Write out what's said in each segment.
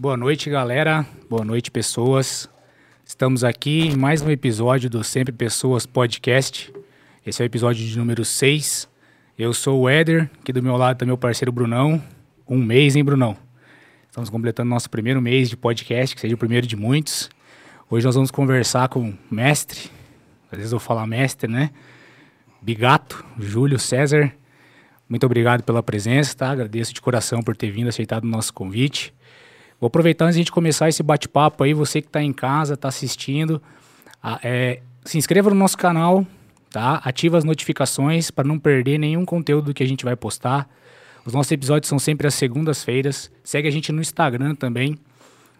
Boa noite, galera. Boa noite, pessoas. Estamos aqui em mais um episódio do Sempre Pessoas Podcast. Esse é o episódio de número 6. Eu sou o Éder, aqui do meu lado está meu parceiro Brunão. Um mês, hein, Brunão? Estamos completando nosso primeiro mês de podcast, que seja o primeiro de muitos. Hoje nós vamos conversar com o mestre, às vezes eu falar mestre, né? Bigato, Júlio César. Muito obrigado pela presença, tá? Agradeço de coração por ter vindo, aceitado o nosso convite. Vou aproveitar antes de a gente começar esse bate-papo aí, você que está em casa, está assistindo, é, se inscreva no nosso canal, tá? Ativa as notificações para não perder nenhum conteúdo que a gente vai postar. Os nossos episódios são sempre às segundas-feiras. Segue a gente no Instagram também,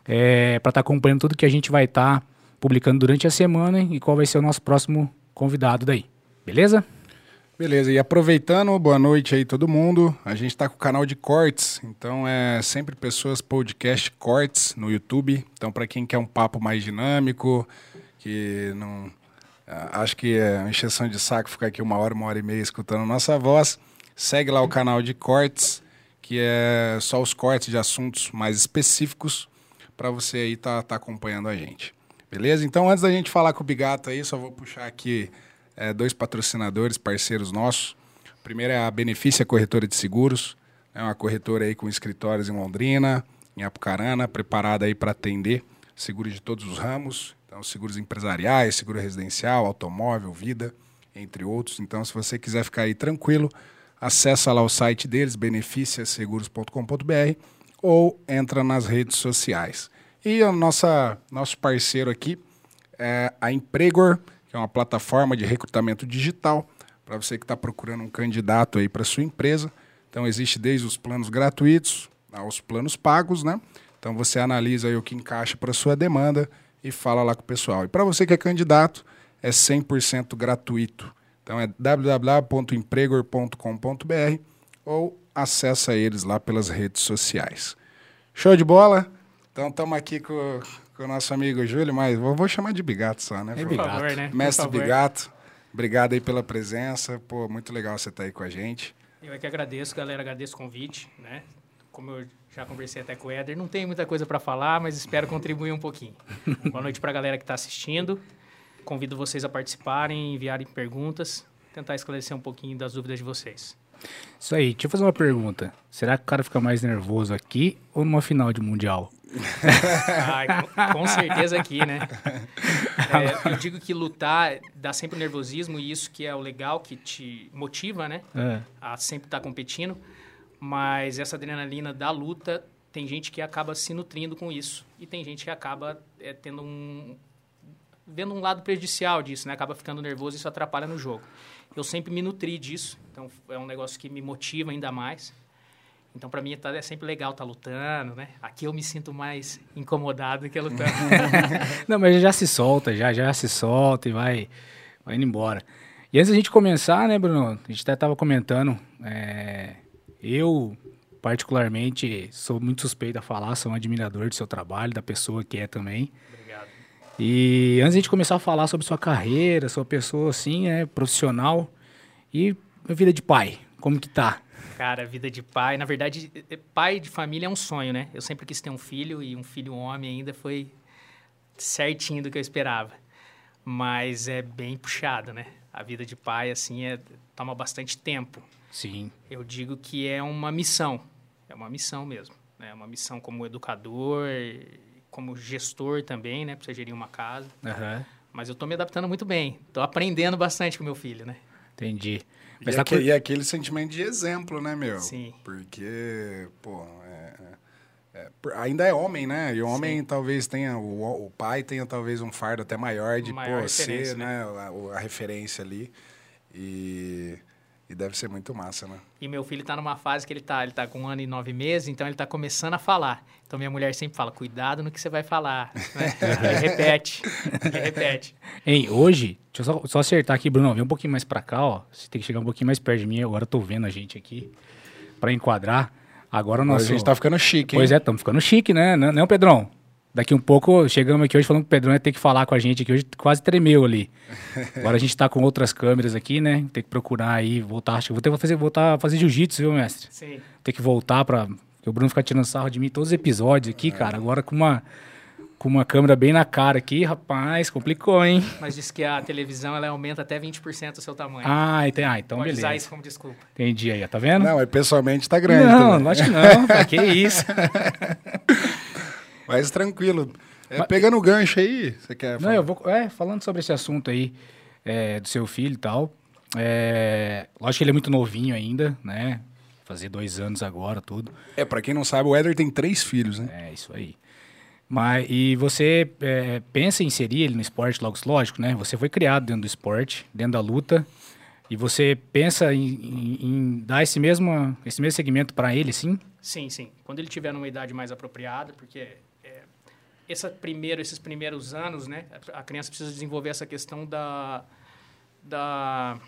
é, para estar tá acompanhando tudo que a gente vai estar tá publicando durante a semana e qual vai ser o nosso próximo convidado daí. Beleza? Beleza, e aproveitando, boa noite aí todo mundo. A gente está com o canal de cortes, então é sempre pessoas podcast cortes no YouTube. Então para quem quer um papo mais dinâmico, que não acho que é uma encheção de saco ficar aqui uma hora, uma hora e meia escutando nossa voz, segue lá o canal de cortes, que é só os cortes de assuntos mais específicos para você aí tá, tá acompanhando a gente. Beleza? Então antes da gente falar com o Bigato aí, só vou puxar aqui é, dois patrocinadores, parceiros nossos. O primeiro é a Benefícia Corretora de Seguros, é uma corretora aí com escritórios em Londrina, em Apucarana, preparada aí para atender seguros de todos os ramos, então seguros empresariais, seguro residencial, automóvel, vida, entre outros. Então, se você quiser ficar aí tranquilo, acessa lá o site deles, beneficiaseguros.com.br ou entra nas redes sociais. E o nosso parceiro aqui é a Empregor, que é uma plataforma de recrutamento digital para você que está procurando um candidato aí para sua empresa. Então existe desde os planos gratuitos aos planos pagos, né? Então você analisa aí o que encaixa para sua demanda e fala lá com o pessoal. E para você que é candidato, é 100% gratuito. Então é www.empregor.com.br ou acessa eles lá pelas redes sociais. Show de bola? Então estamos aqui com com o nosso amigo Júlio, mas vou, vou chamar de Bigato só, né? É Por Bigato. favor, né? Mestre favor. Bigato, obrigado aí pela presença. Pô, muito legal você estar tá aí com a gente. Eu é que agradeço, galera, agradeço o convite, né? Como eu já conversei até com o Éder, não tem muita coisa para falar, mas espero contribuir um pouquinho. Boa noite para a galera que está assistindo. Convido vocês a participarem, enviarem perguntas, tentar esclarecer um pouquinho das dúvidas de vocês. Isso aí, deixa eu fazer uma pergunta. Será que o cara fica mais nervoso aqui ou numa final de Mundial? Ah, com, certeza aqui, né? É, eu digo que lutar dá sempre nervosismo e isso que é o legal, que te motiva, né? É. A sempre estar tá competindo. Mas essa adrenalina da luta, tem gente que acaba se nutrindo com isso. E tem gente que acaba é, tendo um... Vendo um lado prejudicial disso, né? Acaba ficando nervoso e isso atrapalha no jogo. Eu sempre me nutri disso. Então, é um negócio que me motiva ainda mais. Então, para mim, tá, é sempre legal estar tá lutando, né? Aqui eu me sinto mais incomodado do que lutando. Não, mas já se solta, já, já se solta e vai, vai indo embora. E antes da gente começar, né, Bruno? A gente até estava comentando, é, eu, particularmente, sou muito suspeito a falar, sou um admirador do seu trabalho, da pessoa que é também. Obrigado. E antes de a gente começar a falar sobre sua carreira, sua pessoa, assim, é profissional e a vida de pai, como que tá? Cara, vida de pai. Na verdade, pai de família é um sonho, né? Eu sempre quis ter um filho e um filho homem ainda foi certinho do que eu esperava. Mas é bem puxado, né? A vida de pai, assim, é, toma bastante tempo. Sim. Eu digo que é uma missão. É uma missão mesmo. Né? É uma missão como educador, como gestor também, né? Pra você gerir uma casa. Uhum. Mas eu tô me adaptando muito bem. Tô aprendendo bastante com meu filho, né? Entendi. Mas e, aquele, e aquele sentimento de exemplo, né, meu? Sim. Porque, pô, é, é, é ainda é homem, né? E o homem Sim. talvez tenha, o, o, pai tenha talvez um fardo até maior de, maior pô, ser, né, a, a, referência ali. E e deve ser muito massa, né? E meu filho está numa fase que ele está ele tá com um ano e nove meses, então ele está começando a falar. Então minha mulher sempre fala, cuidado no que você vai falar. Né? ele repete, ele repete. Hein, hoje, deixa eu só, só, acertar aqui, Bruno, vem um pouquinho mais para cá, ó. Você tem que chegar um pouquinho mais perto de mim, agora eu tô vendo a gente aqui, para enquadrar. Agora nós. A gente tá ficando chique, hein? Pois é, estamos ficando chique, né? Não, não Pedrão? Daqui um pouco, chegamos aqui hoje falando que o Pedrão ia ter que falar com a gente aqui hoje, quase tremeu ali. Agora a gente está com outras câmeras aqui, né? Tem que procurar aí, voltar. Acho que vou ter que fazer, voltar a fazer jiu-jitsu, viu, mestre? Sim. Tem que voltar para Porque o Bruno fica tirando sarro de mim todos os episódios aqui, é. cara. Agora com uma com uma câmera bem na cara aqui, rapaz, complicou, hein? Mas diz que a televisão ela aumenta até 20% o seu tamanho. Ah, ent... ah então Pode beleza. usar isso como desculpa. Entendi aí, tá vendo? Não, mas pessoalmente tá grande. Não, também. acho que não, pra que isso. mas tranquilo. É, mas... Pegando o gancho aí, você quer falar? Não, eu vou... É, falando sobre esse assunto aí, é, do seu filho e tal, é... lógico que ele é muito novinho ainda, né? Fazer dois anos agora, tudo. É, para quem não sabe, o Éder tem três filhos, né? É, isso aí. Mas, e você é, pensa em inserir ele no esporte, logo lógico, né? Você foi criado dentro do esporte, dentro da luta, e você pensa em, em, em dar esse mesmo, esse mesmo segmento para ele, sim? Sim, sim. Quando ele tiver numa idade mais apropriada, porque é, essa primeiro, esses primeiros anos, né? A criança precisa desenvolver essa questão da, da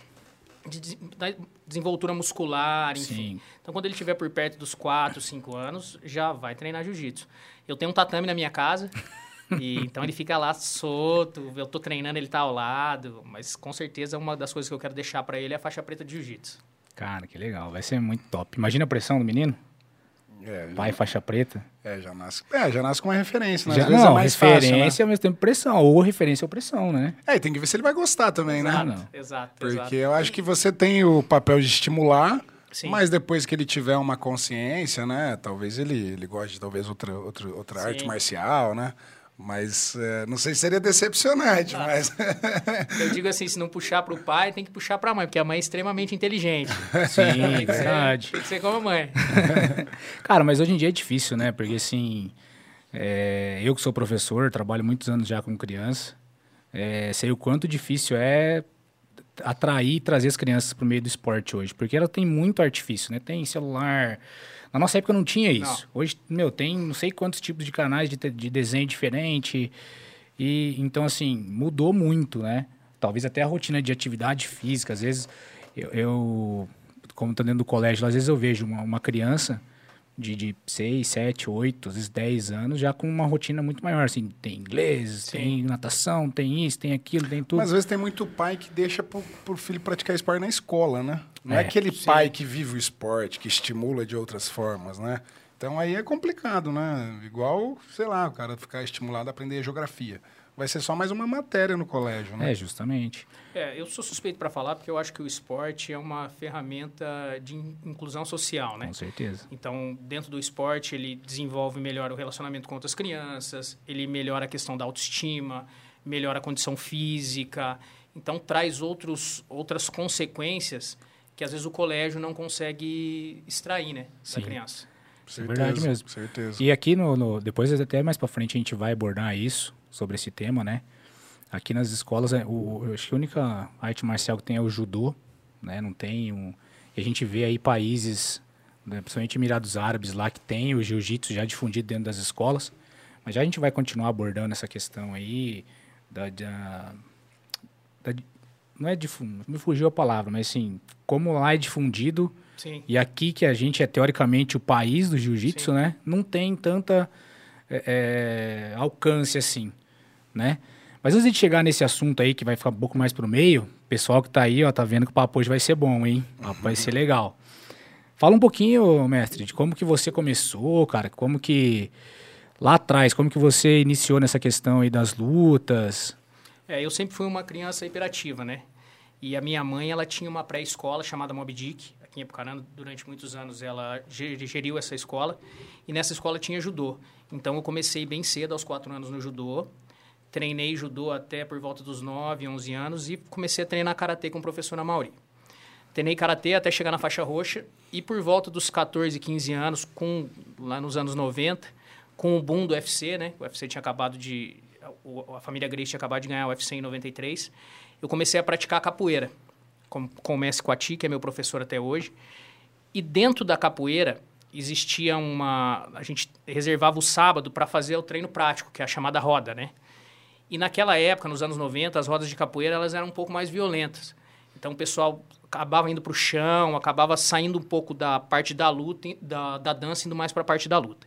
de, da desenvoltura muscular, enfim. Sim. Então, quando ele estiver por perto dos 4, 5 anos, já vai treinar jiu-jitsu. Eu tenho um tatame na minha casa. E, então ele fica lá solto, eu tô treinando, ele tá ao lado, mas com certeza uma das coisas que eu quero deixar para ele é a faixa preta de jiu-jitsu. Cara, que legal, vai ser muito top. Imagina a pressão do menino? É, Pai, faixa preta. É, já nasce, é, já nasce com uma referência, né? Já, Às vezes não, é referência fácil, né? ao mesmo tempo pressão, ou referência ou pressão, né? É, tem que ver se ele vai gostar também, exato, né? Exato, Porque exato. eu acho que você tem o papel de estimular, Sim. Mas depois que ele tiver uma consciência, né? Talvez ele, ele goste de talvez outra, outra, outra arte marcial, né? Mas é, não sei se seria decepcionante, ah. mas... Eu digo assim, se não puxar para o pai, tem que puxar para a mãe, porque a mãe é extremamente inteligente. Sim, tem verdade. Ser, tem que ser como a mãe. Cara, mas hoje em dia é difícil, né? Porque assim, é, eu que sou professor, trabalho muitos anos já com criança, é, sei o quanto difícil é atrair e trazer as crianças para o meio do esporte hoje, porque ela tem muito artifício, né? Tem celular. Na nossa época não tinha isso. Não. Hoje, meu, tem não sei quantos tipos de canais de, de desenho diferente. E então assim, mudou muito, né? Talvez até a rotina de atividade física, às vezes eu, eu como estou dentro do colégio, às vezes eu vejo uma, uma criança de, de 6, 7, 8, às vezes 10 anos, já com uma rotina muito maior. Assim, tem inglês, Sim. tem natação, tem isso, tem aquilo, tem tudo. Mas às vezes tem muito pai que deixa pro, pro filho praticar esporte na escola, né? Não é, é aquele Sim. pai que vive o esporte, que estimula de outras formas, né? Então aí é complicado, né? Igual, sei lá, o cara ficar estimulado a aprender geografia vai ser só mais uma matéria no colégio, né? É, justamente. É, eu sou suspeito para falar porque eu acho que o esporte é uma ferramenta de inclusão social, né? Com certeza. Então, dentro do esporte, ele desenvolve melhor o relacionamento com outras crianças, ele melhora a questão da autoestima, melhora a condição física, então traz outros, outras consequências que às vezes o colégio não consegue extrair, né, Sim. da criança. Certeza, é verdade mesmo. Certeza. E aqui no, no depois até mais para frente a gente vai abordar isso sobre esse tema, né? Aqui nas escolas, é, o, eu acho que a única arte marcial que tem é o judô, né? Não tem um... E a gente vê aí países, né, principalmente Emirados Árabes lá, que tem o jiu-jitsu já difundido dentro das escolas. Mas já a gente vai continuar abordando essa questão aí da... da, da não é difundido, me fugiu a palavra, mas assim, como lá é difundido... Sim. E aqui que a gente é teoricamente o país do jiu-jitsu, né? Não tem tanta é, é, alcance assim, né? Mas antes de chegar nesse assunto aí, que vai ficar um pouco mais pro meio, o pessoal que tá aí, ó, tá vendo que o papo hoje vai ser bom, hein? O papo vai ser legal. Fala um pouquinho, mestre, de como que você começou, cara, como que lá atrás, como que você iniciou nessa questão aí das lutas? É, eu sempre fui uma criança hiperativa, né? E a minha mãe, ela tinha uma pré-escola chamada Mob Dick, aqui em Apucarana, durante muitos anos ela geriu essa escola, e nessa escola tinha judô. Então eu comecei bem cedo, aos quatro anos, no judô. Treinei judô até por volta dos 9, 11 anos e comecei a treinar karatê com o professor Amauri. Treinei karatê até chegar na faixa roxa e por volta dos 14, 15 anos, com lá nos anos 90, com o boom do UFC, né? O UFC tinha acabado de a família Grace tinha acabado de ganhar o UFC em 93. Eu comecei a praticar capoeira com, com o Messi Coati, que é meu professor até hoje. E dentro da capoeira, existia uma. A gente reservava o sábado para fazer o treino prático, que é a chamada roda, né? E naquela época, nos anos 90, as rodas de capoeira elas eram um pouco mais violentas. Então o pessoal acabava indo para o chão, acabava saindo um pouco da parte da luta, da, da dança, indo mais para a parte da luta.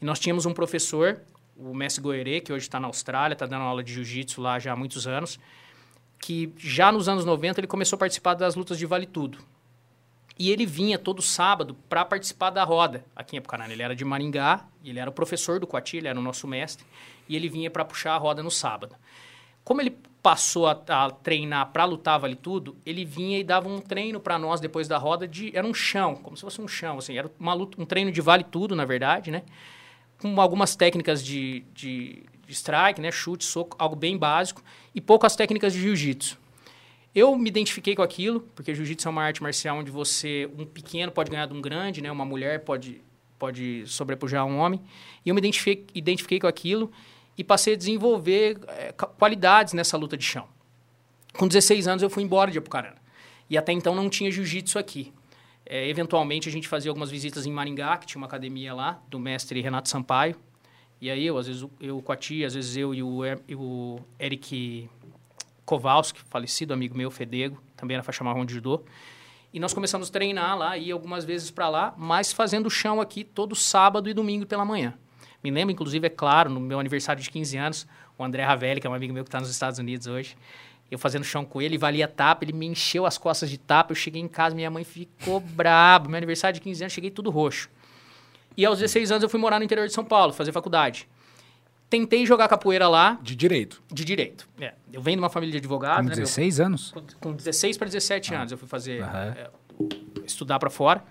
E nós tínhamos um professor, o Messi Goerê, que hoje está na Austrália, está dando aula de jiu-jitsu lá já há muitos anos, que já nos anos 90 ele começou a participar das lutas de vale tudo. E ele vinha todo sábado para participar da roda aqui em Apucarana. Ele era de Maringá, ele era o professor do Coati, ele era o nosso mestre, e ele vinha para puxar a roda no sábado. Como ele passou a, a treinar para lutar vale tudo, ele vinha e dava um treino para nós depois da roda de era um chão, como se fosse um chão, assim, era uma luta, um treino de vale tudo, na verdade, né? Com algumas técnicas de, de, de strike, né, chute, soco, algo bem básico e poucas técnicas de jiu-jitsu. Eu me identifiquei com aquilo, porque jiu-jitsu é uma arte marcial onde você, um pequeno pode ganhar de um grande, né? Uma mulher pode, pode sobrepujar um homem. E eu me identifiquei, identifiquei com aquilo e passei a desenvolver é, qualidades nessa luta de chão. Com 16 anos eu fui embora de Apucarana. E até então não tinha jiu-jitsu aqui. É, eventualmente a gente fazia algumas visitas em Maringá, que tinha uma academia lá, do mestre Renato Sampaio. E aí eu, às vezes eu com a tia, às vezes eu e o, e o Eric Kowalski, falecido amigo meu, Fedego, também era faixa marrom de judô. E nós começamos a treinar lá, ir algumas vezes para lá, mas fazendo chão aqui todo sábado e domingo pela manhã. Me lembro, inclusive, é claro, no meu aniversário de 15 anos, o André Ravelli, que é um amigo meu que está nos Estados Unidos hoje, eu fazendo chão com ele, valia tapa, ele me encheu as costas de tapa, eu cheguei em casa, minha mãe ficou braba. Meu aniversário de 15 anos, cheguei tudo roxo. E aos 16 anos eu fui morar no interior de São Paulo, fazer faculdade. Tentei jogar capoeira lá. De direito. De direito. É. Eu venho de uma família de advogados. Com 16 né, anos? Com 16 para 17 ah. anos eu fui fazer. Uhum. É, estudar para fora.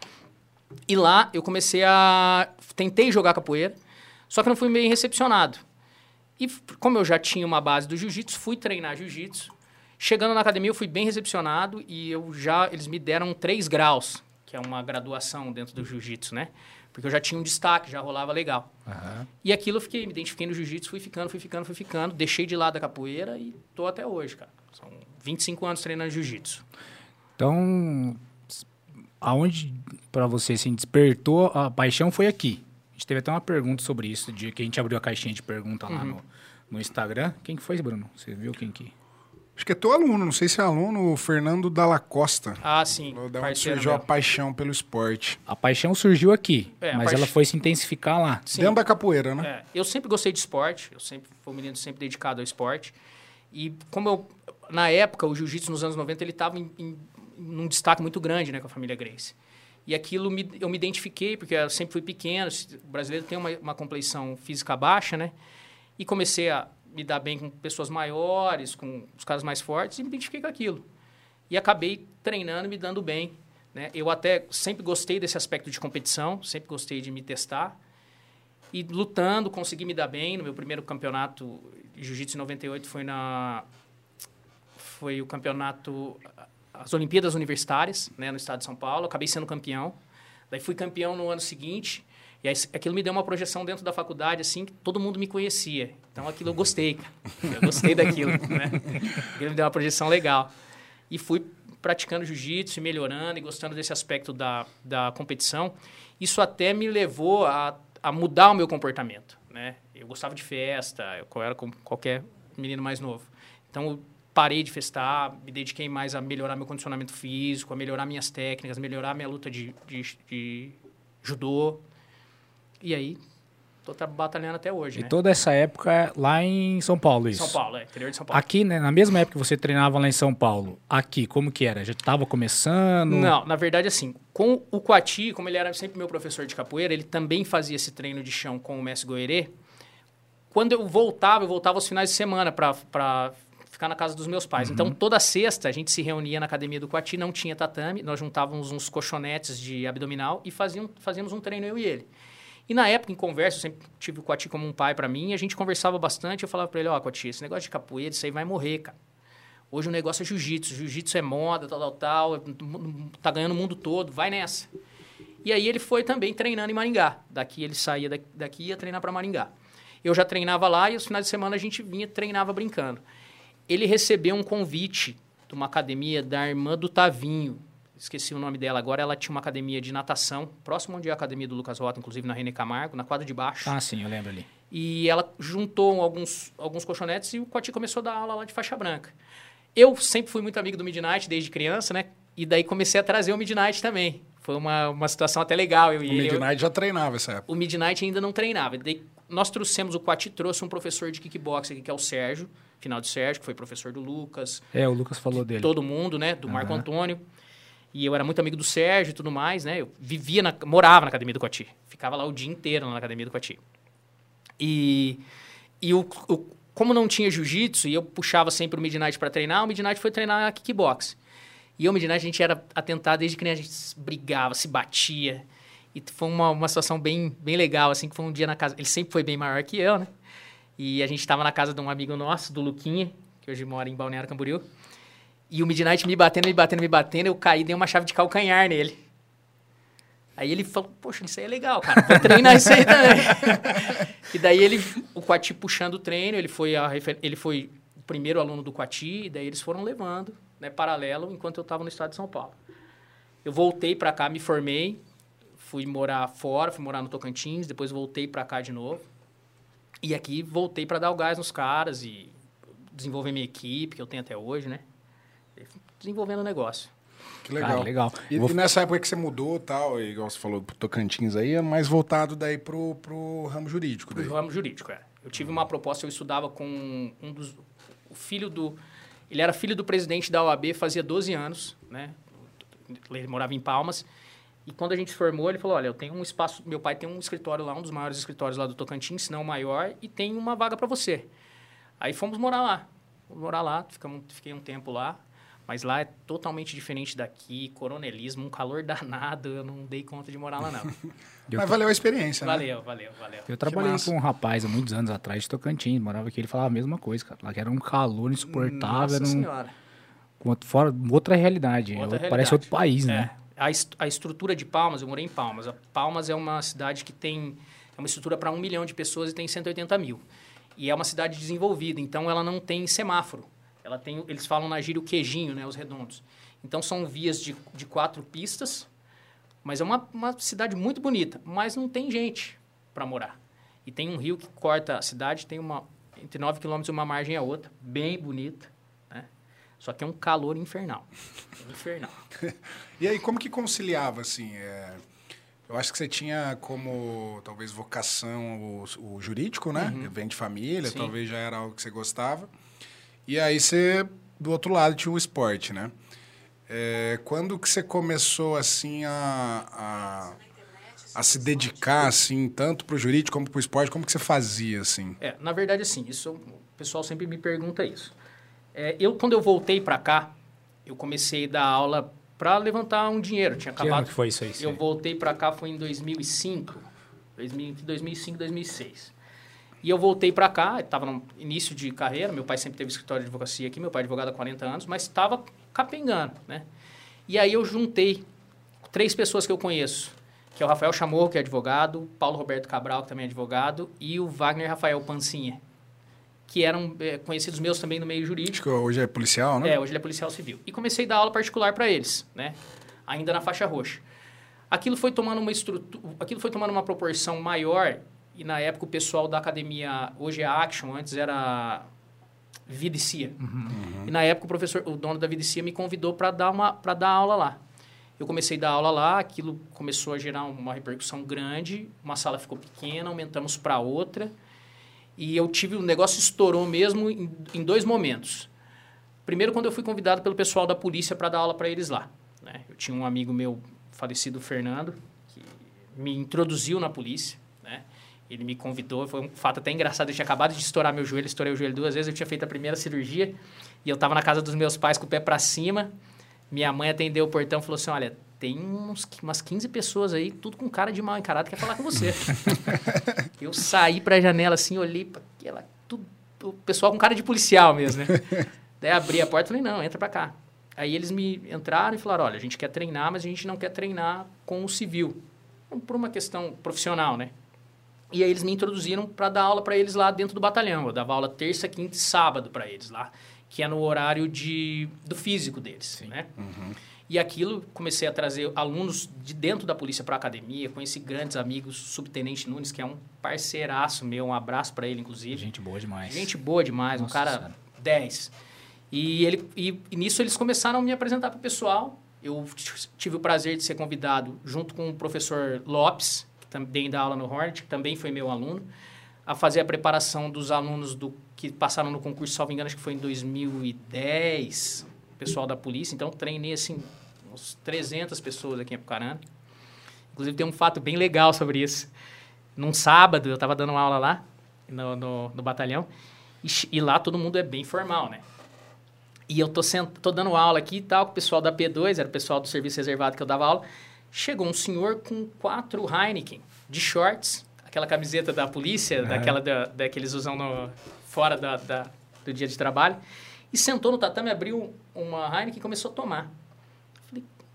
E lá eu comecei a. Tentei jogar capoeira, só que não fui bem recepcionado. E como eu já tinha uma base do jiu-jitsu, fui treinar jiu-jitsu. Chegando na academia, eu fui bem recepcionado e eu já eles me deram três graus, que é uma graduação dentro do jiu-jitsu, né? Porque eu já tinha um destaque, já rolava legal. Uhum. E aquilo eu fiquei, me identifiquei no jiu-jitsu, fui ficando, fui ficando, fui ficando. Deixei de lado a capoeira e tô até hoje, cara. São 25 anos treinando jiu-jitsu. Então, aonde para você assim, despertou a paixão foi aqui. Gente teve até uma pergunta sobre isso, de que a gente abriu a caixinha de pergunta lá uhum. no, no Instagram. Quem que foi, Bruno? Você viu quem que... Acho que é teu aluno, não sei se é aluno, o Fernando Dalla Costa. Ah, sim. Da onde surgiu mesmo. a paixão pelo esporte. A paixão surgiu aqui, é, mas paix... ela foi se intensificar lá. Sim. Dentro da capoeira, né? É. Eu sempre gostei de esporte, eu sempre fui um menino sempre dedicado ao esporte. E como eu, na época, o jiu-jitsu nos anos 90, ele estava em, em, num destaque muito grande né, com a família Grace. E aquilo me, eu me identifiquei, porque eu sempre fui pequeno, o brasileiro tem uma, uma compleição física baixa, né? E comecei a me dar bem com pessoas maiores, com os caras mais fortes, e me identifiquei com aquilo. E acabei treinando me dando bem. Né? Eu até sempre gostei desse aspecto de competição, sempre gostei de me testar. E lutando, consegui me dar bem. No meu primeiro campeonato Jiu-Jitsu em 98 foi na... Foi o campeonato... As Olimpíadas Universitárias, né, no estado de São Paulo. Acabei sendo campeão. Daí fui campeão no ano seguinte e aí, aquilo me deu uma projeção dentro da faculdade, assim, que todo mundo me conhecia. Então, aquilo eu gostei, cara. Eu gostei daquilo, né? Aquilo me deu uma projeção legal. E fui praticando jiu-jitsu, melhorando e gostando desse aspecto da, da competição. Isso até me levou a, a mudar o meu comportamento, né? Eu gostava de festa, eu era como qualquer menino mais novo. Então, parei de festar, me dediquei mais a melhorar meu condicionamento físico, a melhorar minhas técnicas, melhorar minha luta de, de, de judô, e aí, tô batalhando até hoje, E né? toda essa época lá em São Paulo, isso? São Paulo, é, interior de São Paulo. Aqui, né, na mesma época que você treinava lá em São Paulo, aqui, como que era? Já estava começando? Não, na verdade, assim, com o Coati, como ele era sempre meu professor de capoeira, ele também fazia esse treino de chão com o mestre Goerê. Quando eu voltava, eu voltava aos finais de semana para ficar na casa dos meus pais. Uhum. Então, toda sexta, a gente se reunia na academia do Coati, não tinha tatame, nós juntávamos uns colchonetes de abdominal e fazíamos, fazíamos um treino eu e ele. E na época, em conversa, eu sempre tive o Coati como um pai para mim, a gente conversava bastante. Eu falava para ele: Ó, oh, Coati, esse negócio de capoeira, isso aí vai morrer, cara. Hoje o negócio é jiu-jitsu. Jiu-jitsu é moda, tal, tal, tal. Tá ganhando o mundo todo, vai nessa. E aí ele foi também treinando em Maringá. Daqui ele saía daqui e ia treinar para Maringá. Eu já treinava lá e os finais de semana a gente vinha treinava brincando. Ele recebeu um convite de uma academia da irmã do Tavinho, esqueci o nome dela agora, ela tinha uma academia de natação, próximo onde é a academia do Lucas Rota, inclusive na René Camargo, na quadra de baixo. Ah, sim, eu lembro ali. E ela juntou alguns, alguns colchonetes e o Coati começou a dar aula lá de faixa branca. Eu sempre fui muito amigo do Midnight desde criança, né? E daí comecei a trazer o Midnight também. Foi uma, uma situação até legal. Eu o Midnight eu, já treinava essa época. O Midnight ainda não treinava. Daí, nós trouxemos, o Coati trouxe um professor de kickboxing aqui, que é o Sérgio, final de Sérgio, que foi professor do Lucas. É, o Lucas falou dele. Todo mundo, né? Do uhum. Marco Antônio. E eu era muito amigo do Sérgio e tudo mais, né? Eu vivia, na, morava na academia do Coati. Ficava lá o dia inteiro na academia do Coati. E, e o, o, como não tinha jiu-jitsu e eu puxava sempre o Midnight para treinar, o Midnight foi treinar kickbox. E eu, o Midnight, a gente era atentado desde que a gente brigava, se batia. E foi uma, uma situação bem, bem legal, assim, que foi um dia na casa... Ele sempre foi bem maior que eu, né? E a gente estava na casa de um amigo nosso, do Luquinha, que hoje mora em Balneário Camboriú. E o Midnight me batendo, me batendo, me batendo, eu caí dei uma chave de calcanhar nele. Aí ele falou, poxa, isso aí é legal, cara, vou treinar isso aí também. e daí ele, o Quati puxando o treino, ele foi, a, ele foi o primeiro aluno do Quati, e daí eles foram levando, né, paralelo, enquanto eu estava no estado de São Paulo. Eu voltei para cá, me formei, fui morar fora, fui morar no Tocantins, depois voltei para cá de novo. E aqui voltei para dar o gás nos caras e desenvolver minha equipe, que eu tenho até hoje, né? Desenvolvendo o negócio. Que legal. Cara, legal. E, Vou... e, nessa época que você mudou tal, igual você falou pro Tocantins aí, é mais voltado daí pro, pro ramo jurídico. Daí. Pro ramo jurídico, é. Eu tive uma proposta, eu estudava com um dos... O filho do... Ele era filho do presidente da OAB, fazia 12 anos, né? Ele morava em Palmas. E quando a gente se formou, ele falou: Olha, eu tenho um espaço. Meu pai tem um escritório lá, um dos maiores escritórios lá do Tocantins, se não o maior, e tem uma vaga para você. Aí fomos morar lá. Fomos morar lá, ficamos, fiquei um tempo lá. Mas lá é totalmente diferente daqui, coronelismo, um calor danado, eu não dei conta de morar lá não. Mas valeu a experiência, valeu, né? Valeu, valeu, valeu. Eu trabalhei com um rapaz há muitos anos atrás de Tocantins, morava aqui, ele falava a mesma coisa, cara. Lá que era um calor insuportável, Nossa era um... senhora. Fora, outra realidade, outra realidade. parece outro país, é. né? A, a estrutura de Palmas, eu morei em Palmas. A Palmas é uma cidade que tem é uma estrutura para um milhão de pessoas e tem 180 mil. E é uma cidade desenvolvida, então ela não tem semáforo. Ela tem, eles falam na gíria o queijinho, né, os redondos. Então são vias de, de quatro pistas, mas é uma, uma cidade muito bonita, mas não tem gente para morar. E tem um rio que corta a cidade, tem uma entre 9 quilômetros uma margem a outra, bem bonita? Só que é um calor infernal. infernal. e aí, como que conciliava, assim? É... Eu acho que você tinha como, talvez, vocação o, o jurídico, né? Uhum. Vem de família, Sim. talvez já era algo que você gostava. E aí você, do outro lado, tinha o esporte, né? É, quando que você começou, assim, a, a, a se dedicar, assim, tanto para o jurídico como para o esporte? Como que você fazia, assim? É, na verdade, assim, isso, o pessoal sempre me pergunta isso. É, eu, quando eu voltei para cá, eu comecei a dar aula para levantar um dinheiro. Tinha acabado. Que ano que foi isso aí? Eu voltei para cá foi em 2005, 2005, 2006. E eu voltei para cá, estava no início de carreira, meu pai sempre teve escritório de advocacia aqui, meu pai é advogado há 40 anos, mas estava capengando, né? E aí eu juntei três pessoas que eu conheço, que é o Rafael Chamorro, que é advogado, Paulo Roberto Cabral, que também é advogado, e o Wagner Rafael Pancinha, que eram é, conhecidos meus também no meio jurídico. Hoje é policial, né? É, hoje ele é policial civil. E comecei a dar aula particular para eles, né? Ainda na faixa roxa. Aquilo foi tomando uma estrutura, aquilo foi tomando uma proporção maior e na época o pessoal da academia, hoje é Action, antes era Vidicia. Uhum. Uhum. E na época o professor, o dono da Vidicia me convidou para dar uma para dar aula lá. Eu comecei a dar aula lá, aquilo começou a gerar uma repercussão grande, uma sala ficou pequena, aumentamos para outra. E eu tive, o negócio estourou mesmo em, em, dois momentos. Primeiro, quando eu fui convidado pelo pessoal da polícia para dar aula para eles lá. Né? Eu tinha um amigo meu, falecido Fernando, que me introduziu na polícia. Né? Ele me convidou, foi um fato até engraçado. Eu tinha acabado de estourar meu joelho, estourei o joelho duas vezes. Eu tinha feito a primeira cirurgia e eu estava na casa dos meus pais com o pé para cima. Minha mãe atendeu o portão e falou assim: Olha, tem uns, umas 15 pessoas aí, tudo com cara de mal encarado, quer falar com você. eu saí para a janela assim, olhei para aquela. Tudo, o pessoal com cara de policial mesmo, né? Daí abri a porta e falei: Não, entra para cá. Aí eles me entraram e falaram: Olha, a gente quer treinar, mas a gente não quer treinar com o civil. Por uma questão profissional, né? E aí eles me introduziram para dar aula para eles lá dentro do batalhão. Eu dava aula terça, quinta e sábado para eles lá, que é no horário de, do físico deles, Sim. né? Uhum. E aquilo comecei a trazer alunos de dentro da polícia para a academia, conheci grandes amigos, subtenente Nunes, que é um parceiraço meu, um abraço para ele inclusive. Gente boa demais. Gente boa demais, Nossa, um cara 10. E ele e, e nisso eles começaram a me apresentar para o pessoal. Eu tive o prazer de ser convidado junto com o professor Lopes, também dá aula no Hornet, que também foi meu aluno, a fazer a preparação dos alunos do que passaram no concurso, salvo engano, acho que foi em 2010, pessoal da polícia. Então, treinei, assim, uns 300 pessoas aqui em Apucarana. Inclusive, tem um fato bem legal sobre isso. Num sábado, eu estava dando aula lá, no, no, no batalhão, e, e, lá todo mundo é bem formal, né? E eu tô, sent, tô dando aula aqui e tal, com o pessoal da P2, era o pessoal do serviço reservado que eu dava aula. Chegou um senhor com quatro Heineken de shorts, aquela camiseta da polícia, é. daquela da, da, que eles usam no, fora da, da, do dia de trabalho, e sentou no tatame, abriu uma Heineken e começou a tomar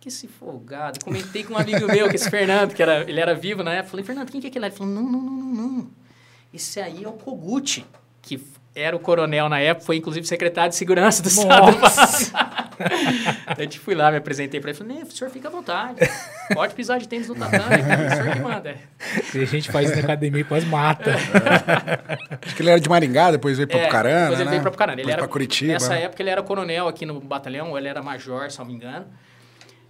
que esse folgado. Comentei com um amigo meu, que esse Fernando, que era, ele era vivo na época. Falei, Fernando, quem que é aquele? Ele falou, não, não, não, não, não. Esse aí é o Kogut, que era o coronel na época, foi inclusive secretário de segurança do Nossa. Estado. a gente fui lá, me apresentei para ele, falei, o senhor fica à vontade, pode pisar de tênis no tatame, o senhor que manda. Se a gente faz isso na academia, quase mata. É. Acho que ele era de Maringá, depois veio para é, Pucarana, depois ele né? veio para Pucarana. Ele era, Curitiba. Nessa época ele era coronel aqui no batalhão, ou ele era major, se não me engano.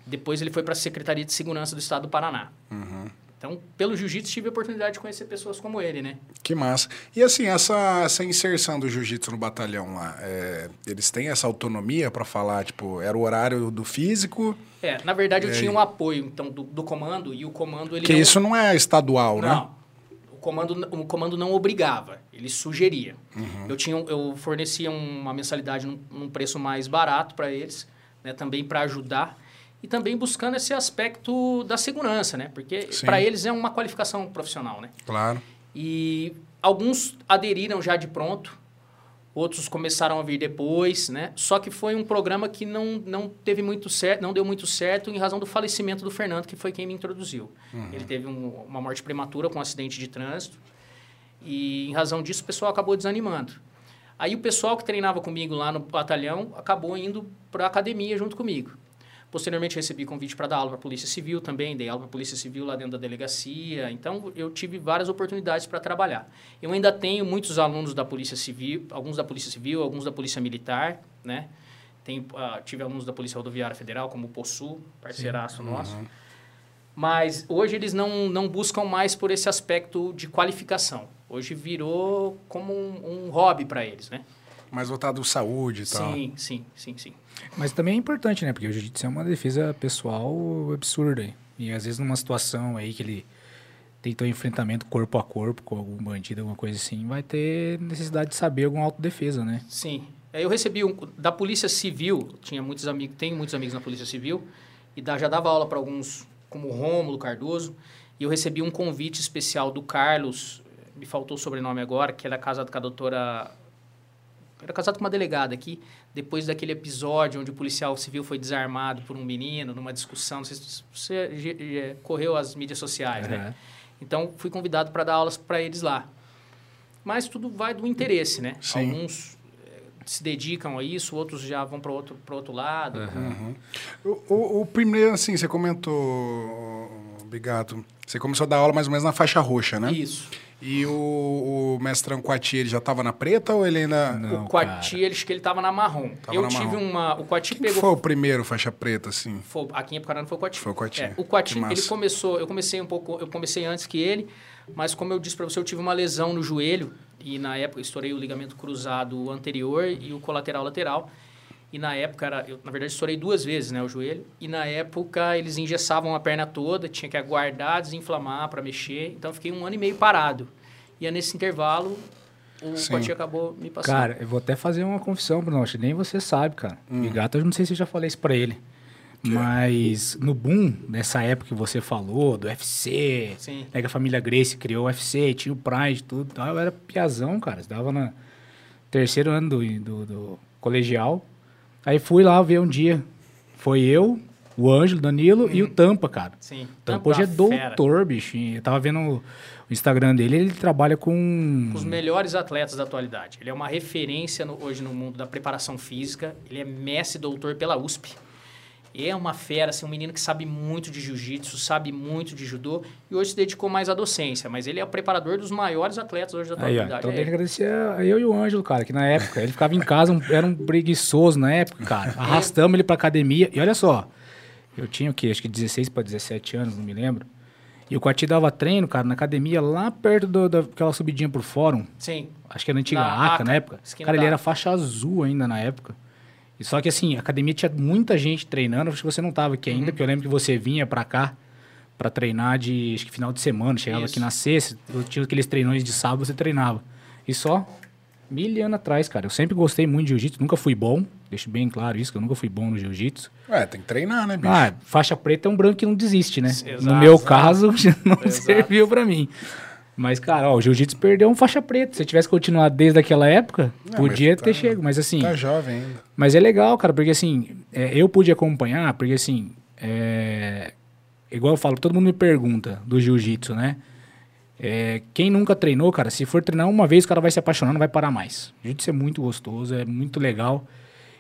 Depois ele foi para a Secretaria de Segurança do Estado do Paraná. Uhum. Então, pelo jiu-jitsu, tive a oportunidade de conhecer pessoas como ele, né? Que massa. E assim, essa, essa inserção do jiu-jitsu no batalhão lá, é, eles têm essa autonomia para falar, tipo, era o horário do físico? É, na verdade eu tinha um apoio, então, do, do, comando, e o comando... ele Que não... isso não é estadual, não. né? Não. O comando, o comando não obrigava, ele sugeria. Uhum. Eu, tinha, eu fornecia uma mensalidade num, num preço mais barato para eles, né, também para ajudar e também buscando esse aspecto da segurança, né? Porque para eles é uma qualificação profissional, né? Claro. E alguns aderiram já de pronto, outros começaram a vir depois, né? Só que foi um programa que não, não teve muito certo, não deu muito certo em razão do falecimento do Fernando, que foi quem me introduziu. Uhum. Ele teve um, uma morte prematura com um acidente de trânsito e em razão disso o pessoal acabou desanimando. Aí o pessoal que treinava comigo lá no batalhão acabou indo para a academia junto comigo. Posteriormente, recebi convite para dar aula para a Polícia Civil também, dei aula para a Polícia Civil lá dentro da delegacia. Então, eu tive várias oportunidades para trabalhar. Eu ainda tenho muitos alunos da Polícia Civil, alguns da Polícia Civil, alguns da Polícia Militar, né? Tem, uh, tive alunos da Polícia Rodoviária Federal, como o POSSU, parceiraço Sim. nosso. Uhum. Mas hoje eles não, não buscam mais por esse aspecto de qualificação. Hoje virou como um, um hobby para eles, né? Mais voltado à saúde e tal. Sim, sim, sim, sim. Mas também é importante, né? Porque o jiu-jitsu é uma defesa pessoal absurda. E às vezes numa situação aí que ele tentou enfrentamento corpo a corpo com algum bandido, alguma coisa assim, vai ter necessidade de saber alguma autodefesa, né? Sim. Eu recebi um, da Polícia Civil, tinha muitos amigos, tenho muitos amigos na Polícia Civil, e já dava aula para alguns, como Rômulo Cardoso, e eu recebi um convite especial do Carlos, me faltou o sobrenome agora, que ele é casado com a doutora era casado com uma delegada aqui, depois daquele episódio onde o policial civil foi desarmado por um menino numa discussão, não sei se você correu as mídias sociais, uhum. né? Então, fui convidado para dar aulas para eles lá. Mas tudo vai do interesse, né? Sim. Alguns eh, se dedicam a isso, outros já vão para outro, outro lado. Uhum. O, o, o, primeiro, assim, você comentou, Bigato, você começou a dar aula mais ou menos na faixa roxa, né? Isso. E o, o mestrão Quati, ele já estava na preta ou ele ainda... Não, o Quati, ele, acho que ele estava na marrom. Tava eu na tive marrom. uma... O Quati Quem pegou... foi o primeiro faixa preta, assim? Foi, aqui em Apucarana foi o Quati. Foi o Quati. É, o Quati, ele começou... Eu comecei um pouco... Eu comecei antes que ele, mas como eu disse para você, eu tive uma lesão no joelho e na época estourei o ligamento cruzado anterior e o colateral lateral. E na época, era, eu, na verdade, estourei duas vezes né, o joelho. E na época, eles engessavam a perna toda, tinha que aguardar, desinflamar para mexer. Então, fiquei um ano e meio parado. E é nesse intervalo, o Sim. acabou me passando. Cara, eu vou até fazer uma confissão, Bruno. Acho que nem você sabe, cara. Hum. E gato, eu não sei se eu já falei isso pra ele. Que? Mas no boom, nessa época que você falou, do UFC, Sim. Né, que a família Grace criou o UFC, tinha o Pride, tudo. Eu era piazão, cara. Estava no terceiro ano do, do, do colegial. Aí fui lá ver um dia. Foi eu, o Ângelo, Danilo hum. e o uhum. Tampa, cara. Sim. Tampa, hoje é doutor, bicho. Eu tava vendo o Instagram dele, ele trabalha com... Os melhores atletas da atualidade. Ele é uma referência no, hoje no mundo da preparação física. Ele é mestre doutor pela USP. É uma fera, assim, um menino que sabe muito de jiu-jitsu, sabe muito de judô e hoje se dedicou mais à docência. Mas ele é o preparador dos maiores atletas hoje da atualidade. Então é. tem que agradecer a eu e o Ângelo, cara, que na época ele ficava em casa, um, era um preguiçoso na época, cara. Arrastamos ele pra academia e olha só, eu tinha o quê? Acho que 16 para 17 anos, não me lembro. E o Quati dava treino, cara, na academia, lá perto do, daquela subidinha pro fórum. Sim. Acho que era na antiga na ACA, ACA, na época. Cara, ele era faixa azul ainda na época. E só que assim, a academia tinha muita gente treinando, acho que você não estava aqui ainda, uhum. porque eu lembro que você vinha para cá para treinar de acho que final de semana, chegava Isso. aqui na sexta, eu tinha aqueles treinões de sábado, você treinava. E só mil anos atrás, cara. Eu sempre gostei muito de jiu-jitsu, nunca fui bom. Deixo bem claro isso, que eu nunca fui bom no jiu-jitsu. Ué, tem que treinar, né, bicho? Ah, faixa preta é um branco que não desiste, né? Exato, no meu exato. caso, não exato. serviu para mim. Mas, cara, ó, o jiu-jitsu perdeu um faixa preta. Se tivesse continuado desde aquela época, não, podia tá, ter chego. Mas assim. Tá jovem ainda. Mas é legal, cara, porque assim, é, eu pude acompanhar, porque assim. É, igual eu falo, todo mundo me pergunta do jiu-jitsu, né? É, quem nunca treinou, cara, se for treinar uma vez, o cara vai se apaixonar, não vai parar mais. Jiu-jitsu é muito gostoso, é muito legal.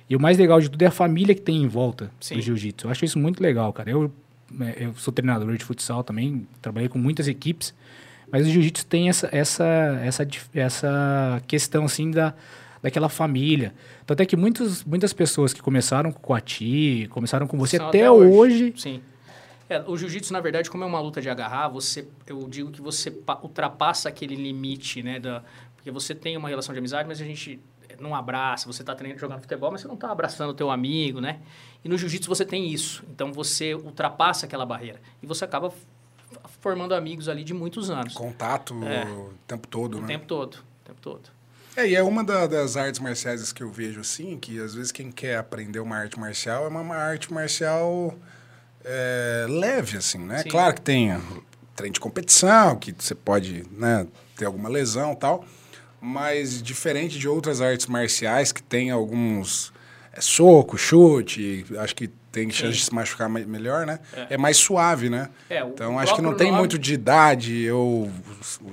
E o mais legal de tudo é a família que tem em volta Sim. do jiu-jitsu. Eu acho isso muito legal, cara. Eu, é, eu sou treinador de futsal também, trabalhei com muitas equipes, mas o jiu-jitsu tem essa, essa, essa, essa questão, assim, da, daquela família. Tanto é que muitos, muitas pessoas que começaram com o Ati, começaram com você até, até, hoje, hoje Sim é, o jiu-jitsu, na verdade, como é uma luta de agarrar, você, eu digo que você ultrapassa aquele limite, né? Da, porque você tem uma relação de amizade, mas a gente não abraça, você está jogando futebol, mas você não está abraçando o teu amigo, né? E no jiu-jitsu você tem isso. Então você ultrapassa aquela barreira. E você acaba formando amigos ali de muitos anos. Contato é. o tempo todo, o né? O tempo todo, o tempo todo. É, e é uma da, das artes marciais que eu vejo assim, que às vezes quem quer aprender uma arte marcial é uma, uma arte marcial é, leve, assim, né? Sim. Claro que tem treino de competição, que você pode né, ter alguma lesão tal, mas diferente de outras artes marciais que tem alguns é, soco, chute, acho que tem chance de se machucar melhor, né? É, é mais suave, né? É, então acho que não tem nome... muito de idade ou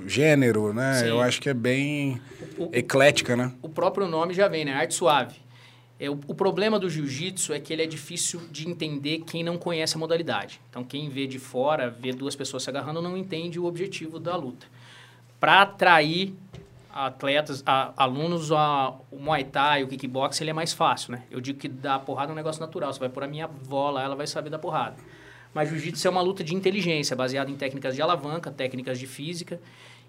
gênero, né? Sim. Eu acho que é bem o, eclética, né? O próprio nome já vem, né? Arte suave. É, o, o, problema do jiu-jitsu é que ele é difícil de entender quem não conhece a modalidade. Então, quem vê de fora, vê duas pessoas se agarrando, não entende o objetivo da luta. Para atrair atletas, a, alunos, a, o Muay Thai, o kickbox, ele é mais fácil, né? Eu digo que dar porrada é um negócio natural. Você vai pôr a minha avó lá, ela vai saber dar porrada. Mas jiu-jitsu é uma luta de inteligência, baseada em técnicas de alavanca, técnicas de física.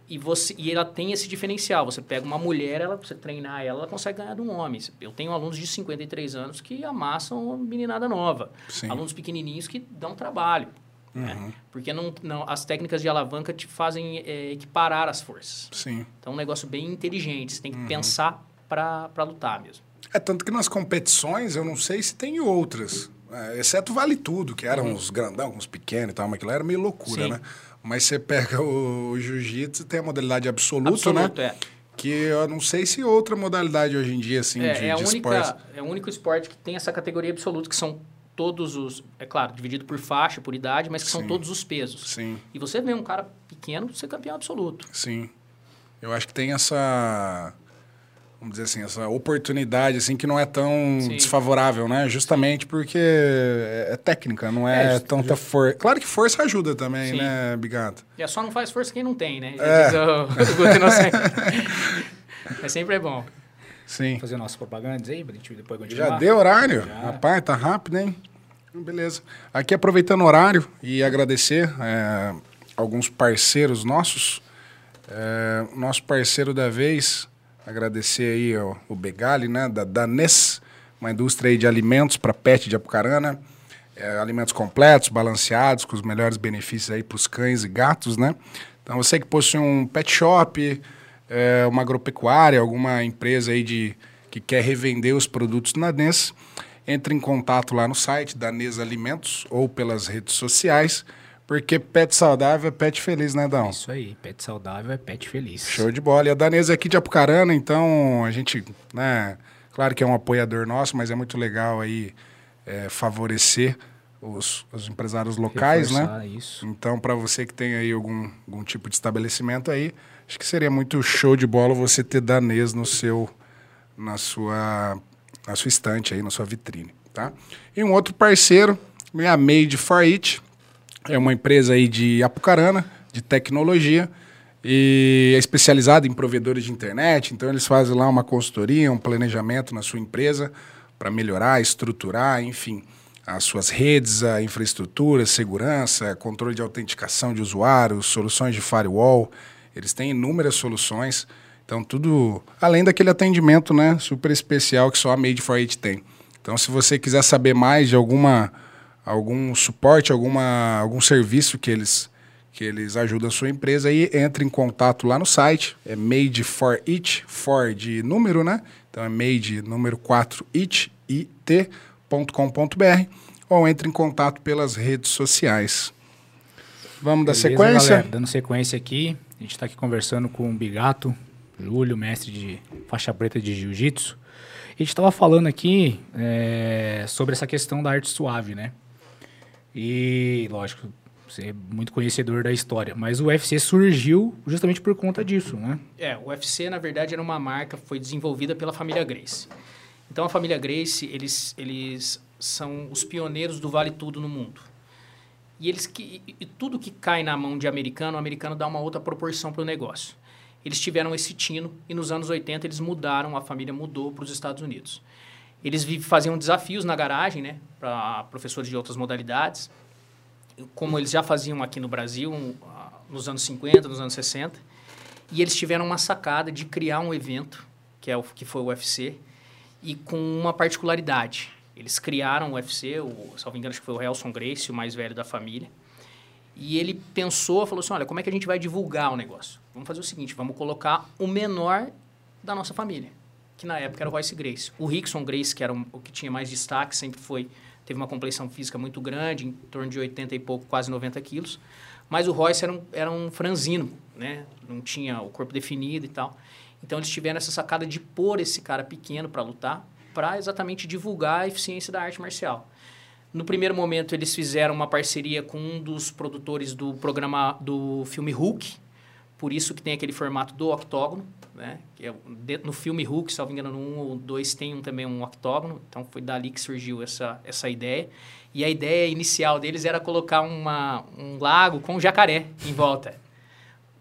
E, você, e ela tem esse diferencial. Você pega uma mulher, ela, você treinar ela, ela consegue ganhar de um homem. Eu tenho alunos de 53 anos que amassam uma meninada nova. Sim. Alunos pequenininhos que dão trabalho. Né? Uhum. Né? Porque não, não, as técnicas de alavanca te fazem é, equiparar as forças. Sim. Então é um negócio bem inteligente. Você tem que uhum. pensar para lutar mesmo. É tanto que nas competições, eu não sei se tem outras. É, exceto Vale Tudo, que eram uhum. uns grandão, uns pequenos e tal, mas aquilo era meio loucura, Sim. né? Mas você pega o, o jiu-jitsu, tem a modalidade absoluta, Absoluto, né? É. Que eu não sei se outra modalidade hoje em dia, assim, é, de, é de única, esporte. É o único esporte que tem essa categoria absoluta, que são todos os... É claro, dividido por faixa, por idade, mas que Sim. são todos os pesos. Sim. E você vê um cara pequeno ser campeão absoluto. Sim. Eu acho que tem essa vamos dizer assim, essa oportunidade assim que não é tão Sim. desfavorável, né? Justamente porque é, é técnica, não é, é tanta força. Claro que força ajuda também, Sim. né, Bigato? É só não faz força quem não tem, né? Já é. o, o é sempre bom. Sim. Fazer nossas propagandas aí, pra gente depois continuar. Já deu horário? Já. Rapaz, tá rápido, hein? Beleza. Aqui aproveitando o horário e agradecer é, alguns parceiros nossos. É, nosso parceiro da vez, Agradecer aí ó, o Begali, né, da Danes, uma indústria de alimentos para pet de Apucarana. É, alimentos completos, balanceados, com os melhores benefícios aí para os cães e gatos, né? Então, você que possui um pet shop, é, uma agropecuária, alguma empresa aí de, que quer revender os produtos na Nes, entre em contato lá no site da Nes Alimentos ou pelas redes sociais porque pet saudável é pet feliz, né, Dão? Isso aí, pet saudável é pet feliz. Show de bola. E a Danesa é aqui de Apucarana, então a gente, né, claro que é um apoiador nosso, mas é muito legal aí é, favorecer os, os, empresários locais, né? Reforçar né? Isso. Então, para você que tem aí algum, algum tipo de estabelecimento aí, acho que seria muito show de bola você ter Danês no seu, na sua, na sua estante aí, na sua vitrine, tá? E um outro parceiro, a Made for It, é uma empresa aí de Apucarana, de tecnologia, e é especializada em provedores de internet. Então, eles fazem lá uma consultoria, um planejamento na sua empresa para melhorar, estruturar, enfim, as suas redes, a infraestrutura, segurança, controle de autenticação de usuários, soluções de firewall. Eles têm inúmeras soluções. Então, tudo além daquele atendimento né, super especial que só a Made for It tem. Então, se você quiser saber mais de alguma algum suporte, alguma, algum serviço que eles que eles ajudam a sua empresa aí, entre em contato lá no site, é made for it, for de número, né? Então é made número 4 it, it.com.br ou entre em contato pelas redes sociais. Vamos Beleza, dar sequência? Galera, dando sequência aqui, a gente está aqui conversando com o Bigato, Júlio, mestre de faixa preta de jiu-jitsu. A gente estava falando aqui é, sobre essa questão da arte suave, né? E, lógico, você é muito conhecedor da história, mas o UFC surgiu justamente por conta disso, né? É, o UFC, na verdade, era uma marca, foi desenvolvida pela família Grace. Então, a família Grace, eles, eles são os pioneiros do Vale Tudo no mundo. E, eles que, e tudo que cai na mão de americano, o americano dá uma outra proporção para o negócio. Eles tiveram esse tino e nos anos 80 eles mudaram, a família mudou para os Estados Unidos. Eles faziam desafios na garagem, né, para professores de outras modalidades como eles já faziam aqui no Brasil, nos anos 50, nos anos 60. E eles tiveram uma sacada de criar um evento, que, é o, que foi o UFC, e com uma particularidade. Eles criaram o UFC, o, salvo engano, acho que foi o Helson Grace, o mais velho da família. E ele pensou, falou assim, olha, como é que a gente vai divulgar o negócio? Vamos fazer o seguinte, vamos colocar o menor da nossa família, que na época era o Royce Grace. O Rickson Grace, que era o que tinha mais destaque, sempre foi teve uma complexão física muito grande, em torno de 80 e pouco, quase 90 quilos. Mas o Royce era um, era um franzino, né? Não tinha o corpo definido e tal. Então eles tiveram essa sacada de pôr esse cara pequeno para lutar, para exatamente divulgar a eficiência da arte marcial. No primeiro momento eles fizeram uma parceria com um dos produtores do programa do filme Hulk, por isso que tem aquele formato do octógono, né? Que é, no filme Hulk, se não me engano, no 1 ou 2 tem um, também um octógono. Então, foi dali que surgiu essa, essa ideia. E a ideia inicial deles era colocar uma, um lago com um jacaré em volta.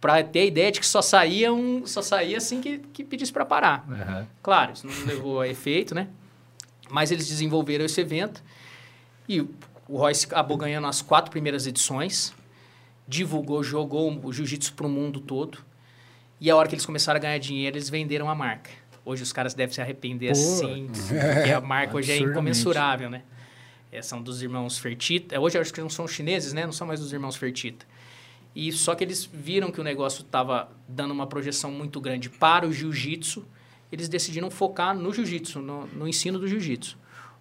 para ter a ideia de que só saía, um, só saía assim que, que pedisse para parar. Uhum. Claro, isso não levou a efeito, né? Mas eles desenvolveram esse evento. E o Royce acabou ganhando as quatro primeiras edições divulgou, jogou o jiu-jitsu para o mundo todo. E a hora que eles começaram a ganhar dinheiro, eles venderam a marca. Hoje os caras devem se arrepender Pô, assim, porque a marca hoje é incomensurável, né? É, são dos irmãos Fertita. É, hoje acho que não são chineses, né? Não são mais dos irmãos Fertita. E só que eles viram que o negócio estava dando uma projeção muito grande para o jiu-jitsu, eles decidiram focar no jiu-jitsu, no, no ensino do jiu-jitsu.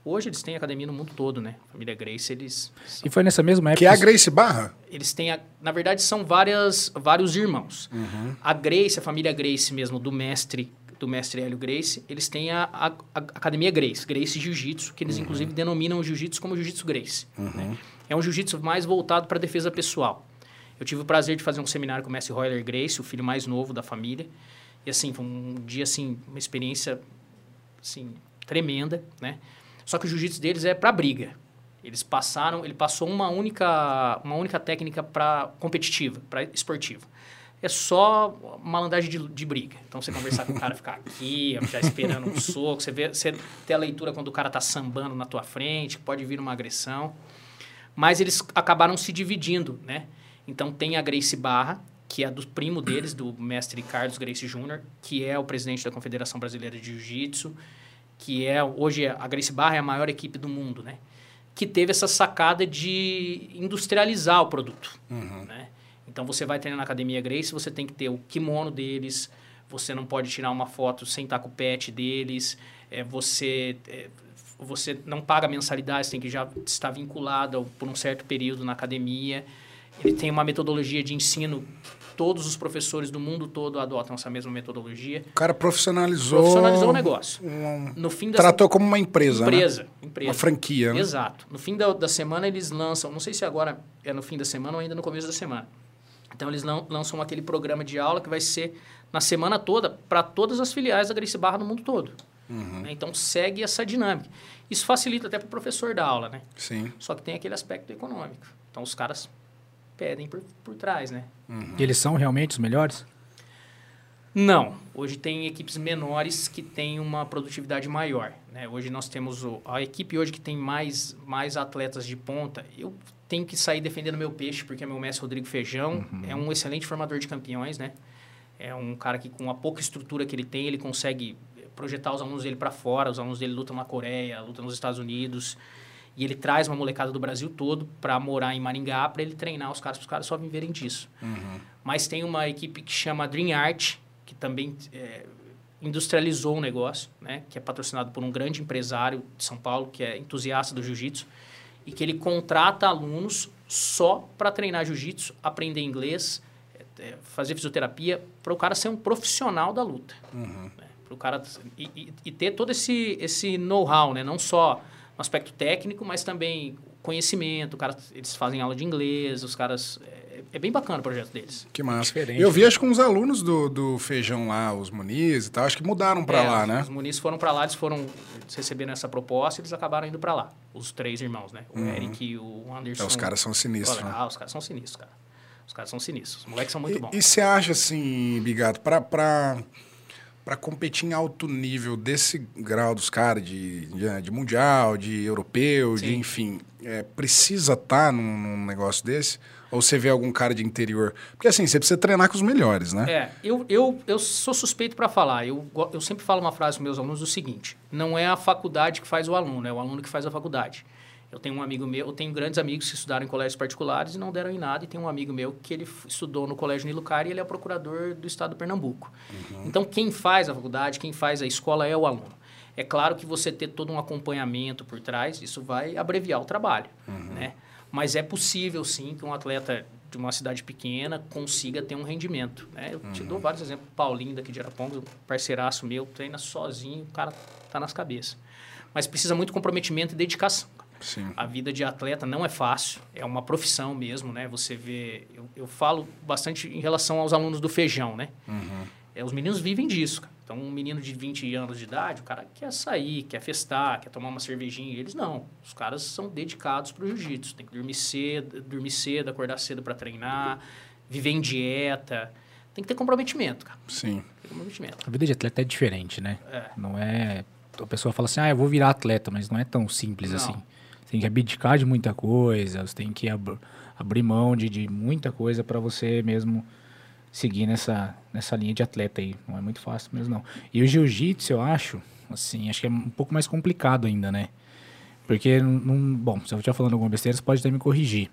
Hoje eles têm academia no mundo todo, né? A família Grace, eles... São... E foi nessa mesma época... Que é a Grace Barra? Eles têm... A... Na verdade, são várias, vários irmãos. Uhum. A Grace, a família Grace mesmo, do mestre do mestre Hélio Grace, eles têm a, a, a Academia Grace, Grace Jiu-Jitsu, que eles uhum. inclusive denominam o Jiu-Jitsu como Jiu-Jitsu Grace. Uhum. Né? É um Jiu-Jitsu mais voltado para defesa pessoal. Eu tive o prazer de fazer um seminário com o mestre Royler Grace, o filho mais novo da família. E assim, foi um dia assim, uma experiência assim, tremenda, né? Só que o jiu-jitsu deles é para briga. Eles passaram, ele passou uma única, uma única técnica para competitiva, para esportiva. É só malandragem de, de briga. Então você conversar com o cara, ficar aqui, já esperando um soco, você vê, você tem a leitura quando o cara tá sambando na tua frente, pode vir uma agressão. Mas eles acabaram se dividindo, né? Então tem a Grace Barra, que é do primo deles, do mestre Carlos Grace Jr., que é o presidente da Confederação Brasileira de Jiu-Jitsu que é hoje a Grace Barra é a maior equipe do mundo, né? Que teve essa sacada de industrializar o produto, uhum. né? Então você vai treinar na academia Grace, você tem que ter o kimono deles, você não pode tirar uma foto sem estar com o pet deles, é, você é, você não paga mensalidade, você tem que já estar vinculado por um certo período na academia. Ele tem uma metodologia de ensino todos os professores do mundo todo adotam essa mesma metodologia. O cara profissionalizou. Profissionalizou o negócio. Um, no fim da tratou como uma empresa. Empresa, né? empresa. Uma franquia. Né? Exato. No fim da, da semana eles lançam, não sei se agora é no fim da semana ou ainda no começo da semana. Então eles lançam aquele programa de aula que vai ser na semana toda para todas as filiais da Grace Barra no mundo todo. Uhum. Né? Então segue essa dinâmica. Isso facilita até para o professor da aula, né? Sim. Só que tem aquele aspecto econômico. Então os caras pedem por, por trás, né? Uhum. E eles são realmente os melhores? Não. Hoje tem equipes menores que têm uma produtividade maior. Né? Hoje nós temos o, a equipe hoje que tem mais, mais atletas de ponta. Eu tenho que sair defendendo meu peixe, porque meu mestre Rodrigo Feijão uhum. é um excelente formador de campeões, né? É um cara que com a pouca estrutura que ele tem, ele consegue projetar os alunos dele para fora. Os alunos dele lutam na Coreia, lutam nos Estados Unidos. E ele traz uma molecada do Brasil todo para morar em Maringá, para ele treinar os caras, para os caras só viverem disso. Uhum. Mas tem uma equipe que chama Dream Art, que também é, industrializou o negócio, né? Que é patrocinado por um grande empresário de São Paulo, que é entusiasta do jiu-jitsu, e que ele contrata alunos só para treinar jiu-jitsu, aprender inglês, é, fazer fisioterapia, para o cara ser um profissional da luta. Uhum. Né? Para o cara e, e, e, ter todo esse, esse know-how, né? Não só no aspecto técnico, mas também conhecimento. Cara, eles fazem aula de inglês, os caras. É, é bem bacana o projeto deles. Que massa. Diferente, eu vi, né? acho que uns alunos do, do Feijão lá, os Muniz e tal, acho que mudaram para é, lá, né? Os Muniz foram para lá, eles foram eles receberam essa proposta e eles acabaram indo para lá. Os três irmãos, né? O uhum. Eric e o Anderson. É, os caras são sinistros. Olha, né? Ah, os caras são sinistros, cara. Os caras são sinistros. Os moleques são muito e, bons. E você acha, assim, Bigato, para. Pra para competir em alto nível desse grau dos caras de, de, de, mundial, de europeu, Sim. de enfim, é, precisa estar tá num, num, negócio desse? Ou você vê algum cara de interior? Porque assim, você precisa treinar com os melhores, né? É, eu, eu, eu sou suspeito para falar. Eu, eu sempre falo uma frase para meus alunos o seguinte: não é a faculdade que faz o aluno, é o aluno que faz a faculdade. Eu tenho um amigo meu, eu tenho grandes amigos que estudaram em colégios particulares e não deram em nada, e tem um amigo meu que ele estudou no Colégio Nilucar e ele é procurador do estado do Pernambuco. Uhum. Então, quem faz a faculdade, quem faz a escola é o aluno. É claro que você ter todo um acompanhamento por trás, isso vai abreviar o trabalho, uhum. né? Mas é possível, sim, que um atleta de uma cidade pequena consiga ter um rendimento. Né? Eu uhum. te dou vários exemplos. Paulinho daqui de Arapongas, um parceiraço meu, treina sozinho, o cara tá nas cabeças. Mas precisa muito comprometimento e dedicação. Sim. A vida de atleta não é fácil, é uma profissão mesmo, né? Você vê... Eu, eu falo bastante em relação aos alunos do feijão, né? Uhum. É, os meninos vivem disso, cara. Então, um menino de 20 anos de idade, o cara quer sair, quer festar, quer tomar uma cervejinha. Eles não. Os caras são dedicados para o jiu-jitsu. Tem que dormir cedo, dormir cedo, acordar cedo para treinar, viver em dieta. Tem que ter comprometimento, cara. Sim. Comprometimento. A vida de atleta é diferente, né? É. Não é... A pessoa fala assim, ah, eu vou virar atleta, mas não é tão simples não. assim. Você tem que abdicar de muita coisa, você tem que ab abrir mão de, de muita coisa para você mesmo seguir nessa, nessa linha de atleta aí. Não é muito fácil mesmo, não. E o jiu-jitsu, eu acho, assim, acho que é um pouco mais complicado ainda, né? Porque, não, bom, se eu estiver falando alguma besteira, você pode até me corrigir.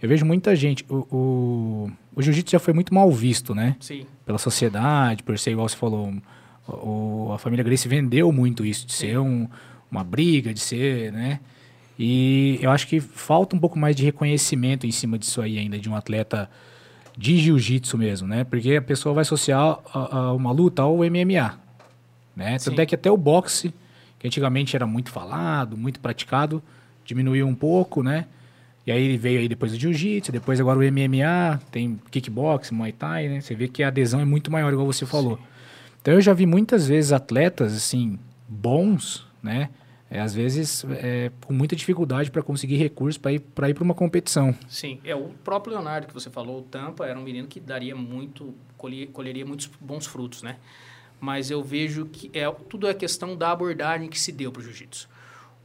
Eu vejo muita gente. O, o, o jiu-jitsu já foi muito mal visto, né? Sim. Pela sociedade, por ser igual você falou. O, a família Grace vendeu muito isso, de Sim. ser um, uma briga, de ser, né? E eu acho que falta um pouco mais de reconhecimento em cima disso aí ainda, de um atleta de jiu-jitsu mesmo, né? Porque a pessoa vai associar a, a uma luta ao MMA, né? Sim. Tanto é que até o boxe, que antigamente era muito falado, muito praticado, diminuiu um pouco, né? E aí veio aí depois o jiu-jitsu, depois agora o MMA, tem kickbox, muay thai, né? Você vê que a adesão é muito maior, igual você falou. Sim. Então eu já vi muitas vezes atletas, assim, bons, né? É, às vezes é, com muita dificuldade para conseguir recursos para ir para ir para uma competição. Sim, é o próprio Leonardo que você falou, o Tampa era um menino que daria muito, colher, colheria muitos bons frutos, né? Mas eu vejo que é tudo é questão da abordagem que se deu para o jiu-jitsu.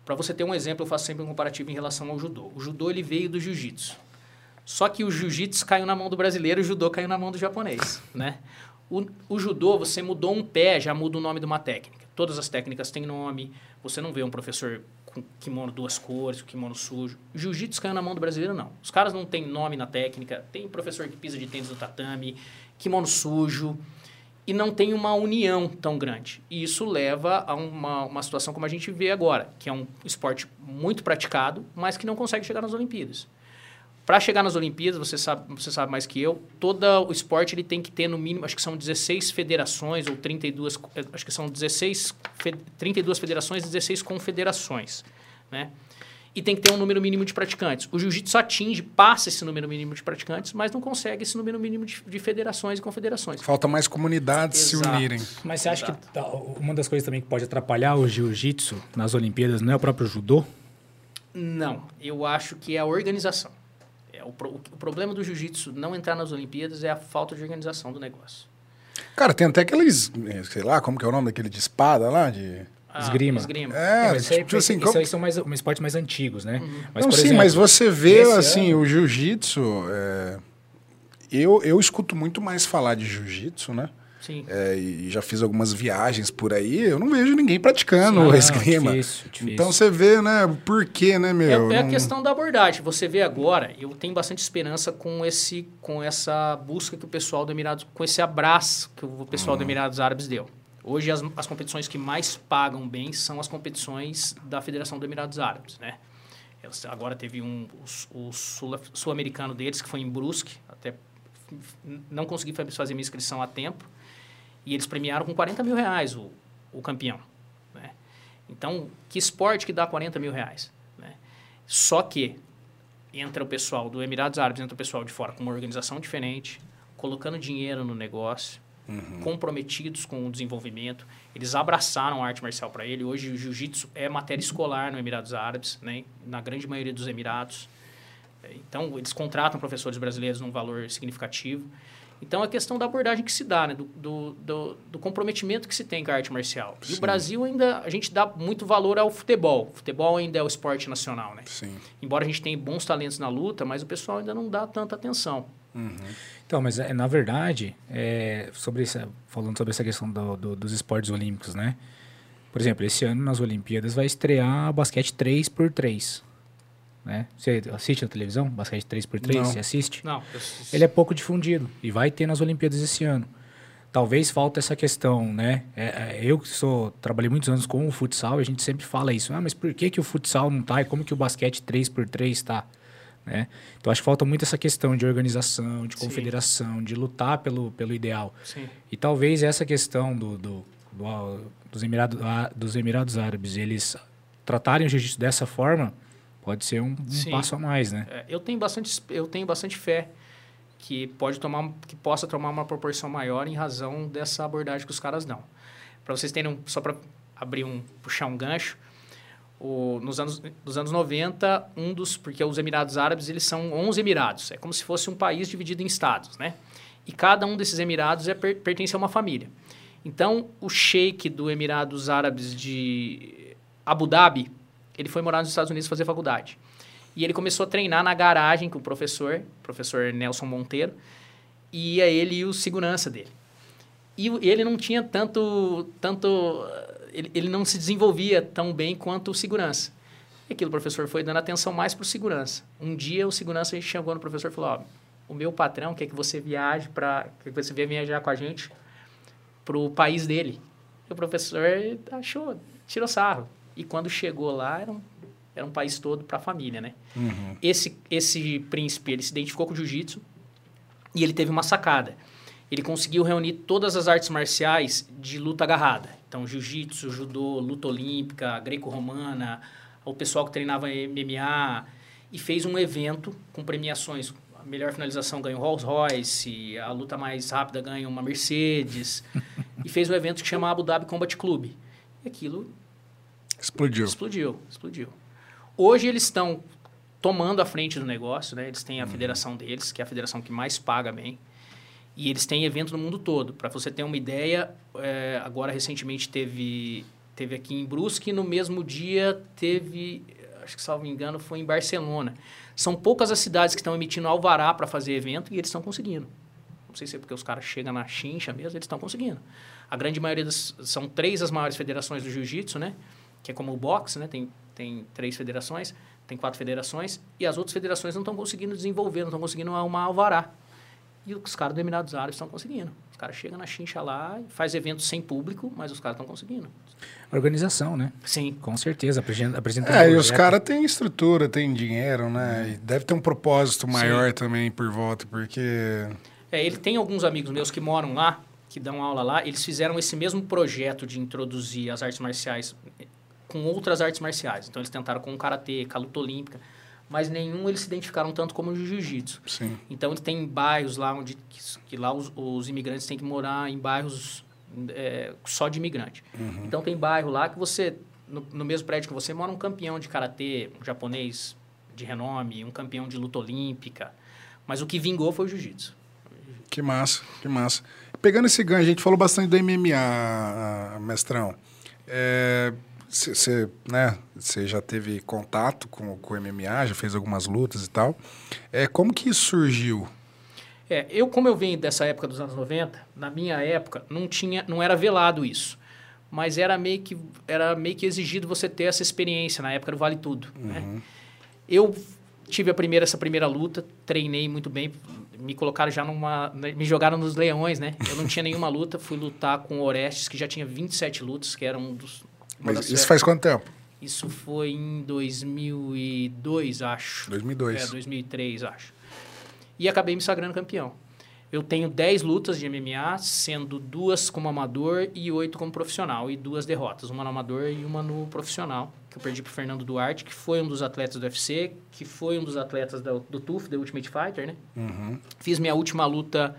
Para você ter um exemplo, eu faço sempre um comparativo em relação ao judô. O judô ele veio do jiu-jitsu. Só que o jiu-jitsu caiu na mão do brasileiro, o judô caiu na mão do japonês, né? O, o judô, você mudou um pé, já muda o nome de uma técnica. Todas as técnicas têm nome. Você não vê um professor com kimono duas cores, com kimono sujo. Jiu-jitsu caiu na mão do brasileiro, não. Os caras não têm nome na técnica. Tem professor que pisa de tênis no tatame, kimono sujo. E não tem uma união tão grande. E isso leva a uma, uma situação como a gente vê agora, que é um esporte muito praticado, mas que não consegue chegar nas Olimpíadas. Para chegar nas Olimpíadas, você sabe, você sabe mais que eu, todo o esporte ele tem que ter no mínimo, acho que são 16 federações ou 32, acho que são 16, 32 federações e 16 confederações, né? E tem que ter um número mínimo de praticantes. O jiu-jitsu atinge, passa esse número mínimo de praticantes, mas não consegue esse número mínimo de, de federações e confederações. Falta mais comunidades Exato. se unirem. Mas você acha Exato. que uma das coisas também que pode atrapalhar o jiu-jitsu nas Olimpíadas não é o próprio judô? Não, eu acho que é a organização o, pro, o problema do jiu-jitsu não entrar nas Olimpíadas é a falta de organização do negócio. Cara, tem até aqueles, eh, sei lá, como que é o nome daquele de espada lá, de... Ah, esgrima. esgrima. É, mas tipo, tipo assim, como... aí são mais, esportes mais antigos, né? Uhum. Mas, não, sim, exemplo, mas você vê, assim, ano... o jiu-jitsu... É... Eu, eu escuto muito mais falar de jiu-jitsu, né? É, e já fiz algumas viagens por aí, eu não vejo ninguém praticando Sim, esgrima. Difícil, difícil. Então você vê, né, por quê, né, meu? É, é a questão da abordagem. Você vê agora, eu tenho bastante esperança com esse com essa busca que o pessoal do Emirados, com esse abraço que o pessoal do uhum. Emirados Árabes deu. Hoje as, as competições que mais pagam bem são as competições da Federação dos Emirados Árabes, né? Agora teve um, o, o sul-americano deles, que foi em Brusque, até não consegui fazer minha inscrição a tempo, e eles premiaram com 40 mil reais o, o campeão. Né? Então, que esporte que dá 40 mil reais? Né? Só que entra o pessoal do Emirados Árabes, entra o pessoal de fora com uma organização diferente, colocando dinheiro no negócio, uhum. comprometidos com o desenvolvimento. Eles abraçaram a arte marcial para ele. Hoje o jiu-jitsu é matéria escolar no Emirados Árabes, né? na grande maioria dos Emirados. Então, eles contratam professores brasileiros num valor significativo. Então, é questão da abordagem que se dá, né? do, do, do, do comprometimento que se tem com a arte marcial. Sim. E o Brasil ainda, a gente dá muito valor ao futebol. O futebol ainda é o esporte nacional, né? Sim. Embora a gente tenha bons talentos na luta, mas o pessoal ainda não dá tanta atenção. Uhum. Então, mas é, na verdade, é, sobre essa, falando sobre essa questão do, do, dos esportes olímpicos, né? Por exemplo, esse ano nas Olimpíadas vai estrear basquete 3x3. Né? Você assiste na televisão, basquete 3x3? Não. Você assiste? Não. Ele é pouco difundido e vai ter nas Olimpíadas esse ano. Talvez falta essa questão, né? É, é, eu que sou, trabalhei muitos anos com o futsal, a gente sempre fala isso. Ah, mas por que, que o futsal não tá? E como que o basquete 3x3 está? Né? Então acho que falta muito essa questão de organização, de confederação, Sim. de lutar pelo, pelo ideal. Sim. E talvez essa questão do, do, do dos, Emirados, dos Emirados Árabes, eles tratarem o jiu-jitsu dessa forma, pode ser um, um passo a mais, né? É, eu tenho bastante, eu tenho bastante fé que pode tomar, que possa tomar uma proporção maior em razão dessa abordagem que os caras dão. Para vocês terem um, só para abrir um, puxar um gancho, o, nos, anos, nos anos 90, um dos... Porque os Emirados Árabes, eles são 11 Emirados. É como se fosse um país dividido em estados, né? E cada um desses Emirados é, pertence a uma família. Então, o sheik do Emirados Árabes de Abu Dhabi, ele foi morar nos Estados Unidos fazer faculdade. E ele começou a treinar na garagem com o professor, professor Nelson Monteiro, e ia ele e o segurança dele. E ele não tinha tanto, tanto ele, ele não se desenvolvia tão bem quanto o segurança. E aquilo o professor foi dando atenção mais para o segurança. Um dia o segurança chegou no professor e falou: ó, o meu patrão quer que você viaje para que você venha viajar com a gente para o país dele. E o professor achou, tirou sarro. E quando chegou lá, era um, era um país todo para a família, né? Uhum. Esse, esse príncipe, ele se identificou com o jiu-jitsu e ele teve uma sacada. Ele conseguiu reunir todas as artes marciais de luta agarrada. Então, jiu-jitsu, judô, luta olímpica, greco-romana, o pessoal que treinava MMA, e fez um evento com premiações. A melhor finalização ganhou Rolls Royce, a luta mais rápida ganhou uma Mercedes, e fez um evento que chama Abu Dhabi Combat Club. E aquilo... Explodiu. Explodiu, explodiu. Hoje eles estão tomando a frente do negócio, né? Eles têm a uhum. federação deles, que é a federação que mais paga bem. E eles têm evento no mundo todo. Para você ter uma ideia, é, agora recentemente teve, teve aqui em Brusque, no mesmo dia teve, acho que salvo me engano, foi em Barcelona. São poucas as cidades que estão emitindo alvará para fazer evento e eles estão conseguindo. Não sei se é porque os caras chegam na chincha mesmo, eles estão conseguindo. A grande maioria das, são três as maiores federações do jiu-jitsu, né? Que é como o boxe, né? Tem, tem três federações, tem quatro federações, e as outras federações não estão conseguindo desenvolver, não estão conseguindo uma alvará. E os caras do Emirados Árabes estão conseguindo. Os caras chegam na chincha lá, faz eventos sem público, mas os caras estão conseguindo. Organização, né? Sim. Com certeza. Apresentando é, e os caras têm estrutura, têm dinheiro, né? E deve ter um propósito maior Sim. também por volta, porque... É, ele tem alguns amigos meus que moram lá, que dão aula lá, eles fizeram esse mesmo projeto de introduzir as artes marciais com outras artes marciais. Então, eles tentaram com o Karatê, com a luta olímpica mas nenhum eles se identificaram tanto como o jiu-jitsu. Então, tem bairros lá onde que, que lá os, os, imigrantes têm que morar em bairros é, só de imigrante. Uhum. Então, tem bairro lá que você, no, no, mesmo prédio que você, mora um campeão de karatê, um japonês de renome, um campeão de luta olímpica. Mas o que vingou foi o jiu-jitsu. Que massa, que massa. Pegando esse ganho, a gente falou bastante do MMA, mestrão. É, você né, já teve contato com, com o MMA, já fez algumas lutas e tal. É, como que isso surgiu? É, eu, como eu venho dessa época dos anos 90, na minha época, não, tinha, não era velado isso. Mas era meio que, era meio que exigido você ter essa experiência na época do Vale Tudo. Né? Uhum. Eu tive a primeira, essa primeira luta, treinei muito bem, me colocaram já numa. Me jogaram nos leões, né? Eu não tinha nenhuma luta, fui lutar com o Orestes, que já tinha 27 lutas, que era um dos. Mas isso faz quanto tempo? Isso foi em 2002, acho. 2002. É, 2003, acho. E acabei me sagrando campeão. Eu tenho 10 lutas de MMA, sendo duas como amador e oito como profissional. E duas derrotas, uma no amador e uma no profissional. Que eu perdi pro Fernando Duarte, que foi um dos atletas do UFC, que foi um dos atletas da- do TUF, da Ultimate Fighter, né? Uhum. Fiz minha última luta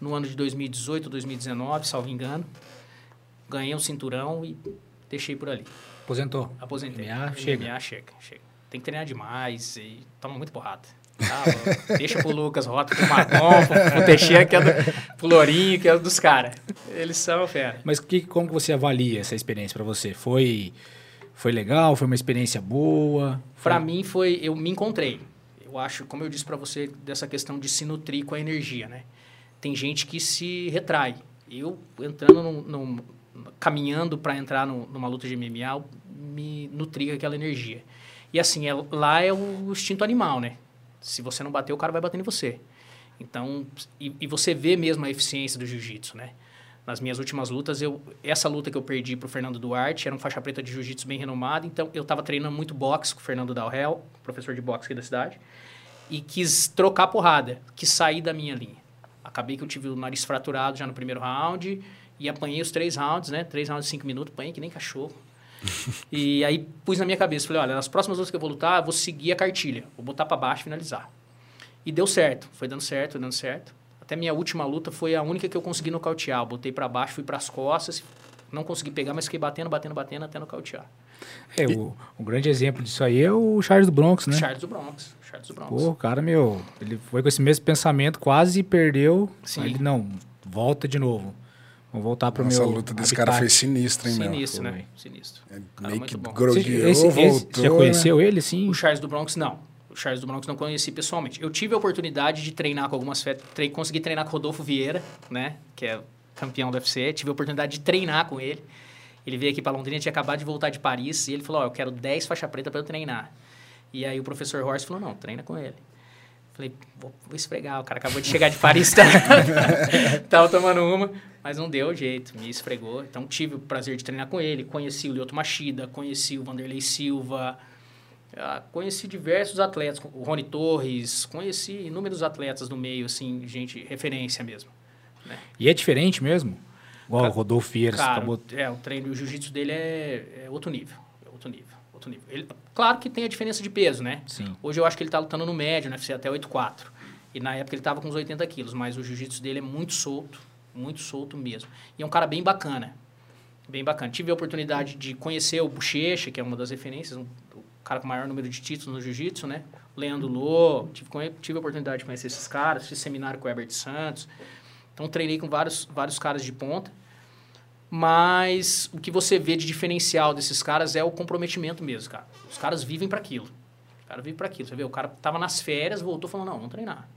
no ano de 2018, 2019, salvo engano. Ganhei um cinturão e deixei por ali. Aposentou. Aposentei. MMA, chega. MMA chega, chega. Tem que treinar demais e toma muito porrada. Tá, deixa pro Lucas Rota, pro Marcon, pro, pro Teixeira, que é do, pro Lourinho, que é dos caras. Eles são fera. Mas que, como você avalia essa experiência para você? Foi, foi legal? Foi uma experiência boa? Pra Foi- mim foi, eu me encontrei. Eu acho, como eu disse pra você, dessa questão de se nutrir com a energia, né? Tem gente que se retrai. Eu entrando num, num- caminhando para entrar no- numa luta de MMA, me nutri com aquela energia. E assim, é- lá é o instinto animal, né? Se você não bater, o cara vai bater em você. Então, e, e você vê mesmo a eficiência do jiu-jitsu, né? Nas minhas últimas lutas, eu, essa luta que eu perdi pro Fernando Duarte era um faixa preta de jiu-jitsu bem renomado, então eu estava treinando muito boxe com o Fernando Dalrel, professor de boxe aqui da cidade, e quis trocar porrada, quis sair da minha linha. Acabei que eu tive o nariz fraturado já no primeiro round e apanhei os três rounds, né? Três rounds de cinco minutos, apanhei que nem cachorro. e aí pus na minha cabeça, falei, olha, nas próximas lutas que eu vou lutar, eu vou seguir a cartilha, vou botar para baixo e finalizar. E deu certo, foi dando certo, foi dando certo. Até minha última luta foi a única que eu consegui nocautear. Eu botei para baixo, fui para as costas, não consegui pegar, mas fiquei batendo, batendo, batendo até nocautear. É, o, um grande exemplo disso aí é o Charles do Bronx, né? Charles do Bronx, Charles do Bronx. Pô, o cara, meu, ele foi com esse mesmo pensamento, quase perdeu. Sim. Aí ele, não, volta de novo. Vamos voltar pro Nossa, meu a luta desse habitat. cara foi sinistra, hein, meu? Sinistro, Foi. né? Sinistro. É, Cara, meio muito que grogueou, esse, esse, voltou. você já conheceu ele, sim? O Charles do Bronx, não. O Charles do Bronx não conheci pessoalmente. Eu tive a oportunidade de treinar com algumas... Fe... Tre... Consegui treinar com o Rodolfo Vieira, né? Que é campeão do UFC. Tive a oportunidade de treinar com ele. Ele veio aqui para Londrina, tinha acabado de voltar de Paris. E ele falou, ó, eu quero 10 faixa preta para eu treinar. E aí o professor Horst falou, não, treina com ele. Falei, vou, vou esfregar. O cara acabou de chegar de Paris, tá? tava tomando uma, mas não deu jeito, me esfregou. Então tive o prazer de treinar com ele. Conheci o Lyoto Machida, conheci o Vanderlei Silva, ah, conheci diversos atletas, o Rony Torres, conheci inúmeros atletas do meio, assim, gente, referência mesmo. E é diferente mesmo? Igual o Rodolfo Cara, acabou... é, o treino, o jiu-jitsu dele é, é outro nível, é outro nível, outro nível. Ele, claro que tem a diferença de peso, né? Sim. Hoje eu acho que ele tá lutando no médio, no UFC até 8'4". E na época ele tava com uns 80 quilos, mas o jiu-jitsu dele é muito solto, muito solto mesmo. E é um cara bem bacana, bem bacana. Tive a oportunidade de conhecer o Bochecha, que é uma das referências, um, o cara com o maior número de títulos no jiu-jitsu, né? O Leandro Lô, tive, tive a oportunidade de conhecer esses caras, fiz seminário com o Herbert Santos. Então treinei com vários, vários caras de ponta. Mas o que você vê de diferencial desses caras é o comprometimento mesmo, cara. Os caras vivem para aquilo. O cara vive para aquilo. Você vê, o cara tava nas férias, voltou falando, não, vamos treinar.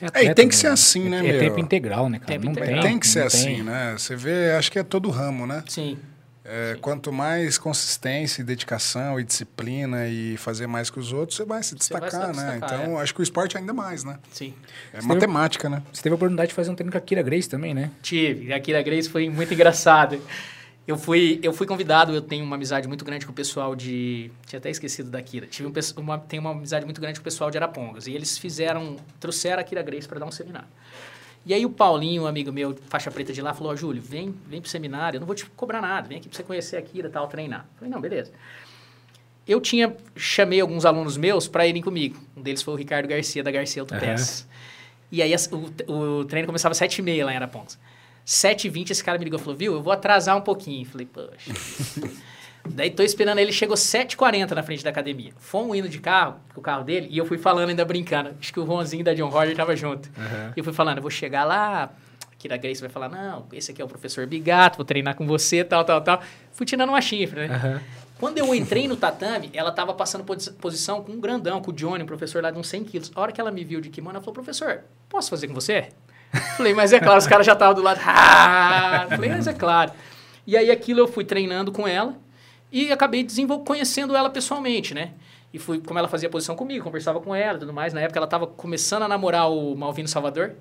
É, e atleta, tem que ser assim, né, é, meu? É tempo integral, né, cara? Tempo não integral. tem, Tem que ser não assim, tem. né? Você vê, acho que é todo ramo, né? Sim. É, quanto mais consistência e dedicação e disciplina e fazer mais que os outros, você vai se Você vai se destacar, né? destacar, Então, acho que o esporte ainda mais, né? Sim. É Você matemática, né? Você teve a oportunidade de fazer um treino com a Kira Grace também, né? Tive. Aqui na Grace foi muito engraçado. Eu fui, eu fui convidado, eu tenho uma amizade muito grande com o pessoal de. Tinha até esquecido da Kira. Tive um, uma, tenho uma amizade muito grande com o pessoal de Arapongas. E eles fizeram. Trouxeram a Kira Grace para dar um seminário. E aí o Paulinho, um amigo meu, faixa preta de lá, falou: Ó, Júlio, vem, vem pro seminário, eu não vou te cobrar nada, vem aqui pra você conhecer a Kira tal, treinar. Eu falei, não, beleza. Eu tinha, chamei alguns alunos meus para irem comigo. Um deles foi o Ricardo Garcia, da Garcia Autopeças. E aí o, o treino começava às 7h30 lá em Arapongas. 7h20 esse cara me ligou e falou, viu, eu vou atrasar um pouquinho. Falei, poxa. Daí tô esperando ele, chegou 7h40 na frente da academia. Fomos indo de carro, o carro dele, e eu fui falando ainda brincando. Acho que o Ronzinho da John Roger tava junto. E eu fui falando, eu vou chegar lá, aqui da Grace vai falar, não, esse aqui é o professor Bigato, vou treinar com você, tal, tal, tal. Fui tirando uma chifre, né? Aham. Quando eu entrei no tatame, ela estava passando posição com um grandão, com o Johnny, um professor lá de uns 100 quilos. A hora que ela me viu de kimono, ela falou, professor, posso fazer com você? Falei, mas é claro, os caras já estavam do lado. Ah! Falei, mas é claro. E aí aquilo eu fui treinando com ela e acabei conhecendo ela pessoalmente, né? E fui, como ela fazia posição comigo, conversava com ela e tudo mais. Na época ela estava começando a namorar o Malvino Salvador.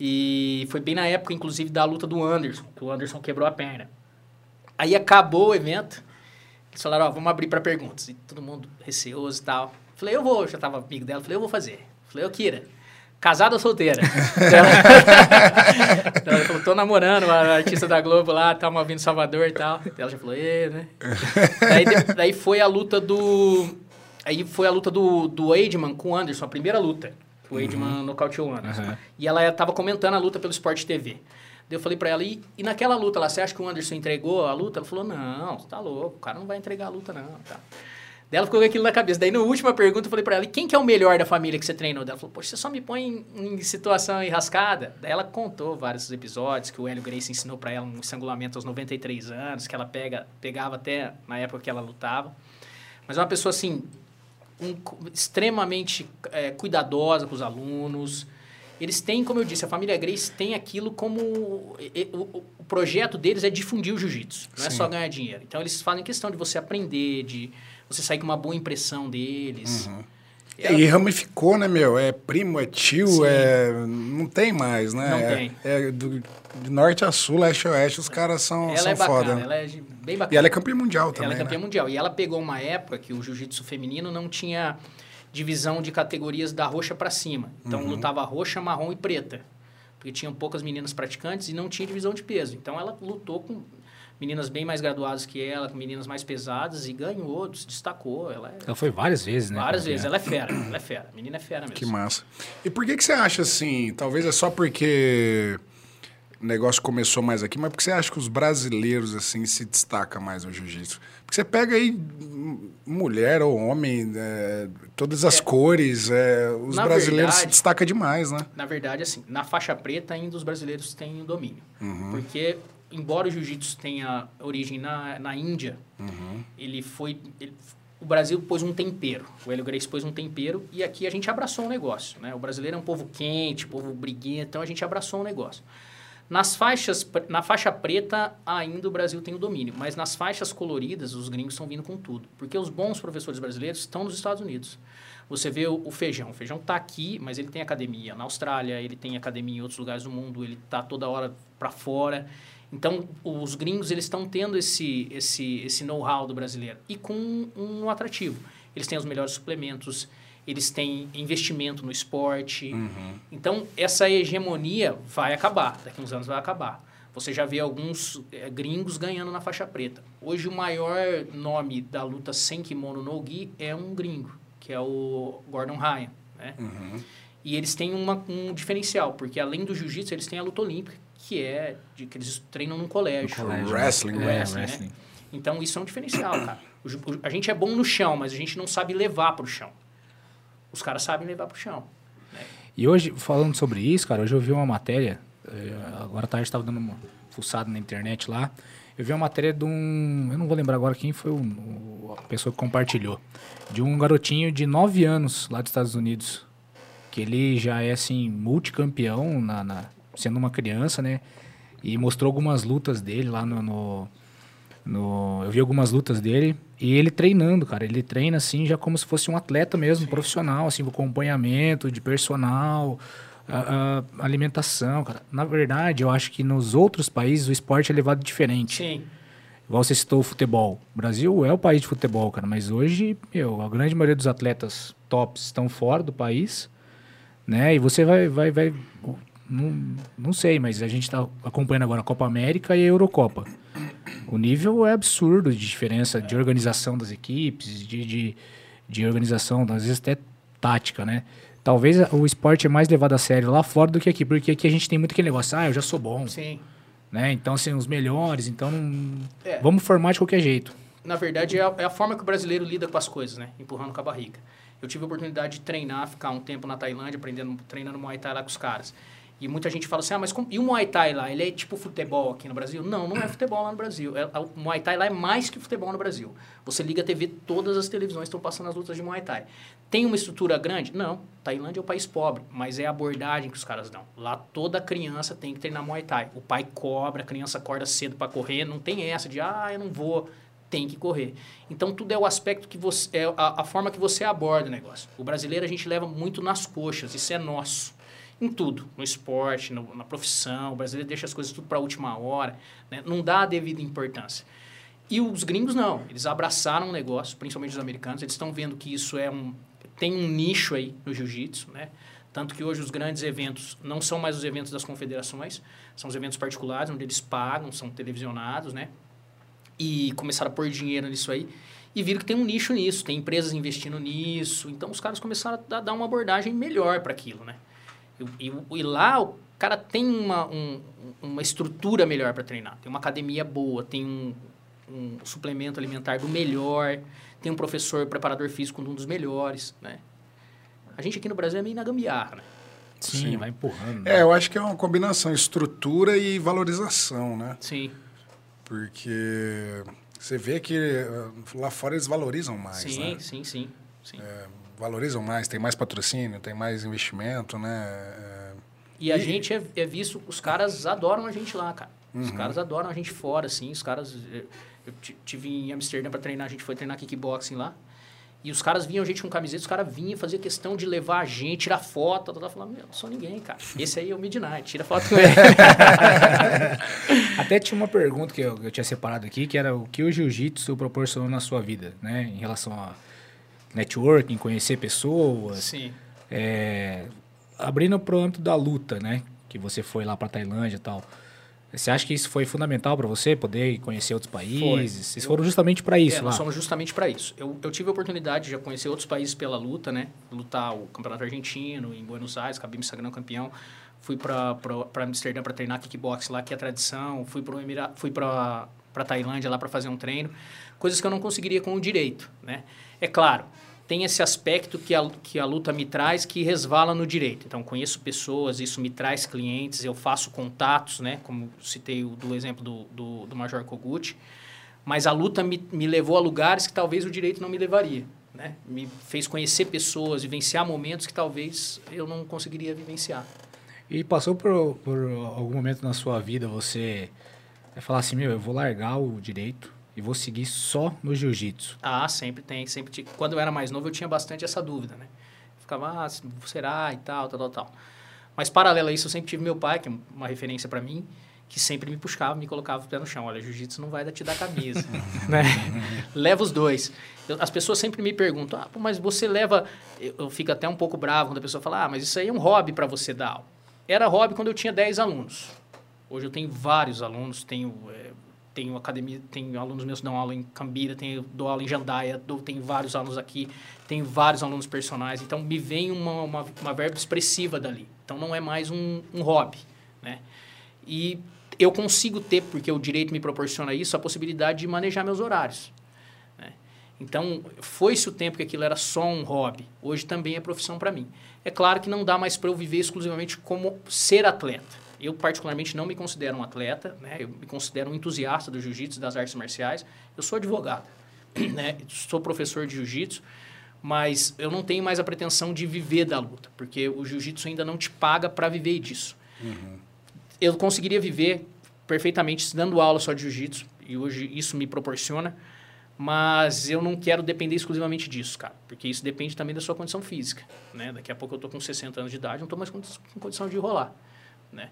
E foi bem na época, inclusive, da luta do Anderson, que o Anderson quebrou a perna. Aí acabou o evento. Eles falaram, ó, vamos abrir para perguntas. E todo mundo receoso e tal. Falei, eu vou, já tava amigo dela. Falei, eu vou fazer. Falei, eu Kira, casada ou solteira? ela, falou, tô namorando uma artista da Globo lá, tá vindo Salvador e tal. Ela já falou, e, né? daí, daí foi a luta do... Aí foi a luta do, do Eidman com o Anderson, a primeira luta. O Eidman uhum. nocauteou o Anderson. Uhum. E ela tava comentando a luta pelo Sport TV. Daí eu falei pra ela, e, e naquela luta lá, você acha que o Anderson entregou a luta? Ela falou, não, você tá louco, o cara não vai entregar a luta não, tá. Daí ela ficou com aquilo na cabeça. Daí, na última pergunta, eu falei pra ela, e quem que é o melhor da família que você treinou? Daí ela falou, poxa, você só me põe em, em situação enrascada. Daí ela contou vários episódios que o Hélio Grace ensinou para ela um estrangulamento aos 93 anos, que ela pega, pegava até na época que ela lutava. Mas é uma pessoa, assim, um, extremamente é, cuidadosa com os alunos. Eles têm, como eu disse, a família Grace tem aquilo como... O, o, o projeto deles é difundir o jiu-jitsu, não Sim. é só ganhar dinheiro. Então, eles fazem questão de você aprender, de você sair com uma boa impressão deles. Uhum. E, ela... e ramificou, né, meu? É primo, é tio, Sim. é. Não tem mais, né? Não é, tem. É do, de norte a sul, leste a oeste, os caras são, ela são é bacana, foda. Ela é bem bacana. E ela é campeã mundial também. Ela é campeã né? mundial. E ela pegou uma época que o jiu-jitsu feminino não tinha divisão de categorias da roxa para cima. Então uhum. lutava roxa, marrom e preta. Porque tinham poucas meninas praticantes e não tinha divisão de peso. Então ela lutou com meninas bem mais graduadas que ela, com meninas mais pesadas, e ganhou, se destacou. Ela, é... ela foi várias vezes, né? Várias vezes. Ela é fera, ela é fera. A menina é fera mesmo. Que massa. E por que, que você acha assim? Talvez é só porque o negócio começou mais aqui, mas por que você acha que os brasileiros, assim, se destacam mais no jiu-jitsu? Porque você pega aí mulher ou homem, é, todas as é, cores, é, os brasileiros verdade, se destacam demais, né? Na verdade, assim, na faixa preta ainda os brasileiros têm o domínio. Uhum. Porque embora o jiu-jitsu tenha origem na, na Índia, uhum. ele foi... Ele, o Brasil pôs um tempero, o Hélio Grace pôs um tempero e aqui a gente abraçou o negócio, né? O brasileiro é um povo quente, povo briguento, então a gente abraçou o negócio. Nas faixas, na faixa preta, ainda o Brasil tem o domínio, mas nas faixas coloridas, os gringos estão vindo com tudo. Porque os bons professores brasileiros estão nos Estados Unidos. Você vê o, feijão. O feijão está aqui, mas ele tem academia na Austrália, ele tem academia em outros lugares do mundo, ele está toda hora para fora. Então, os gringos eles estão tendo esse, esse, esse know-how do brasileiro e com um atrativo. Eles têm os melhores suplementos, eles têm investimento no esporte. Uhum. Então, essa hegemonia vai acabar, daqui uns anos vai acabar. Você já vê alguns é, gringos ganhando na faixa preta. Hoje, o maior nome da luta sem kimono no gi é um gringo, que é o Gordon Ryan. Né? Uhum. E eles têm uma, um diferencial, porque além do jiu-jitsu, eles têm a luta olímpica, que é de que eles treinam num colégio. No colégio. Wrestling, né? wrestling, é, wrestling. Né? Então isso é um diferencial, cara. O, a gente é bom no chão, mas a gente não sabe levar para o chão. Os caras sabem levar para o chão. Né? E hoje, falando sobre isso, cara, hoje eu vi uma matéria, eh, agora tarde estava dando uma fuçada na internet lá, eu vi uma matéria de um, eu não vou lembrar agora quem foi o, a pessoa que compartilhou, de um garotinho de 9 anos lá dos Estados Unidos, que ele já é, assim, multicampeão na, na sendo uma criança, né? E mostrou algumas lutas dele lá no, no, no, Eu vi algumas lutas dele e ele treinando, cara. Ele treina assim já como se fosse um atleta mesmo, Sim. profissional, assim, com acompanhamento de personal, a, a, alimentação, cara. Na verdade, eu acho que nos outros países o esporte é levado diferente. Sim. Igual você citou o futebol. O Brasil é o país de futebol, cara, mas hoje, meu, a grande maioria dos atletas tops estão fora do país, né? E você vai, vai, vai não, não sei, mas a gente está acompanhando agora a Copa América e a Eurocopa. O nível é absurdo de diferença de organização das equipes, de, de, de organização, às vezes até tática, né? Talvez o esporte é mais levado a sério lá fora do que aqui, porque aqui a gente tem muito aquele negócio, ah, eu já sou bom. Sim. Né? Então, assim, os melhores, então é. vamos formar de qualquer jeito. Na verdade, é a, é a, forma que o brasileiro lida com as coisas, né? Empurrando com a barriga. Eu tive a oportunidade de treinar, ficar um tempo na Tailândia, aprendendo, treinando Muay Thai lá com os caras. E muita gente fala assim, ah, mas e o Muay Thai lá? Ele é tipo futebol aqui no Brasil? Não, não é futebol lá no Brasil. É, o Muay Thai lá é mais que futebol no Brasil. Você liga a TV, todas as televisões estão passando as lutas de Muay Thai. Tem uma estrutura grande? Não. Tailândia é um país pobre, mas é a abordagem que os caras dão. Lá toda criança tem que treinar Muay Thai. O pai cobra, a criança acorda cedo para correr, não tem essa de, ah, eu não vou tem que correr. Então, tudo é o aspecto que você. É a, a, forma que você aborda o negócio. O brasileiro a gente leva muito nas coxas, isso é nosso. Em tudo, no esporte, no, na profissão. O brasileiro deixa as coisas tudo para a última hora, né? não dá a devida importância. E os gringos não, eles abraçaram o negócio, principalmente os americanos, eles estão vendo que isso é um. tem um nicho aí no jiu-jitsu, né? Tanto que hoje os grandes eventos não são mais os eventos das confederações, são os eventos particulares, onde eles pagam, são televisionados, né? e começaram a pôr dinheiro nisso aí e viram que tem um nicho nisso, tem empresas investindo nisso. Então os caras começaram a dar uma abordagem melhor para aquilo, né? E, e, e, lá o cara tem uma, um, uma estrutura melhor para treinar, tem uma academia boa, tem um, um suplemento alimentar do melhor, tem um professor preparador físico um dos melhores, né? A gente aqui no Brasil é meio na gambiarra, né? Sim, Sim. vai empurrando. Né? É, eu acho que é uma combinação estrutura e valorização, né? Sim. Porque você vê que eh, lá fora eles valorizam mais, sim, né? Sim, sim, sim. É, valorizam mais, tem mais patrocínio, tem mais investimento, né? É... E a e... gente é, é, visto, os caras adoram a gente lá, cara. Os uhum. caras adoram a gente fora, assim. Os caras... Eh, eu tive em Amsterdã para treinar, a gente foi treinar kickboxing lá. E os caras vinham, a gente com camiseta, os caras vinham fazer questão de levar a gente, tirar foto. Eu tava falando, meu, não sou ninguém, cara. Esse aí é o Midnight, tira foto com ele. Até tinha uma pergunta que eu, eu, tinha separado aqui, que era o que o jiu-jitsu proporcionou na sua vida, né? Em relação a networking, conhecer pessoas. Sim. É, abrindo pro âmbito da luta, né? Que você foi lá pra Tailândia e tal. Você acha que isso foi fundamental para você, poder conhecer outros países? Foi. Vocês foram justamente para isso é, lá? Nós fomos justamente para isso. Eu, eu tive a oportunidade de já conhecer outros países pela luta, né? Lutar o Campeonato Argentino, em Buenos Aires, acabei me sagrando campeão. Fui para Amsterdã para treinar kickbox lá, que é a tradição. Fui para Emira... fui para Tailândia lá para fazer um treino. Coisas que eu não conseguiria com o direito, né? É claro, tem esse aspecto que a, que a luta me traz que resvala no direito. Então, conheço pessoas, isso me traz clientes, eu faço contatos, né? Como citei o do exemplo do, do, do Major Kogut. Mas a luta me, me levou a lugares que talvez o direito não me levaria. Né? Me fez conhecer pessoas, vivenciar momentos que talvez eu não conseguiria vivenciar. E passou por, por algum momento na sua vida você falar assim, meu, eu vou largar o direito, e vou seguir só no jiu-jitsu? Ah, sempre tem, sempre. Quando eu era mais novo, eu tinha bastante essa dúvida, né? Ficava, ah, será e tal, tal, tal, tal. Mas paralelo a isso, eu sempre tive meu pai, que é uma referência para mim, que sempre me puxava, me colocava o pé no chão. Olha, jiu-jitsu não vai te dar camisa, né? Leva os dois. Eu, as pessoas sempre me perguntam, ah, mas você leva... Eu, eu, fico até um pouco bravo quando a pessoa fala, ah, mas isso aí é um hobby para você dar aula. Era hobby quando eu tinha 10 alunos. Hoje eu tenho vários alunos, tenho é, tenho academia, tenho alunos meus que dão aula em Cambira, tenho, dou aula em Jandaia, dou, tenho vários alunos aqui, tenho vários alunos personais. Então, me vem uma, uma, uma verba expressiva dali. Então, não é mais um, um hobby, né? E eu consigo ter, porque o direito me proporciona isso, a possibilidade de manejar meus horários. Né? Então, foi-se o tempo que aquilo era só um hobby. Hoje também é profissão para mim. É claro que não dá mais para eu viver exclusivamente como ser atleta. Eu, particularmente, não me considero um atleta, né? Eu me considero um entusiasta do jiu-jitsu, das artes marciais. Eu sou advogado, né? Sou professor de jiu-jitsu, mas eu não tenho mais a pretensão de viver da luta, porque o jiu-jitsu ainda não te paga para viver disso. Uhum. Eu conseguiria viver perfeitamente dando aula só de jiu-jitsu, e hoje isso me proporciona, mas eu não quero depender exclusivamente disso, cara, porque isso depende também da sua condição física, né? Daqui a pouco eu tô com 60 anos de idade, não estou mais com condição de rolar, né?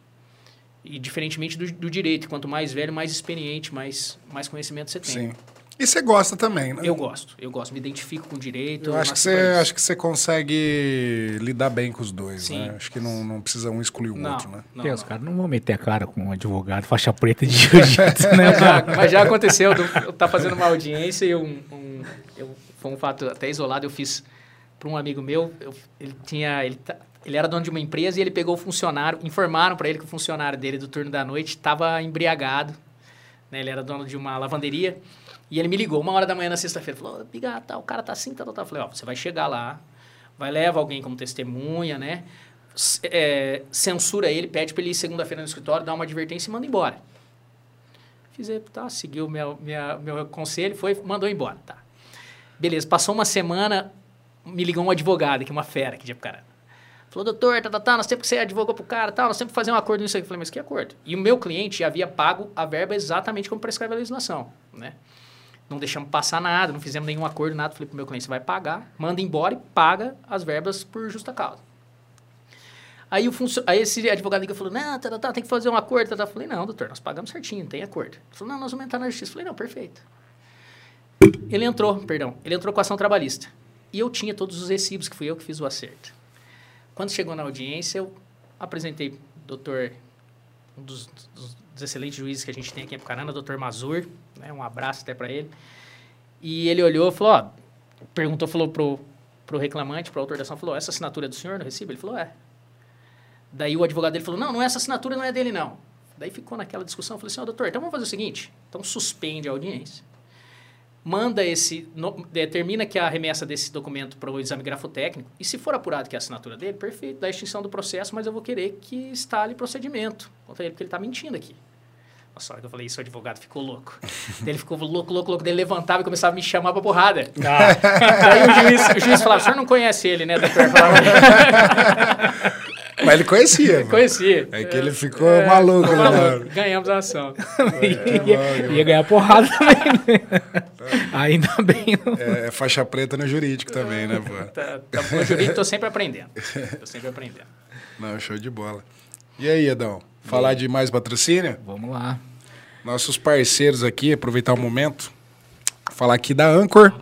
E diferentemente do, do, direito, quanto mais velho, mais experiente, mais, mais conhecimento você tem. Sim. E você gosta também, né? Eu gosto, eu gosto, me identifico com o direito. Eu, acho que, você, acho que você consegue lidar bem com os dois, Sim. né? Acho que não, não precisa um excluir o não, outro, né? Não, Deus, os caras não vão meter a cara com um advogado, faixa preta de jiu-jitsu, né? já, mas já aconteceu, eu estar tá fazendo uma audiência e um, um, eu, foi um fato até isolado, eu fiz para um amigo meu, eu, ele tinha, ele tá, ele era dono de uma empresa e ele pegou o funcionário, informaram para ele que o funcionário dele do turno da noite estava embriagado. Né? Ele era dono de uma lavanderia. E ele me ligou uma hora da manhã na sexta-feira. Falou, Biga, tá, o cara tá assim, tá, tá, tá. Eu falei, ó, você vai chegar lá, vai levar alguém como testemunha, né? é, censura ele, pede para ele ir segunda-feira no escritório, dá uma advertência e manda embora. Fiz, tá, seguiu meu, minha, meu conselho, foi, mandou embora, tá. Beleza, passou uma semana, me ligou um advogado, que é uma fera aqui de Apucarana. Falou, doutor, tá, tá, tá, nós temos que você advogou pro cara, tá, nós temos que fazer um acordo nisso aqui. Eu falei, mas que acordo? E o meu cliente havia pago a verba exatamente como prescreve a legislação, né? Não deixamos passar nada, não fizemos nenhum acordo, nada. Falei pro meu cliente, você vai pagar, manda embora e paga as verbas por justa causa. Aí, o funcio... Aí esse advogado liga e falou, não, tá, tá, tá, tem que fazer um acordo. Tá, tá. falei, não, doutor, nós pagamos certinho, tem acordo. Ele falou, não, nós vamos entrar na justiça. falei, não, perfeito. Ele entrou, perdão, ele entrou com ação trabalhista. E eu tinha todos os recibos, que fui eu que fiz o acerto. Quando chegou na audiência, eu apresentei doutor, um dos, dos, dos, excelentes juízes que a gente tem aqui em Apucarana, doutor Mazur, né, um abraço até para ele. E ele olhou e falou, ó, perguntou, falou pro, pro reclamante, pro autor da ação, falou, essa assinatura é do senhor no recibo? Ele falou, é. Daí o advogado dele falou, não, não é essa assinatura, não é dele, não. Daí ficou naquela discussão, eu falei assim, ó, doutor, então vamos fazer o seguinte, então suspende a audiência manda esse, no, determina que a remessa desse documento para o exame grafotécnico, e se for apurado que é a assinatura dele, perfeito, dá extinção do processo, mas eu vou querer que instale procedimento contra ele, porque ele está mentindo aqui. Nossa, hora que eu falei isso, o advogado ficou louco. ele ficou louco, louco, louco. Ele levantava e começava a me chamar pra porrada. Ah. Daí o juiz, o juiz falava, o senhor não conhece ele, né, doutor? Mas ele conhecia. Conhecia. É que ele ficou é, maluco, né? Maluco. Ganhamos a ação. É, ia, ia, ganhar porrada também. Né? Ainda bem. É, é, faixa preta no jurídico também, né, pô? Tá, tá, no jurídico tô sempre aprendendo. Tô sempre aprendendo. Não, show de bola. E aí, Edão? Falar de mais patrocínio? Vamos lá. Nossos parceiros aqui, aproveitar o momento, falar aqui da Anchor,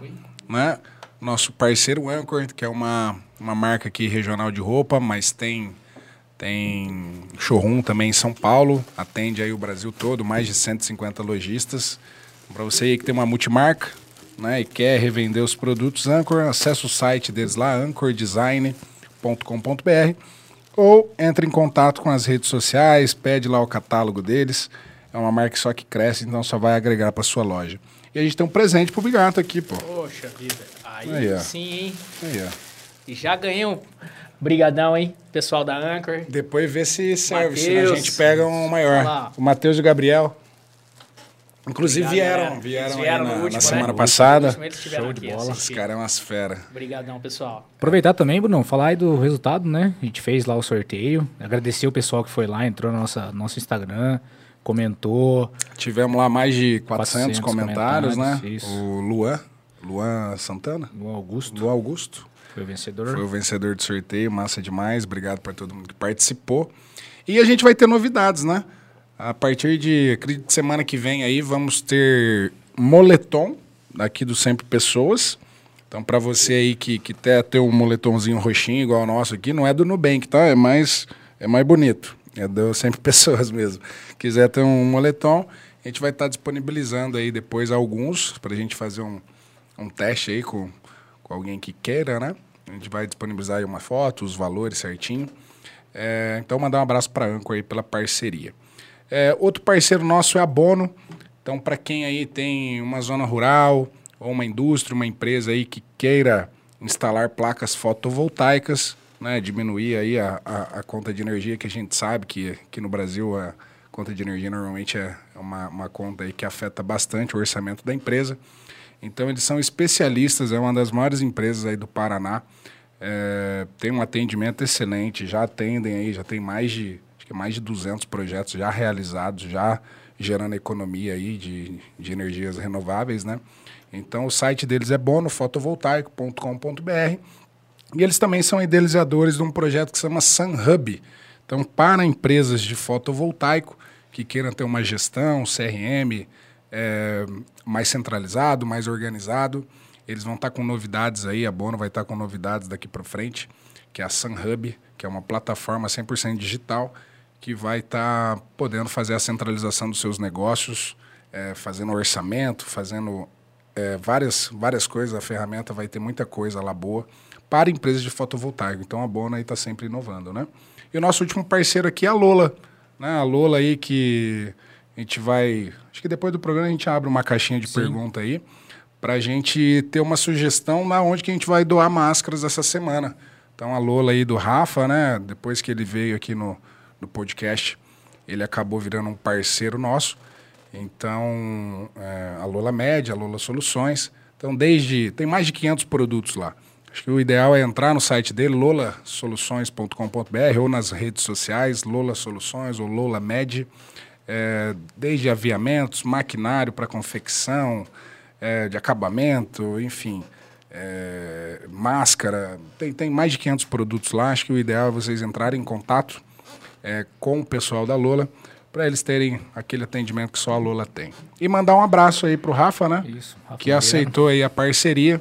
né? Nosso parceiro Anchor, que é uma, uma marca aqui regional de roupa, mas tem tem showroom também em São Paulo, atende aí o Brasil todo, mais de 150 lojistas. Para você aí que tem uma multimarca né, e quer revender os produtos Anchor, acesse o site deles lá, anchordesign.com.br ou entre em contato com as redes sociais, pede lá o catálogo deles. É uma marca só que cresce, então só vai agregar para sua loja. E a gente tem um presente pro Bigato aqui, pô. Poxa vida. Aí, aí sim, hein? Aí, ó. E já ganhei um Brigadão, hein? Pessoal da Anchor. Depois vê se serve, Mateus. senão a gente pega um maior. O Matheus e o Gabriel. Inclusive Obrigado, vieram, vieram, vieram na, último, na, semana né? passada. Show de bola. Os caras é umas fera. Obrigadão, pessoal. Aproveitar também, Bruno, falar aí do resultado, né? A gente fez lá o sorteio. Agradecer o pessoal que foi lá, entrou no nossa, nosso Instagram, comentou. Tivemos lá mais de 400, 400 comentários, comentários, né? Isso. O Luan, Luan Santana. Luan Augusto. Luan Augusto. Foi o vencedor. Foi o vencedor do sorteio, massa demais. Obrigado para todo mundo que participou. E a gente vai ter novidades, né? A partir de, acredito, semana que vem aí, vamos ter moletom aqui do Sempre Pessoas. Então, para você aí que, que quer ter um moletomzinho roxinho igual o nosso aqui, não é do Nubank, tá? É mais, é mais bonito. É do Sempre Pessoas mesmo. Quiser ter um moletom, a gente vai estar tá disponibilizando aí depois alguns para a gente fazer um, um teste aí com, com alguém que queira, né? A gente vai disponibilizar aí uma foto, os valores certinho. É, então, mandar um abraço para a Anco aí pela parceria. É, outro parceiro nosso é a Bono. Então, para quem aí tem uma zona rural ou uma indústria, uma empresa aí que queira instalar placas fotovoltaicas, né, diminuir aí a, a, a, conta de energia, que a gente sabe que, que no Brasil a conta de energia normalmente é uma, uma conta aí que afeta bastante o orçamento da empresa. Então eles são especialistas, é uma das maiores empresas aí do Paraná. É, tem um atendimento excelente, já atendem aí, já tem mais de, acho que mais de 200 projetos já realizados, já gerando economia aí de, de energias renováveis, né? Então o site deles é bonofotovoltaico.com.br e eles também são idealizadores de um projeto que se chama SunHub. Então, para empresas de fotovoltaico que queiram ter uma gestão, CRM, é, mais centralizado, mais organizado. Eles vão estar com novidades aí, a Bono vai estar com novidades daqui para frente, que é a SunHub, que é uma plataforma 100% digital que vai estar podendo fazer a centralização dos seus negócios, é, fazendo orçamento, fazendo é, várias, várias coisas. A ferramenta vai ter muita coisa lá boa para empresas de fotovoltaico. Então a Bono aí está sempre inovando, né? E o nosso último parceiro aqui é a Lola, né? A Lola aí que a gente vai. Acho que depois do programa a gente abre uma caixinha de Sim. pergunta aí para a gente ter uma sugestão na onde que a gente vai doar máscaras essa semana. Então a Lola aí do Rafa, né? Depois que ele veio aqui no, no podcast, ele acabou virando um parceiro nosso. Então, é, a Lola Média, a Lola Soluções. Então, desde. Tem mais de 500 produtos lá. Acho que o ideal é entrar no site dele, lolasoluções.com.br, ou nas redes sociais, Lola Soluções ou Lola Med. É, desde aviamentos, maquinário para confecção, é, de acabamento, enfim, é, máscara. Tem, tem mais de 500 produtos lá. Acho que o ideal é vocês entrarem em contato é, com o pessoal da Lola para eles terem aquele atendimento que só a Lola tem. E mandar um abraço aí pro Rafa, né? Isso, Rafa que aceitou aí a parceria.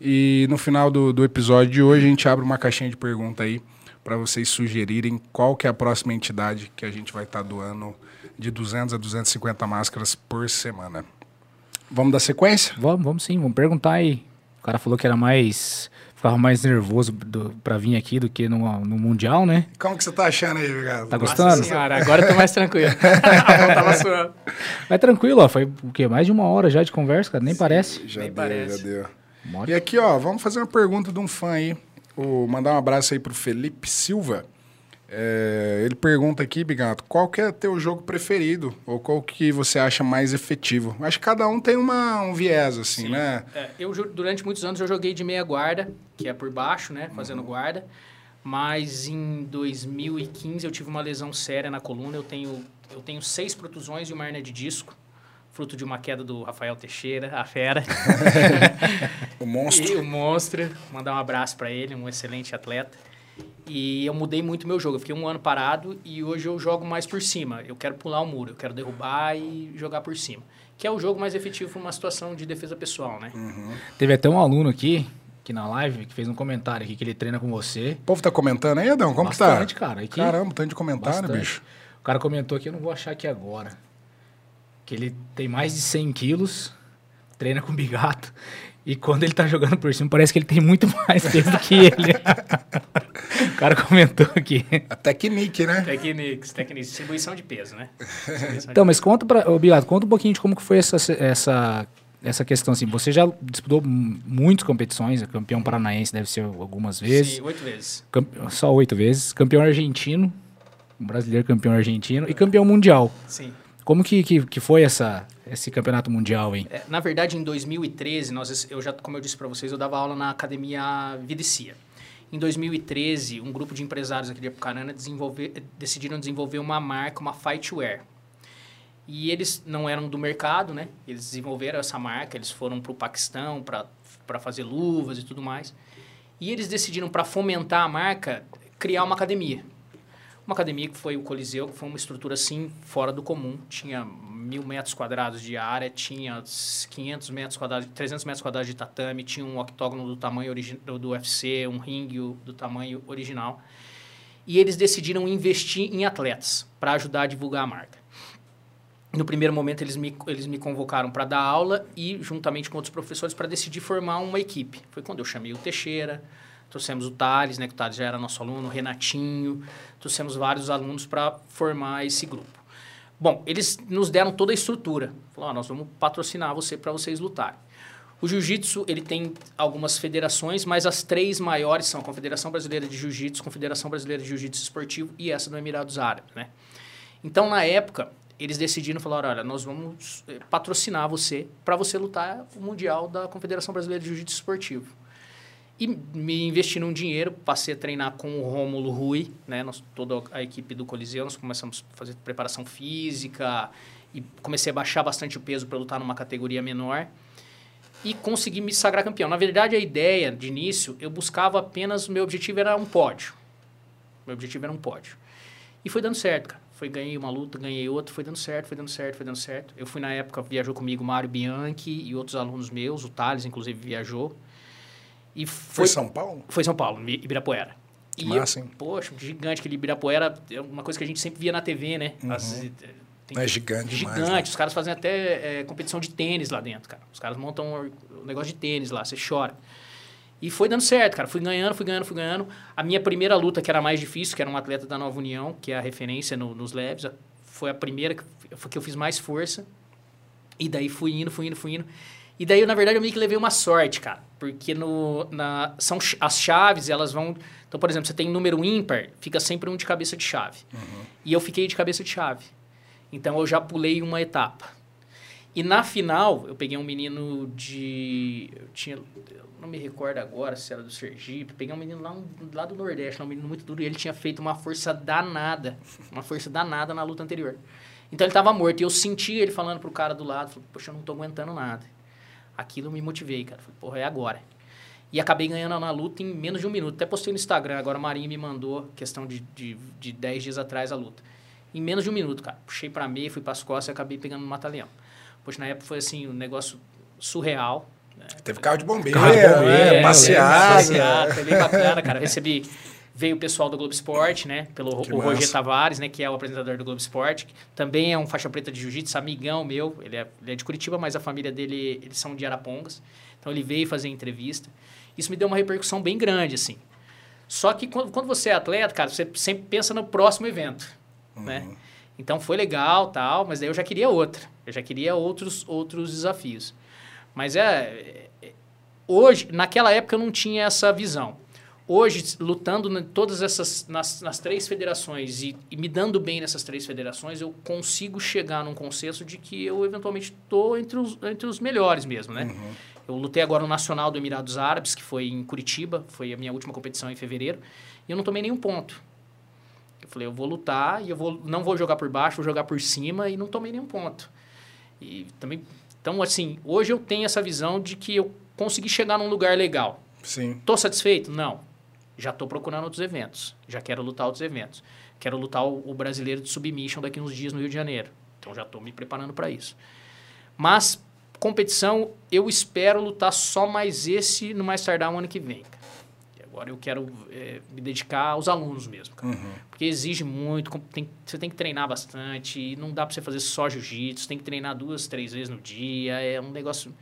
E no final do, do episódio de hoje a gente abre uma caixinha de pergunta aí para vocês sugerirem qual que é a próxima entidade que a gente vai estar tá doando de 200 a 250 máscaras por semana. Vamos dar sequência? Vamos, vamos sim, vamos perguntar aí. O cara falou que era mais ficava mais nervoso do, pra vir aqui do que no, no Mundial, né? Como que você tá achando aí, Ricardo? Tá gostando? Nossa senhora, agora eu tô mais tranquilo. tava suando. Mas tranquilo, ó. Foi o quê? Mais de uma hora já de conversa, cara? Nem Sim, parece. Já Nem deu, parece. já deu. E aqui, ó, vamos fazer uma pergunta de um fã aí. Vou mandar um abraço aí pro Felipe Silva. É, ele pergunta aqui, Bigato, qual que é teu jogo preferido? Ou qual que você acha mais efetivo? Acho que cada um tem uma, um viés, assim, Sim. né? É, eu, durante muitos anos, eu joguei de meia guarda, que é por baixo, né? Fazendo uhum. guarda. Mas em 2015 eu tive uma lesão séria na coluna. Eu tenho, eu tenho seis protusões e uma hernia de disco. Fruto de uma queda do Rafael Teixeira, a fera. o monstro. E o monstro. Mandar um abraço para ele, um excelente atleta. E eu mudei muito meu jogo. Eu fiquei um ano parado e hoje eu jogo mais por cima. Eu quero pular o muro, eu quero derrubar e jogar por cima. Que é o jogo mais efetivo para uma situação de defesa pessoal, né? Uhum. Teve até um aluno aqui, aqui na live, que fez um comentário aqui que ele treina com você. O povo tá comentando aí, Adão? Como Bastante, que tá? cara. Aqui, Caramba, tanto de comentário, bastante. bicho. O cara comentou aqui, eu não vou achar aqui agora. Que ele tem mais de 100 quilos, treina com bigato. E quando ele tá jogando por cima, parece que ele tem muito mais peso do que ele. o cara comentou aqui. A Technique, né? Techniques, Techniques. Distribuição de peso, né? então, mas conta pra... Ô, Bilato, conta um pouquinho de como que foi essa, essa, essa questão, assim. Você já disputou muitas competições, campeão paranaense deve ser algumas vezes. Sim, oito vezes. Só oito vezes. Campeão argentino, brasileiro campeão argentino e campeão mundial. Sim. Como que, que, que foi essa, esse campeonato mundial, hein? É, na verdade, em 2013, nós, eu já, como eu disse para vocês, eu dava aula na academia Vidicia. Em 2013, um grupo de empresários aqui de Apucarana desenvolver, decidiram desenvolver uma marca, uma Fightwear. E eles não eram do mercado, né? Eles desenvolveram essa marca, eles foram para o Paquistão para fazer luvas e tudo mais. E eles decidiram, para fomentar a marca, criar uma academia. Uma academia que foi o Coliseu, que foi uma estrutura assim fora do comum. Tinha mil metros quadrados de área, tinha 500 metros quadrados, 300 metros quadrados de tatame, tinha um octógono do tamanho do UFC, um ringue do tamanho original. E eles decidiram investir em atletas para ajudar a divulgar a marca. No primeiro momento, eles me, eles me convocaram para dar aula e, juntamente com outros professores, para decidir formar uma equipe. Foi quando eu chamei o Teixeira, Trouxemos o Thales, né, que o Thales já era nosso aluno, o Renatinho, trouxemos vários alunos para formar esse grupo. Bom, eles nos deram toda a estrutura. Falaram, nós vamos patrocinar você para vocês lutarem. O jiu-jitsu, ele tem algumas federações, mas as três maiores são a Confederação Brasileira de Jiu-Jitsu, Confederação Brasileira de Jiu-Jitsu Esportivo e essa do Emirados Árabes, né? Então, na época, eles decidiram falar, olha, nós vamos eh, patrocinar você para você lutar o Mundial da Confederação Brasileira de Jiu-Jitsu Esportivo. E me investi num dinheiro, passei a treinar com o Rômulo Rui, né? Nós, toda a equipe do Coliseu, nós começamos a fazer preparação física e comecei a baixar bastante o peso para lutar numa categoria menor e consegui me sagrar campeão. Na verdade, a ideia de início, eu buscava apenas, meu objetivo era um pódio. Meu objetivo era um pódio. E foi dando certo, cara. Foi, ganhei uma luta, ganhei outra, foi dando certo, foi dando certo, foi dando certo. Eu fui na época, viajou comigo o Mário Bianchi e outros alunos meus, o Thales, inclusive, viajou. E foi, foi São Paulo? Foi São Paulo, Ibirapuera. E Massa, hein? Poxa, gigante, aquele Ibirapuera é uma coisa que a gente sempre via na TV, né? Uhum. As, eh, tem, é gigante Gigante. Demais, né? Os caras fazem até é, competição de tênis lá dentro, cara. Os caras montam um negócio de tênis lá, você chora. E foi dando certo, cara. Fui ganhando, fui ganhando, fui ganhando. A minha primeira luta, que era mais difícil, que era um atleta da Nova União, que é a referência no, nos leves, foi a primeira que, que eu fiz mais força. E daí fui indo, fui indo, fui indo. E daí, na verdade, eu meio que levei uma sorte, cara. Porque no, na, são as chaves, elas vão... Então, por exemplo, você tem número ímpar, fica sempre um de cabeça de chave. Uhum. E eu fiquei de cabeça de chave. Então, eu já pulei uma etapa. E na final, eu peguei um menino de... Eu tinha... Eu não me recordo agora se era do Sergipe. Peguei um menino lá, um, lá do Nordeste, um menino muito duro. E ele tinha feito uma força danada. Uma força danada na luta anterior. Então, ele estava morto. E eu senti ele falando pro cara do lado. Falei, poxa, eu não tô aguentando nada aquilo me motivei, cara. Falei, porra, é agora. E acabei ganhando na luta em menos de um minuto. Até postei no Instagram, agora a Marinha me mandou, questão de, de, de 10 dias atrás, a luta. Em menos de um minuto, cara. Puxei pra meia, fui pras costas e acabei pegando no mata-leão. Poxa, na época foi assim, um negócio surreal. Né? Teve carro de bombeiro, carro de bombeiro é, passeada. passeada. Foi bem bacana, cara. Recebi Veio o pessoal do Globo Esporte, né? Pelo que o Roger Tavares, né? Que é o apresentador do Globo Esporte. Também é um faixa preta de jiu-jitsu, amigão meu. Ele é, ele é de Curitiba, mas a família dele, eles são de Arapongas. Então, ele veio fazer entrevista. Isso me deu uma repercussão bem grande, assim. Só que quando, quando você é atleta, cara, você sempre pensa no próximo evento, uhum. né? Então, foi legal, tal, mas daí eu já queria outra. Eu já queria outros, outros desafios. Mas é, é... Hoje, naquela época, eu não tinha essa visão hoje, lutando em todas essas, nas, nas três federações e, e, me dando bem nessas três federações, eu consigo chegar num consenso de que eu eventualmente estou entre os, entre os melhores mesmo, né? Uhum. Eu lutei agora no Nacional do Emirados Árabes, que foi em Curitiba, foi a minha última competição em fevereiro, e eu não tomei nenhum ponto. Eu falei, eu vou lutar e eu vou, não vou jogar por baixo, vou jogar por cima e não tomei nenhum ponto. E também, então assim, hoje eu tenho essa visão de que eu consegui chegar num lugar legal. Sim. Tô satisfeito? Não já estou procurando outros eventos. Já quero lutar outros eventos. Quero lutar o, o brasileiro de submission daqui uns dias no Rio de Janeiro. Então já estou me preparando para isso. Mas competição, eu espero lutar só mais esse no mais tardar o ano que vem. E agora eu quero é, me dedicar aos alunos mesmo, uhum. Porque exige muito, tem, você tem que treinar bastante, não dá para você fazer só jiu-jitsu, tem que treinar duas, três vezes no dia, é um negócio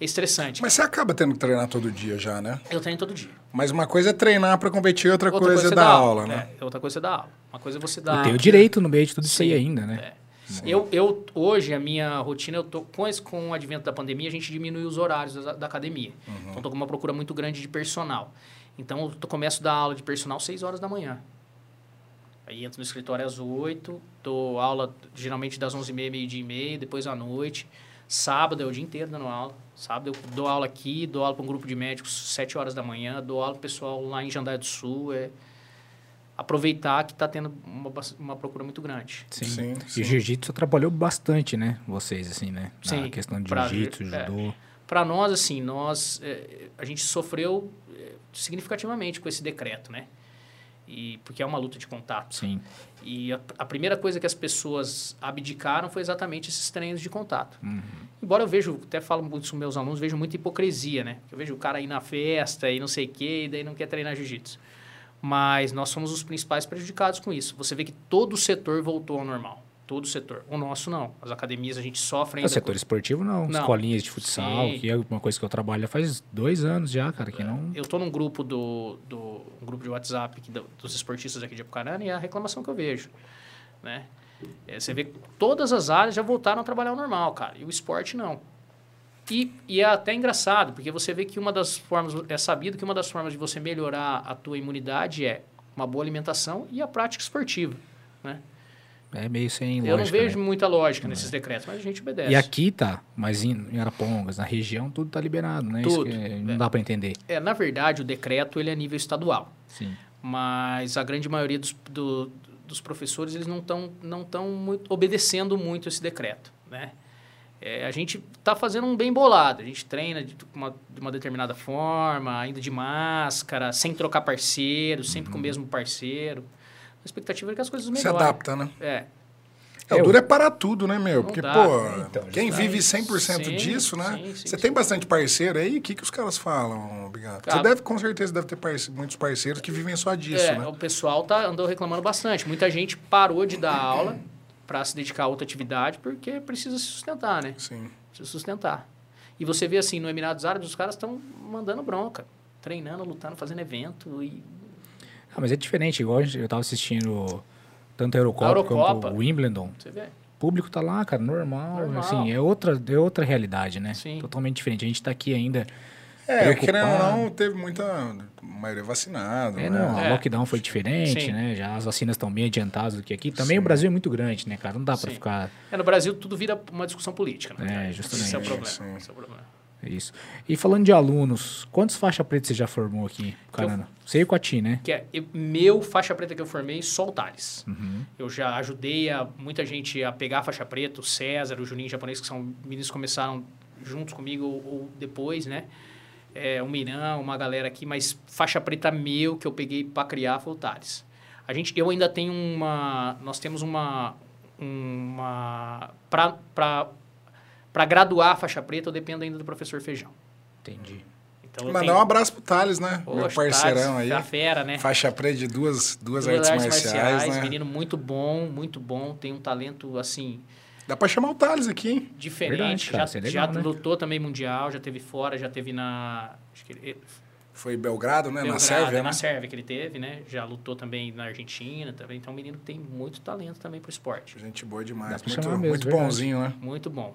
é estressante. Mas você acaba tendo que treinar todo dia já, né? Eu treino todo dia. Mas uma coisa é treinar para competir, outra, outra coisa, coisa é dar aula, aula né? É, outra coisa é dar aula. Uma coisa é você dar... Eu tenho direito no meio de tudo isso aí ainda, né? É. Eu, eu, hoje, a minha rotina, eu tô, com, esse, com o advento da pandemia, a gente diminui os horários da, da academia. Uhum. Então, estou com uma procura muito grande de personal. Então, eu começo a dar aula de personal 6 horas da manhã. Aí entro no escritório às 8, dou aula geralmente das 11h30, meio-dia e meio, depois à noite. Sábado é o dia inteiro dando aula. Sábado eu dou aula aqui, dou aula para um grupo de médicos 7 horas da manhã, dou aula para pessoal lá em Jandaia do Sul. É aproveitar que está tendo uma, uma procura muito grande. Sim. sim, sim. E o jiu-jitsu atrapalhou bastante, né? Vocês, assim, né? Na sim, questão de jiu-jitsu, é. judô. Para nós, assim, nós... É, a gente sofreu é, significativamente com esse decreto, né? E, porque é uma luta de contato. Sim. E a, a, primeira coisa que as pessoas abdicaram foi exatamente esses treinos de contato. Uhum. Embora eu vejo, até falo muito com meus alunos, vejo muita hipocrisia, né? Eu vejo o cara ir na festa e não sei o quê, e daí não quer treinar jiu-jitsu. Mas nós somos os principais prejudicados com isso. Você vê que todo o setor voltou ao normal todo o setor. O nosso não. As academias a gente sofre ainda. O setor com... esportivo não. não. Escolinhas de futsal, Sim. que é uma coisa que eu trabalho faz dois anos já, cara, que não... Eu estou num grupo do, do um grupo de WhatsApp aqui, do, dos esportistas aqui de Apucarana e é a reclamação que eu vejo, né? É, você vê que todas as áreas já voltaram a trabalhar normal, cara. E o esporte não. E, e, é até engraçado, porque você vê que uma das formas, é sabido que uma das formas de você melhorar a tua imunidade é uma boa alimentação e a prática esportiva, né? É meio sem lógica. Eu não vejo né? muita lógica nesses é. decretos, mas a gente obedece. E aqui tá, mas em, em Arapongas, na região, tudo tá liberado, né? Tudo. não é. dá para entender. É, na verdade, o decreto ele é nível estadual. Sim. Mas a grande maioria dos, do, dos professores, eles não estão não tão muito, obedecendo muito esse decreto, né? É, a gente está fazendo um bem bolado. A gente treina de uma, de uma, determinada forma, ainda de máscara, sem trocar parceiro, sempre uhum. com o uhum. mesmo parceiro. A expectativa é que as coisas melhorem. Se adapta, né? É. É, o duro é parar tudo, né, meu? Porque, dá, pô, então, quem vive 100% sim, disso, né? Sim, sim, Você tem bastante parceiro aí, o que, que os caras falam, Bigato? Você deve, com certeza, deve ter parce muitos parceiros que vivem só disso, é, né? o pessoal tá, andou reclamando bastante. Muita gente parou de dar aula para se dedicar a outra atividade porque precisa se sustentar, né? Sim. Precisa sustentar. E você vê, assim, no Emirados Árabes, os caras estão mandando bronca. Treinando, lutando, fazendo evento e ah, mas é diferente, igual eu estava assistindo tanto a Eurocopa, a Eurocopa quanto o Wimbledon. Você vê. público tá lá, cara, normal, normal. assim, é outra, é outra realidade, né? Sim. Totalmente diferente. A gente tá aqui ainda é, querendo ou não, teve muita maioria vacinada. É, né? não, é. lockdown foi diferente, Sim. né? Já as vacinas estão bem adiantadas do que aqui. Também Sim. o Brasil é muito grande, né, cara? Não dá para ficar. É, no Brasil tudo vira uma discussão política, né? É, justamente. Esse é o problema. Esse é o problema. Isso. E falando de alunos, quantos faixa preta você já formou aqui, Carana? Você e o Ti, né? Que é, eu, meu faixa preta que eu formei, só o Thales. Uhum. Eu já ajudei a, muita gente a pegar a faixa preta, o César, o Juninho japonês, que são meninos que começaram juntos comigo ou, ou depois, né? é, um Mirão, uma galera aqui, mas faixa preta meu que eu peguei para criar foi o Thales. A gente, eu ainda tenho uma, nós temos uma, uma para graduar a faixa preta eu dependo ainda do professor Feijão. Entendi. Então, Mandar tenho... um abraço pro Thales, né? Poxa, Meu parceirão Thales, aí. fera, né? Faixa preta de duas, duas, duas artes, artes marciais, marciais né? Menino muito bom, muito bom. Tem um talento, assim, Dá pra chamar o Thales aqui, hein? Diferente. Verdade, cara, já é legal, já né? lutou também mundial, já teve fora, já teve na. Acho que ele, foi Belgrado, né? Belgrado, na Sérvia. É na né? Sérvia que ele teve, né? Já lutou também na Argentina também. Então, o menino tem muito talento também pro esporte. Gente boa demais. Muito, mesmo, muito bonzinho, né? Muito bom.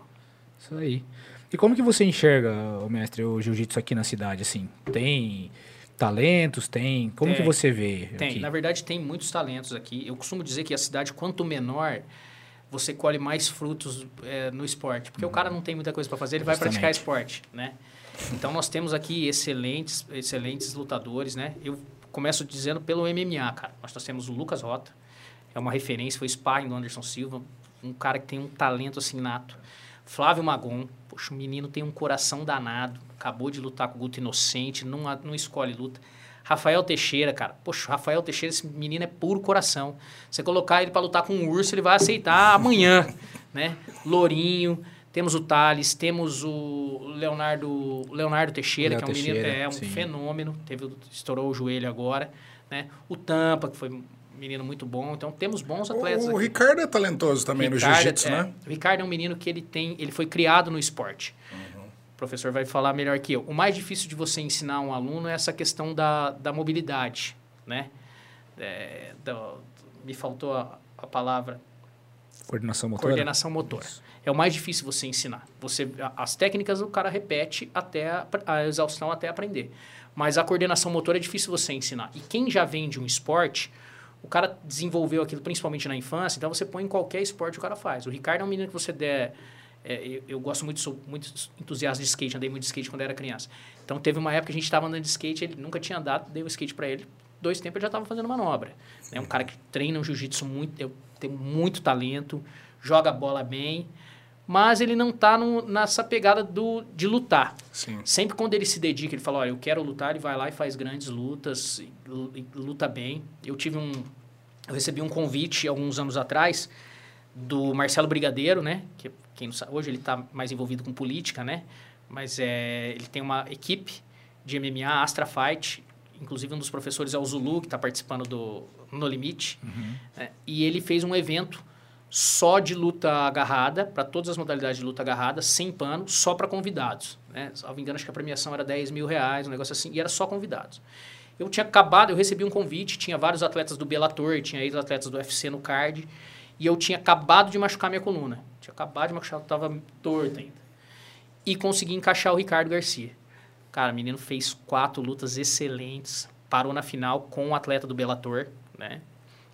Isso aí. E como que você enxerga, o mestre, o jiu-jitsu aqui na cidade, assim? Tem talentos, tem? Como tem, que você vê Tem. Aqui? Na verdade, tem muitos talentos aqui. Eu costumo dizer que a cidade, quanto menor você colhe mais frutos é, no esporte. Porque uhum. o cara não tem muita coisa para fazer, ele Justamente. vai praticar esporte, né? Então, nós temos aqui excelentes, excelentes lutadores, né? Eu começo dizendo pelo MMA, cara. Nós, nós temos o Lucas Rota, é uma referência, foi sparring do Anderson Silva, um cara que tem um talento assim nato. Flávio Magon, poxa, o menino tem um coração danado, acabou de lutar com o Guto Inocente, não, não escolhe luta. Rafael Teixeira, cara. Poxa, Rafael Teixeira, esse menino é puro coração. Você colocar ele para lutar com um urso, ele vai aceitar amanhã, né? Lourinho, temos o Thales, temos o Leonardo, Leonardo Teixeira, que é um Teixeira, menino, é um sim. fenômeno, teve, estourou o joelho agora, né? O Tampa, que foi menino muito bom. Então temos bons atletas. O, Ricardo é talentoso também Ricardo, no jiu-jitsu, é, né? O Ricardo é um menino que ele tem, ele foi criado no esporte. Uhum. O professor vai falar melhor que eu. O mais difícil de você ensinar um aluno é essa questão da, da mobilidade, né? É, do, me faltou a, a, palavra... Coordenação motora. Coordenação motora. É o mais difícil você ensinar. Você, as técnicas o cara repete até a, a exaustão, até aprender. Mas a coordenação motora é difícil você ensinar. E quem já vem de um esporte, o cara desenvolveu aquilo principalmente na infância, então você põe em qualquer esporte o cara faz. O Ricardo é um menino que você der é, eu, eu, gosto muito, sou muito entusiasta de skate, andei muito de skate quando era criança. Então teve uma época que a gente estava andando de skate, ele nunca tinha andado, dei o skate para ele. Dois tempos ele já estava fazendo manobra. É um cara que treina um jiu-jitsu muito, tem muito talento, joga bola bem, mas ele não está nessa pegada do, de lutar. Sim. Sempre quando ele se dedica, ele fala, olha, eu quero lutar, ele vai lá e faz grandes lutas, luta bem. Eu tive um, eu recebi um convite alguns anos atrás do Marcelo Brigadeiro, né, que quem sabe, hoje ele está mais envolvido com política, né? Mas é, ele tem uma equipe de MMA, Astra Fight, inclusive um dos professores é o Zulu, que está participando do No Limite. Uhum. Né? E ele fez um evento só de luta agarrada, para todas as modalidades de luta agarrada, sem pano, só para convidados. Né? Salvo engano, acho que a premiação era 10 mil reais, um negócio assim, e era só convidados. Eu tinha acabado, eu recebi um convite, tinha vários atletas do Bellator, tinha ex-atletas do UFC no card, e eu tinha acabado de machucar minha coluna. Tinha acabado de machucar, estava torto ainda. E consegui encaixar o Ricardo Garcia. Cara, o menino fez quatro lutas excelentes. Parou na final com o atleta do Bellator, né?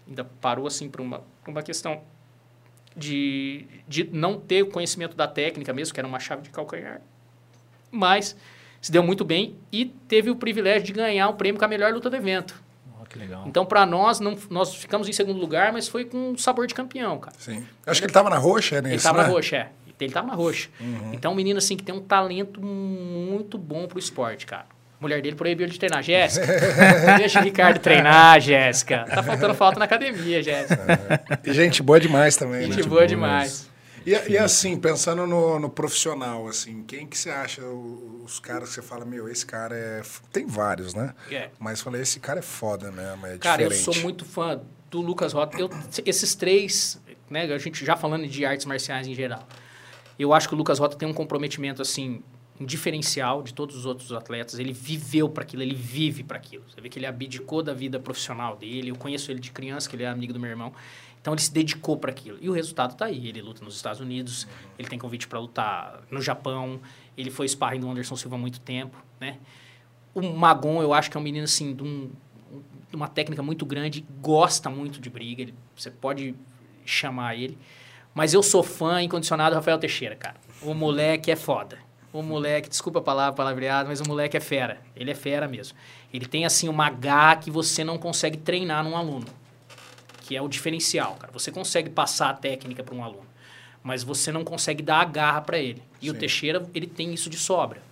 Ainda parou, assim, por uma, uma questão de, de não ter o conhecimento da técnica mesmo, que era uma chave de calcanhar. Mas se deu muito bem e teve o privilégio de ganhar o prêmio com a melhor luta do evento que legal. Então, para nós, não, nós ficamos em segundo lugar, mas foi com sabor de campeão, cara. Sim. Acho que ele estava na roxa, né? Ele estava né? na roxa, é. Ele estava na roxa. Uhum. Então, um menino, assim, que tem um talento muito bom pro esporte, cara. Mulher dele proibiu ele de treinar. Jéssica, deixa o Ricardo treinar, Jéssica. Tá faltando falta na academia, Jéssica. E gente boa demais também, gente né? Gente boa demais. E, e, assim, pensando no, no, profissional, assim, quem que você acha os caras que você fala, meu, esse cara é... Tem vários, né? É. Mas falei, esse cara é foda mesmo, é Cara, diferente. eu sou muito fã do Lucas Rota. Eu, esses três, né, a gente já falando de artes marciais em geral, eu acho que o Lucas Rota tem um comprometimento, assim, um diferencial de todos os outros atletas. Ele viveu para aquilo, ele vive para aquilo. Você vê que ele abdicou da vida profissional dele. Eu conheço ele de criança, que ele é amigo do meu irmão. Então ele se dedicou para aquilo. E o resultado está aí. Ele luta nos Estados Unidos, ele tem convite para lutar no Japão, ele foi sparring do Anderson Silva há muito tempo, né? O Magon, eu acho que é um menino assim de, um, uma técnica muito grande, gosta muito de briga, ele, você pode chamar ele. Mas eu sou fã incondicionado do Rafael Teixeira, cara. O moleque é foda. O moleque, desculpa a palavra palavreada, mas o moleque é fera. Ele é fera mesmo. Ele tem assim uma garra que você não consegue treinar num aluno que é o diferencial, cara. Você consegue passar a técnica para um aluno, mas você não consegue dar a garra para ele. E Sim. o Teixeira, ele tem isso de sobra.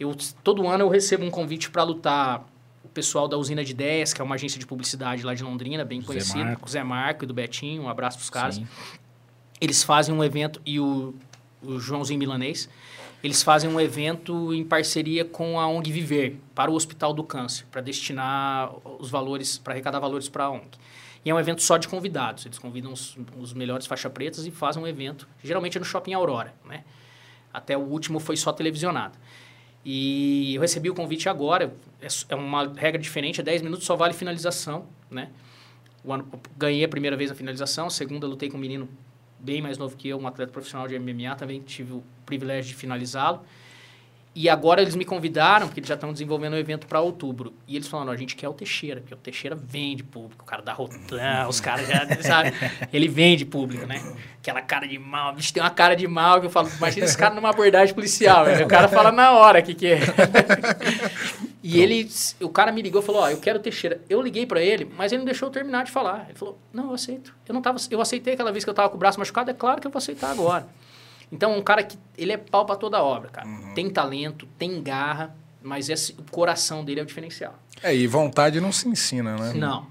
Eu, todo ano eu recebo um convite para lutar o pessoal da Usina de Ideias, que é uma agência de publicidade lá de Londrina, bem conhecido, Zé Marco. Zé Marco e do Betinho, um abraço pros caras. Sim. Eles fazem um evento, e o, o Joãozinho Milanês, eles fazem um evento em parceria com a ONG Viver, para o Hospital do Câncer, para destinar os valores, para arrecadar valores para a ONG. E é um evento só de convidados. Eles convidam os, os melhores faixa pretas e fazem um evento, geralmente é no Shopping Aurora, né? Até o último foi só televisionado. E eu recebi o convite agora, é, é uma regra diferente, é 10 minutos, só vale finalização, né? Ano, ganhei a primeira vez a finalização, a segunda lutei com um menino bem mais novo que eu, um atleta profissional de MMA, também tive o privilégio de finalizá-lo. E agora eles me convidaram, porque eles já estão desenvolvendo um evento para outubro. E eles falaram, a gente quer o Teixeira, porque o Teixeira vende público, o cara da Rotan, os caras já, sabe? Ele vende público, né? Aquela cara de mal, bicho tem uma cara de mal que eu falo, imagina esse cara numa abordagem policial. Né? O cara fala na hora o que, que é. e ele, o cara me ligou e falou, ó, oh, eu quero o Teixeira. Eu liguei para ele, mas ele não deixou eu terminar de falar. Ele falou, não, eu aceito. Eu não tava, eu aceitei aquela vez que eu tava com o braço machucado, é claro que eu vou aceitar agora. Então, um cara que ele é pau pra toda obra, cara. Uhum. Tem talento, tem garra, mas esse, o coração dele é o diferencial. É, e vontade não se ensina, né? Não.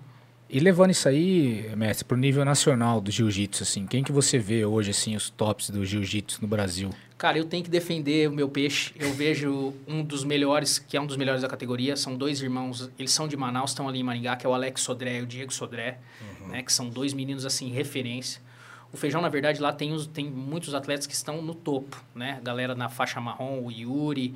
E levando isso aí, mestre, pro nível nacional do jiu-jitsu, assim, quem que você vê hoje, assim, os tops do jiu-jitsu no Brasil? Cara, eu tenho que defender o meu peixe. Eu vejo um dos melhores, que é um dos melhores da categoria, são dois irmãos, eles são de Manaus, estão ali em Maringá, que é o Alex Sodré e o Diego Sodré, uhum. né, que são dois meninos, assim, referência. O feijão, na verdade, lá tem, os, tem muitos atletas que estão no topo, né? A galera na faixa marrom, o Yuri,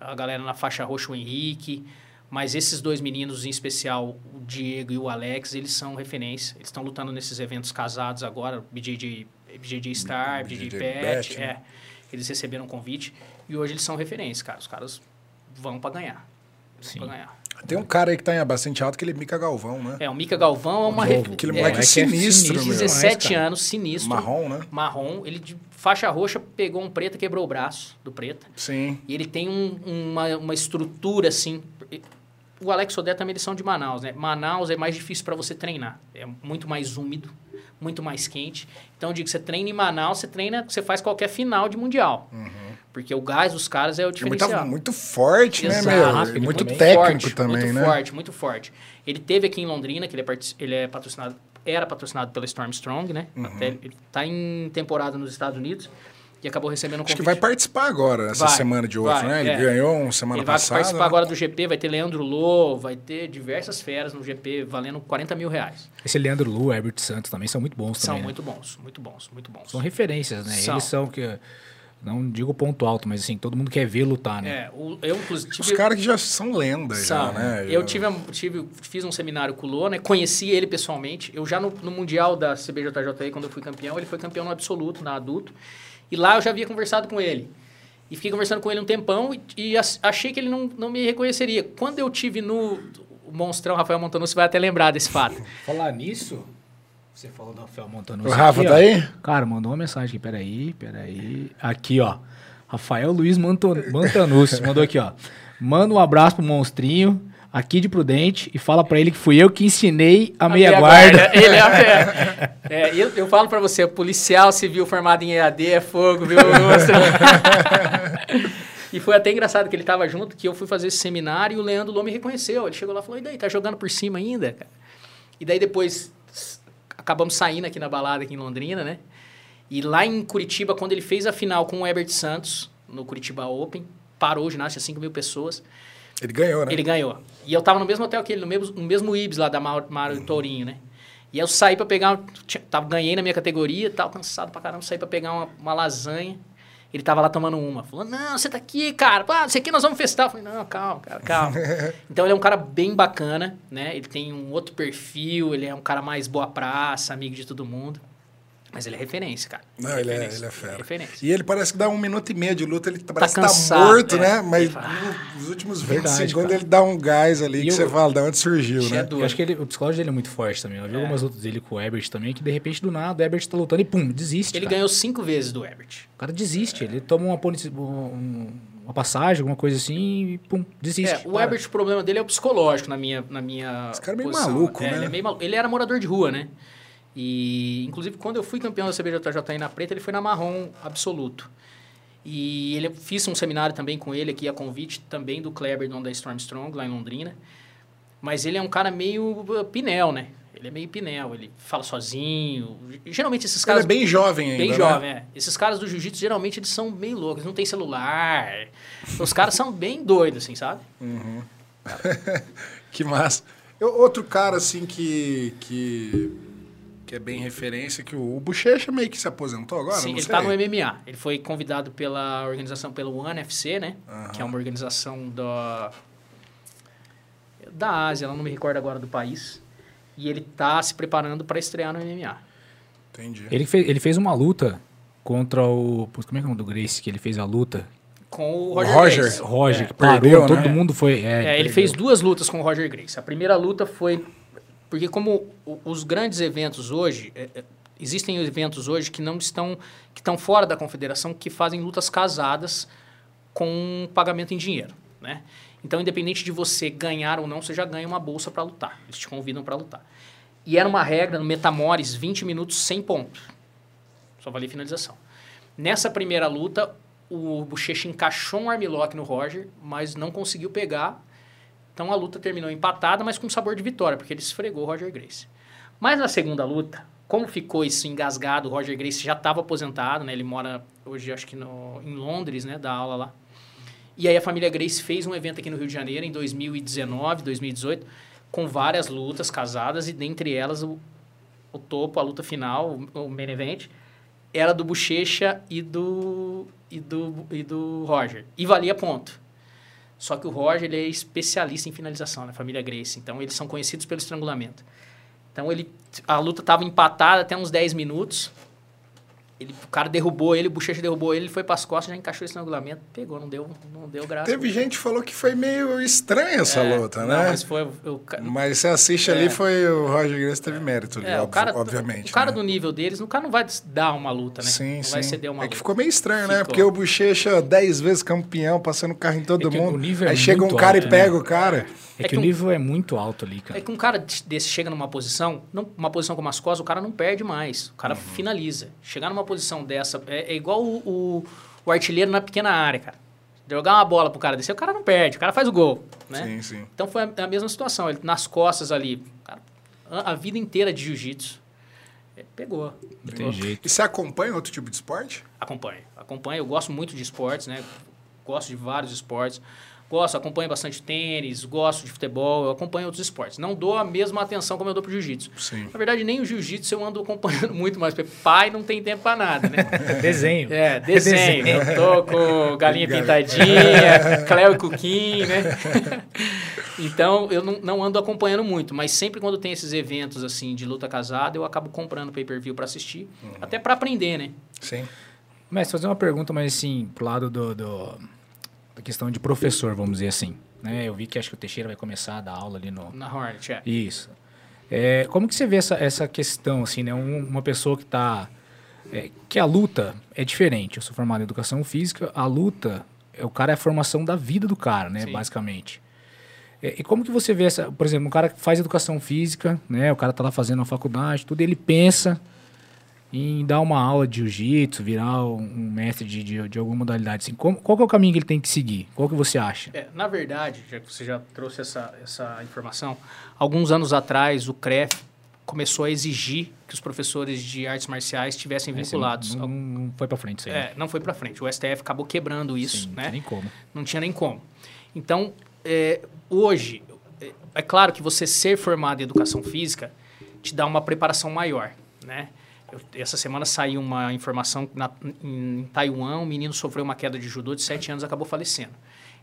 a galera na faixa roxa, o Henrique. Mas esses dois meninos, em especial o Diego e o Alex, eles são referência. Eles estão lutando nesses eventos casados agora, BJJ, BJJ Star, BJJ, BJJ Pet, né? é. Eles receberam um convite e hoje eles são referência, cara. Os caras vão para ganhar. Sim. Pra ganhar. Tem um cara aí que tá em bastante alto, que ele é Mica Galvão, né? É, o Mica Galvão é uma... Ref... Aquele moleque é, é sinistro, meu. 17 anos, sinistro. Marrom, né? Marrom. Ele de faixa roxa pegou um preto, quebrou o braço do preto. Sim. E ele tem um, uma, uma estrutura, assim... O Alex Sodé também eles são de Manaus, né? Manaus é mais difícil para você treinar. É muito mais úmido, muito mais quente. Então, eu digo, você treina em Manaus, você treina, você faz qualquer final de Mundial. Uhum. Porque o gás dos caras é o diferencial. Muito, muito forte, né, Exato. né, meu? Muito, muito técnico forte, também, muito né? Muito forte, muito forte. Ele teve aqui em Londrina, que ele é, ele é patrocinado, era patrocinado pela Storm Strong, né? Uhum. Até, ele está em temporada nos Estados Unidos e acabou recebendo um convite. Acho que vai participar agora, essa vai, semana de outro, vai, né? Ele é. ganhou uma semana ele passada. Vai participar né? agora do GP, vai ter Leandro Lô, vai ter diversas feras no GP valendo 40 mil reais. Esse Leandro Lô, Herbert Santos também são muito bons são também. São muito né? bons, muito bons, muito bons. São referências, né? São. Eles são que não digo ponto alto, mas assim, todo mundo quer ver lutar, né? É, o, eu inclusive... Os caras que já são lendas, já, né? Eu tive, tive, fiz um seminário com o Lô, né? Conheci ele pessoalmente. Eu já no, no Mundial da CBJJE, quando eu fui campeão, ele foi campeão no absoluto, na adulto. E lá eu já havia conversado com ele. E fiquei conversando com ele um tempão e, e achei que ele não, não me reconheceria. Quando eu tive no... O monstrão Rafael Montanus, você vai até lembrar desse fato. Falar nisso... Você falou do Rafael Montano. O Rafa aqui, tá aí? Cara, mandou uma mensagem aqui. Peraí, peraí. Aqui, ó. Rafael Luiz Mantanus mandou aqui, ó. Manda um abraço pro monstrinho aqui de Prudente e fala para ele que fui eu que ensinei a, a meia, meia guarda. guarda. Ele é, é eu, eu, falo para você, policial civil formado em EAD é fogo, viu? e foi até engraçado que ele tava junto, que eu fui fazer esse seminário e o Leandro Lô me reconheceu. Ele chegou lá e falou, e daí, tá jogando por cima ainda? Cara? E daí depois acabamos saindo aqui na balada aqui em Londrina, né? E lá em Curitiba, quando ele fez a final com o Herbert Santos, no Curitiba Open, parou o ginásio, tinha 5 mil pessoas. Ele ganhou, né? Ele ganhou. E eu tava no mesmo hotel que ele, no mesmo, no mesmo Ibis lá da Mário uhum. Tourinho, né? E eu saí para pegar, tava, ganhei na minha categoria, tava cansado pra caramba, saí para pegar uma, uma lasanha. Ele tava lá tomando uma. Falou, não, você tá aqui, cara. Ah, isso aqui nós vamos festar. Eu falei, não, calma, cara, calma. então ele é um cara bem bacana, né? Ele tem um outro perfil, ele é um cara mais boa praça, amigo de todo mundo. Mas ele é referência, cara. Não, ele, é, ele é fera. É referência. E ele parece que dá um minuto e meio de luta, ele parece cansado, que tá morto, é. né? Mas Ele fala, nos últimos 20 Verdade, segundos cara. ele dá um gás ali E que eu- você fala, da onde surgiu, é né? Eu acho que ele- o psicológico dele é muito forte também. Eu vi É. algumas lutas dele com o Ebert também, que de repente do nada o Ebert tá lutando e pum, desiste. Ele cara. ganhou cinco vezes do Herbert. O cara desiste, ele toma uma, um- uma passagem, alguma coisa assim e pum, desiste. É, o Para. Herbert, o problema dele é o psicológico na minha, na minha Esse cara é meio posição. maluco, É, né? Ele, é meio ele era morador de rua, né? E, inclusive, quando eu fui campeão da CBJJI na preta, ele foi na marrom absoluto. E ele fiz um seminário também com ele aqui, a convite também do Kleber, dono da Storm Strong, lá em Londrina. Mas ele é um cara meio uh, pinel, né? Ele é meio pinel, ele fala sozinho. Geralmente esses Ele caras... é bem jovem ainda, Bem né? jovem, é. Esses caras do jiu-jitsu, geralmente, eles são meio loucos. Eles não têm celular. Os caras são bem doidos, assim, sabe? Que massa. Eu- outro cara, assim, que, que, que é bem referência, que o, o Bochecha meio que se aposentou agora, Sim, não ele sei. tá no MMA. Ele foi convidado pela organização, pelo One FC, né? Que é uma organização da... Da Ásia, ela não me recordo agora do país. E ele tá se preparando para estrear no MMA. Entendi. Ele, fez, ele fez uma luta contra o. Como é que é o nome do Grace que ele fez a luta? Com o O Roger, Roger. Grace. Roger, É. que parou, Perdeu, todo né? mundo foi. É, É, ele perdeu. fez duas lutas com o Roger Grace. A primeira luta foi porque como os grandes eventos hoje é, é, existem eventos hoje que não estão que estão fora da confederação que fazem lutas casadas com pagamento em dinheiro, né? Então, independente de você ganhar ou não, você já ganha uma bolsa para lutar. Eles te convidam para lutar. E era uma regra no Metamores 20 minutos sem ponto. Só valia finalização. Nessa primeira luta, o Bochecha encaixou um armlock no Roger, mas não conseguiu pegar. Então a luta terminou empatada, mas com sabor de vitória, porque ele esfregou o Roger Grace. Mas na segunda luta, como ficou isso engasgado, o Roger Grace já estava aposentado, né? Ele mora hoje, acho que no, em Londres, né? Dá aula lá. E aí a família Grace fez um evento aqui no Rio de Janeiro em 2019, 2018, com várias lutas casadas e dentre elas o, o topo, a luta final, o, o main event, era do Bochecha e do, e, do, e do Roger. E valia ponto. Só que o Roger ele é especialista em finalização, na família Grace. Então eles são conhecidos pelo estrangulamento. Então ele, a luta estava empatada até uns 10 minutos. Ele, o cara derrubou ele, o Bochecha derrubou ele, ele foi para as costas, já encaixou o estrangulamento, pegou, não deu, não deu graça. Teve gente que falou que foi meio estranha essa É, luta, não, né? mas foi o, ca- Mas você assiste ali, foi o Roger Grace teve mérito ali, é, o óbvio- cara, obviamente. o cara né? do nível deles, o cara não vai dar uma luta, né? Sim, não sim. vai ceder uma é que luta. ficou meio estranho, né? Ficou. Porque o Bochecha, 10 vezes campeão, passando carro em todo É o mundo. nível é aí chega um cara alto, e né? pega o cara. É, É que, que o um- nível é muito alto ali, cara. É que um cara desse chega numa posição, não, uma posição como as costas, o cara não perde mais. O cara finaliza. Chegar numa posição dessa é, é igual o, o, o artilheiro na pequena área, cara. Jogar uma bola pro cara descer, o cara não perde, o cara faz o gol. Né? Sim, sim. Então foi a, a mesma situação. Ele nas costas ali, cara, a, a vida inteira de jiu-jitsu. é, Pegou. Não tem jeito. E você acompanha outro tipo de esporte? Acompanho. Acompanho. Eu gosto muito de esportes, né? Gosto de vários esportes. Gosto, acompanho bastante tênis, gosto de futebol, eu acompanho outros esportes. Não dou a mesma atenção como eu dou pro jiu-jitsu. Na verdade, nem o jiu-jitsu eu ando acompanhando muito mais, porque pai não tem tempo pra nada, né? Desenho. É, desenho. Eu tô com galinha pintadinha, Cléo e Cuquim, né? então, eu não, não ando acompanhando muito, mas sempre quando tem esses eventos, assim, de luta casada, eu acabo comprando pay-per-view pra assistir, até pra aprender, né? Sim. Mas fazer uma pergunta mais assim, pro lado do, do- da questão de professor, vamos dizer assim. Né? Eu vi que acho que o Teixeira vai começar a dar aula ali no. Na Hornet, é. Isso. É, como que você vê essa, essa questão, assim, né? Um- uma pessoa que está... que a luta é diferente. Eu sou formado em educação física, a luta, é, o cara é a formação da vida do cara, né? Sim. Basicamente. É, e como que você vê essa... Por exemplo, um cara que faz educação física, né? O cara tá lá fazendo a faculdade, tudo, ele pensa em dar uma aula de jiu-jitsu, virar um, mestre de, de, de alguma modalidade. Assim, como, qual é o caminho que ele tem que seguir? Qual que você acha? É, na verdade, já que você já trouxe essa, essa informação, alguns anos atrás o CREF começou a exigir que os professores de artes marciais estivessem Esse vinculados. Não, não foi para frente isso aí. É, não foi para frente. O STF acabou quebrando isso, Sim, não né? tem nem como. Não tinha nem como. Então, é, hoje, é, é claro que você ser formado em educação física te dá uma preparação maior, né? Eu, essa semana saiu uma informação na, em Taiwan, um menino sofreu uma queda de judô de 7 anos e acabou falecendo.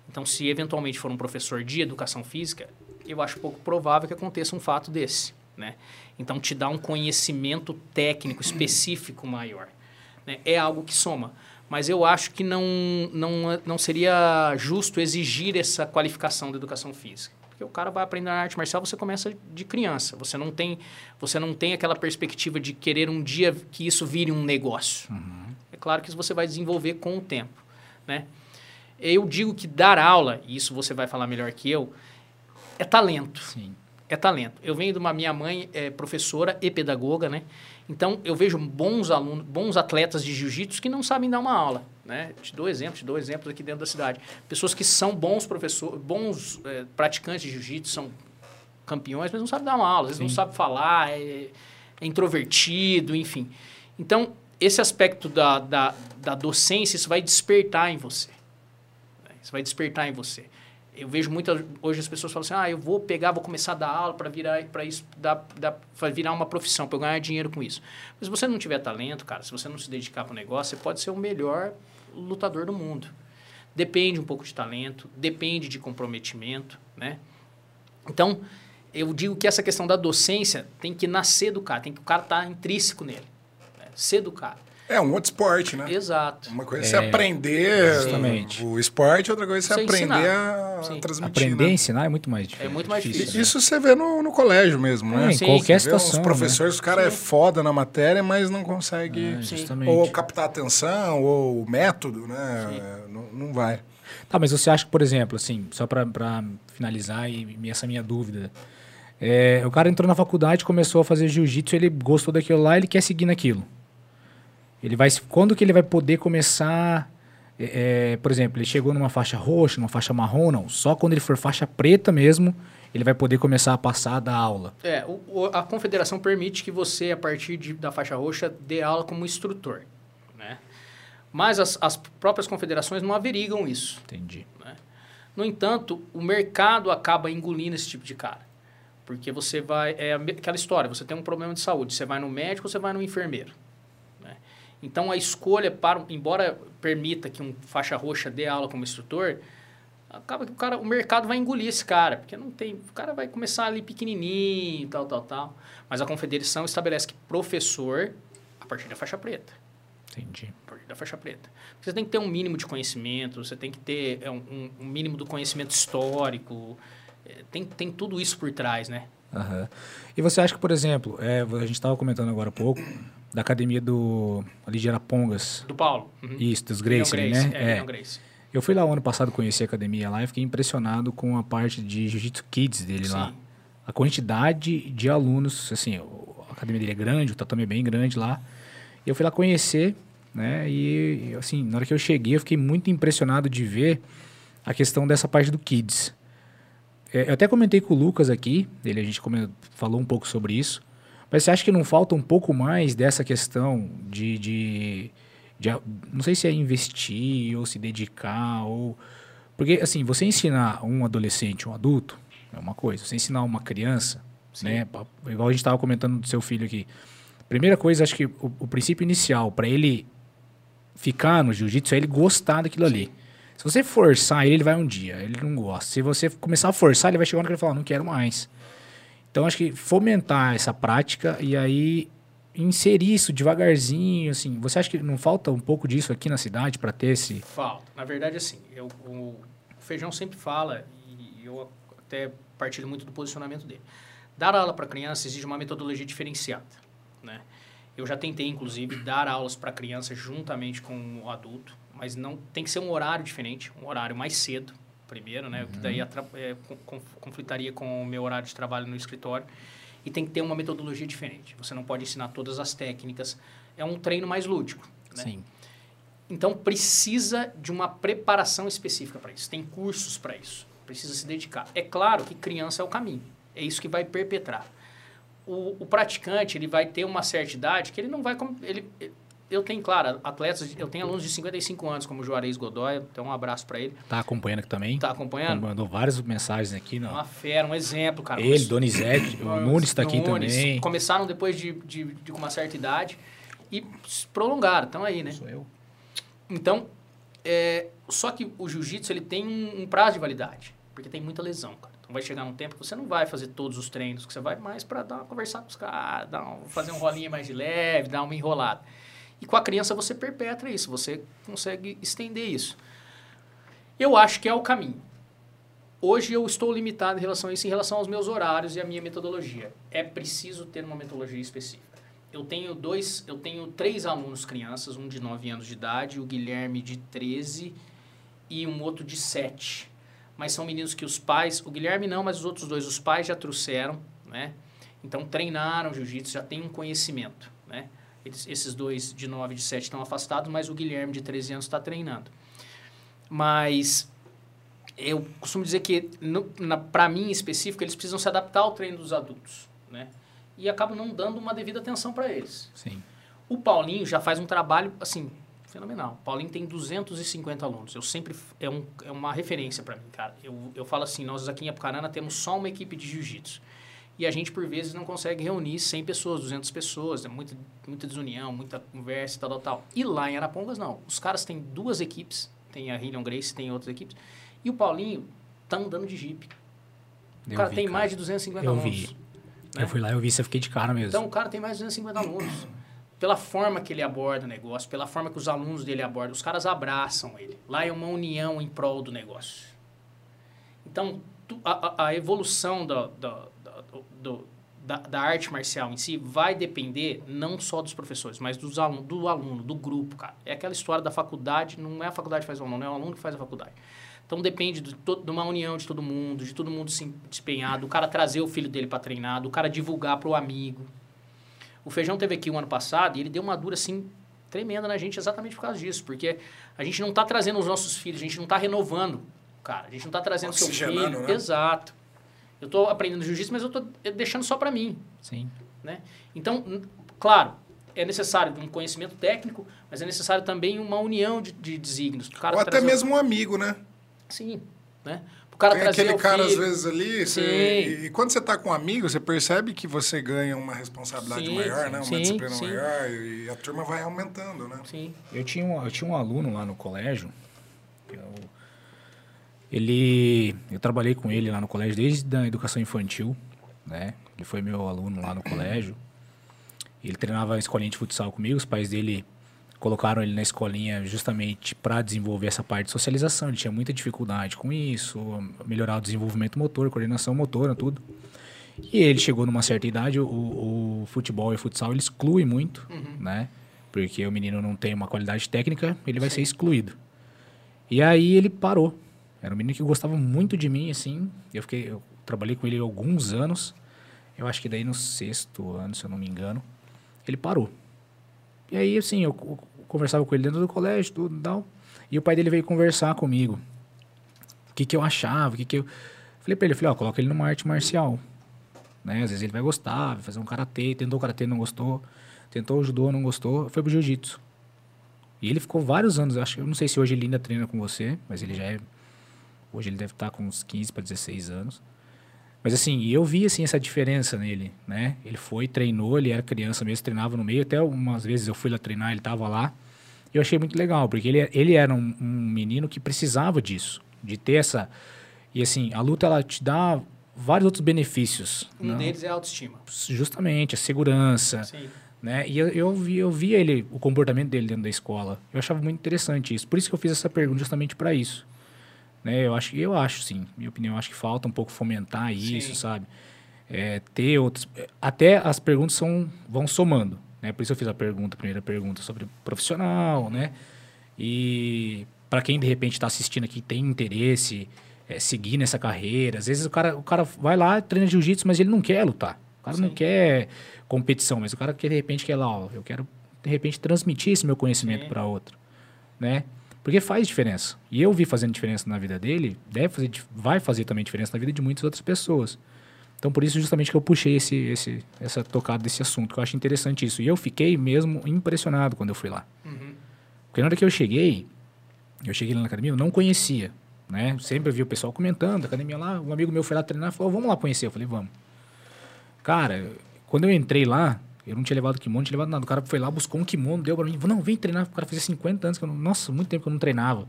Então, se eventualmente for um professor de educação física, eu acho pouco provável que aconteça um fato desse. Né? Então, te dá um conhecimento técnico específico maior. Né? É algo que soma. Mas eu acho que não, não, não seria justo exigir essa qualificação da educação física. Porque o cara vai aprender arte marcial, você começa de criança. Você não tem, você não tem aquela perspectiva de querer um dia que isso vire um negócio. Uhum. É claro que isso você vai desenvolver com o tempo. Né? Eu digo que dar aula, e isso você vai falar melhor que eu, é talento. Sim. É talento. Eu venho de uma minha mãe é professora e pedagoga, né? Então, eu vejo bons alunos, bons atletas de jiu-jitsu que não sabem dar uma aula. Né? Te dou exemplos, te dou exemplos aqui dentro da cidade. Pessoas que são bons professores, bons é, praticantes de jiu-jitsu, são campeões, mas não sabem dar uma aula, às vezes não sabem falar, é, é, introvertido, enfim. Então, esse aspecto da, da, da docência, isso vai despertar em você. Isso vai despertar em você eu vejo muitas hoje as pessoas falam assim ah eu vou pegar vou começar a dar aula para virar para isso dar, dar, virar uma profissão para eu ganhar dinheiro com isso mas se você não tiver talento cara se você não se dedicar para o negócio você pode ser o melhor lutador do mundo. Depende um pouco de talento depende de comprometimento né? Então eu digo que essa questão da docência tem que nascer do cara tem que o cara estar tá intrínseco nele né? ser do cara é um outro esporte, né? Exato. Uma coisa é, é você aprender justamente. o esporte, outra coisa é você, aprender a, a transmitir. Aprender né? a ensinar é muito mais difícil. É muito mais difícil. Né? Isso você vê no, no colégio mesmo, né? É, em Sim. qualquer situação. Os né? professores, né? o cara é foda na matéria, mas não consegue é, ou captar atenção, ou o método, né? Não, não vai. Tá, mas você acha que, por exemplo, assim, só para finalizar e essa minha dúvida, é, o cara entrou na faculdade, começou a fazer jiu-jitsu, ele gostou daquilo lá, ele quer seguir naquilo. Ele vai, quando que ele vai poder começar? É, é, por exemplo, ele chegou numa faixa roxa, numa faixa marrom, não. Só quando ele for faixa preta mesmo, ele vai poder começar a passar da aula. É, o, a confederação permite que você, a partir de, da faixa roxa, dê aula como instrutor. Né? Mas as, as próprias confederações não averigam isso. Entendi. Né? No entanto, o mercado acaba engolindo esse tipo de cara. Porque você vai. É aquela história: você tem um problema de saúde, você vai no médico ou você vai no enfermeiro. Então a escolha para, embora permita que um faixa roxa dê aula como instrutor, acaba que o cara, o mercado vai engolir esse cara, porque não tem, o cara vai começar ali pequenininho, tal, tal, tal. Mas a confederação estabelece que professor a partir da faixa preta. Entendi. A partir da faixa preta. Você tem que ter um mínimo de conhecimento, você tem que ter é, um, um mínimo do conhecimento histórico, é, tem, tem tudo isso por trás, né? Uhum. E você acha que, por exemplo, é, a gente estava comentando agora há pouco, da academia do ali de Arapongas. Do Paulo. Uhum. Isso, dos Grace, Grace né? É, é. Grace. Eu fui lá o ano passado conhecer a academia lá e fiquei impressionado com a parte de Jiu-Jitsu Kids dele Sim. lá. A quantidade de alunos, assim, a academia dele é grande, o tatame é bem grande lá. E eu fui lá conhecer, né? E, assim, na hora que eu cheguei, eu fiquei muito impressionado de ver a questão dessa parte do Kids. É, eu até comentei com o Lucas aqui, ele, a gente falou um pouco sobre isso. Mas você acha que não falta um pouco mais dessa questão de, de, de, não sei se é investir ou se dedicar ou porque assim você ensinar um adolescente, um adulto é uma coisa. Você ensinar uma criança, Sim. né? Igual a gente estava comentando do seu filho aqui. Primeira coisa, acho que o, o princípio inicial para ele ficar no jiu-jitsu é ele gostar daquilo Sim. ali. Se você forçar ele, ele vai um dia, ele não gosta. Se você começar a forçar, ele vai chegar uma hora que ele fala, não quero mais. Então acho que fomentar essa prática e aí inserir isso devagarzinho, assim. Você acha que não falta um pouco disso aqui na cidade para ter esse? Falta. Na verdade, assim, eu, o Feijão sempre fala e eu até partilho muito do posicionamento dele. Dar aula para criança exige uma metodologia diferenciada, né? Eu já tentei, inclusive, dar aulas para criança juntamente com o adulto, mas não tem que ser um horário diferente, um horário mais cedo, primeiro, né? Uhum. Que daí é, conflitaria com o meu horário de trabalho no escritório. E tem que ter uma metodologia diferente. Você não pode ensinar todas as técnicas. É um treino mais lúdico, né? Sim. Então, precisa de uma preparação específica para isso. Tem cursos para isso. Precisa se dedicar. É claro que criança é o caminho. É isso que vai perpetrar. O, o praticante, ele vai ter uma certa idade que ele não vai... Ele, eu tenho, claro, atletas, eu tenho alunos de 55 anos, como o Juarez Godoy, então um abraço para ele. Tá acompanhando aqui também? Tá acompanhando? Mandou várias mensagens aqui. Não. Uma fera, um exemplo, cara. Ele, Donizete, o Nunes está aqui Nunes, também. Começaram depois de, de, de uma certa idade. e prolongaram, estão aí, né? Sou eu. Então, é, só que o jiu-jitsu ele tem um, um, prazo de validade, porque tem muita lesão, cara. Então vai chegar um tempo que você não vai fazer todos os treinos, que você vai mais para dar conversar com os caras, dar um, fazer um rolinho mais de leve, dar uma enrolada. E com a criança você perpetra isso, você consegue estender isso. Eu acho que é o caminho. Hoje eu estou limitado em relação a isso, em relação aos meus horários e a minha metodologia. É preciso ter uma metodologia específica. Eu tenho dois, eu tenho três alunos crianças, um de 9 anos de idade, o Guilherme de 13 e um outro de 7. Mas são meninos que os pais, o Guilherme não, mas os outros dois, os pais já trouxeram, né? Então treinaram jiu-jitsu, já tem um conhecimento, né? Eles, esses dois de 9 e de 7 estão afastados, mas o Guilherme de 13 anos está treinando. Mas eu costumo dizer que, para mim em específico, eles precisam se adaptar ao treino dos adultos, né? E acabam não dando uma devida atenção para eles. Sim. O Paulinho já faz um trabalho, assim, fenomenal. O Paulinho tem 250 alunos. Eu sempre... É, um, é uma referência para mim, cara. Eu, eu falo assim, nós aqui em Apucarana temos só uma equipe de jiu-jitsu. E a gente, por vezes, não consegue reunir 100 pessoas, 200 pessoas. É muita, muita desunião, muita conversa, tal, tal, tal. E lá em Arapongas, não. Os caras têm duas equipes. Tem a Hillion Grace, tem outras equipes e o Paulinho tá andando de Jeep. O eu cara vi, tem cara. mais de 250 eu alunos. Vi. Né? Eu fui lá, eu vi, você fiquei de cara mesmo. Então, o cara tem mais de 250 alunos. Pela forma que ele aborda o negócio, pela forma que os alunos dele abordam, os caras abraçam ele. Lá é uma união em prol do negócio. Então, a, a evolução do, do, do, da, da, arte marcial em si vai depender não só dos professores, mas dos alunos, do aluno, do grupo, cara. É aquela história da faculdade, não é a faculdade que faz o aluno, é o aluno que faz a faculdade. Então depende de, de, uma união de todo mundo, de todo mundo se empenhar, do cara trazer o filho dele para treinar, do cara divulgar para o amigo. O Feijão teve aqui o um ano passado e ele deu uma dura assim tremenda na gente exatamente por causa disso, porque a gente não está trazendo os nossos filhos, a gente não está renovando, cara, a gente não está trazendo seu filho, né? exato. Eu estou aprendendo jiu-jitsu, mas eu estou deixando só para mim. Sim. Né? Então, claro, é necessário um conhecimento técnico, mas é necessário também uma união de, de desígnios. Ou até mesmo um amigo, né? Sim, né? O cara Tem aquele cara, filho. às vezes, ali, você, e, e, quando você está com um amigo, você percebe que você ganha uma responsabilidade sim, maior, sim, né? Uma sim, disciplina sim. maior, e a turma vai aumentando, né? Sim. Eu tinha um, eu tinha um aluno lá no colégio, eu, ele, eu trabalhei com ele lá no colégio desde a educação infantil, né? Ele foi meu aluno lá no colégio. Ele treinava a escolinha de futsal comigo, os pais dele colocaram ele na escolinha justamente para desenvolver essa parte de socialização. Ele tinha muita dificuldade com isso, melhorar o desenvolvimento motor, coordenação motora, tudo. E ele chegou numa certa idade, o, o futebol e o futsal ele exclui muito, uhum. né? Porque o menino não tem uma qualidade técnica, ele vai Sim. ser excluído. E aí ele parou. Era um menino que gostava muito de mim, assim. Eu fiquei, eu trabalhei com ele alguns anos. Eu acho que daí no sexto ano, se eu não me engano, ele parou. E aí, assim, eu conversava com ele dentro do colégio, tudo e tal. E o pai dele veio conversar comigo. O que, que eu achava, o que, que eu. Falei pra ele, falei, ó, coloca ele numa arte marcial. Né? Às vezes ele vai gostar, vai fazer um karatê, tentou karatê, não gostou. Tentou judô, não gostou, foi pro jiu-jitsu. E ele ficou vários anos, eu acho, eu não sei se hoje ele ainda treina com você, mas ele já é hoje ele deve estar com uns 15 para 16 anos. Mas assim, eu vi assim essa diferença nele, né? Ele foi, treinou, ele era criança mesmo, treinava no meio. Até umas vezes eu fui lá treinar, ele estava lá. E eu achei muito legal, porque ele, ele era um, um, menino que precisava disso, de ter essa... E assim, a luta, ela te dá vários outros benefícios. Um não? deles é a autoestima. Justamente, a segurança. Sim. Né? E eu, eu, vi, eu vi ele, o comportamento dele dentro da escola. Eu achava muito interessante isso. Por isso que eu fiz essa pergunta, justamente para isso. Né? Eu acho, eu acho sim, minha opinião, acho que falta um pouco fomentar isso, sim. sabe? É, ter outros, até as perguntas são, vão somando, né? Por isso eu fiz a pergunta, a primeira pergunta sobre profissional, né? E para quem de repente está assistindo aqui tem interesse é, seguir nessa carreira, às vezes o cara, o cara vai lá treina jiu-jitsu, mas ele não quer lutar. O cara sim. não quer competição, mas o cara que de repente quer lá, ó, eu quero de repente transmitir esse meu conhecimento para outro, né? Porque faz diferença. E eu vi fazendo diferença na vida dele, deve fazer, vai fazer também diferença na vida de muitas outras pessoas. Então, por isso, justamente, que eu puxei esse, esse, essa tocada desse assunto, que eu acho interessante isso. E eu fiquei mesmo impressionado quando eu fui lá. Uhum. Porque na hora que eu cheguei, eu cheguei lá na academia, eu não conhecia. Né? Sempre vi o pessoal comentando, academia lá, um amigo meu foi lá treinar e falou, vamos lá conhecer. Eu falei, vamos. Cara, quando eu entrei lá, Eu não tinha levado kimono, não tinha levado nada. O cara foi lá, buscou um kimono, deu pra mim. Não, vem treinar. O cara fazia 50 anos que eu não... Nossa, muito tempo que eu não treinava.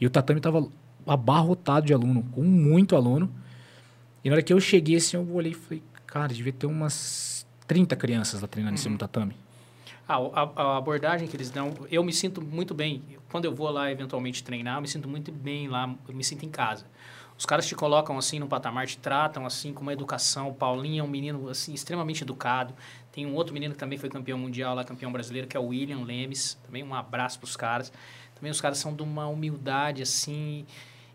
E o tatame tava abarrotado de aluno, com muito aluno. E na hora que eu cheguei, assim, eu olhei e falei, cara, devia ter umas 30 crianças lá treinando uhum. em cima do tatame. Ah, a, a, abordagem que eles dão, eu me sinto muito bem. Quando eu vou lá eventualmente treinar, eu me sinto muito bem lá, eu me sinto em casa. Os caras te colocam assim no patamar, te tratam assim com uma educação. O Paulinho é um menino assim extremamente educado. Tem um outro menino que também foi campeão mundial lá, campeão brasileiro, que é o William Lemes. Também um abraço para os caras. Também os caras são de uma humildade assim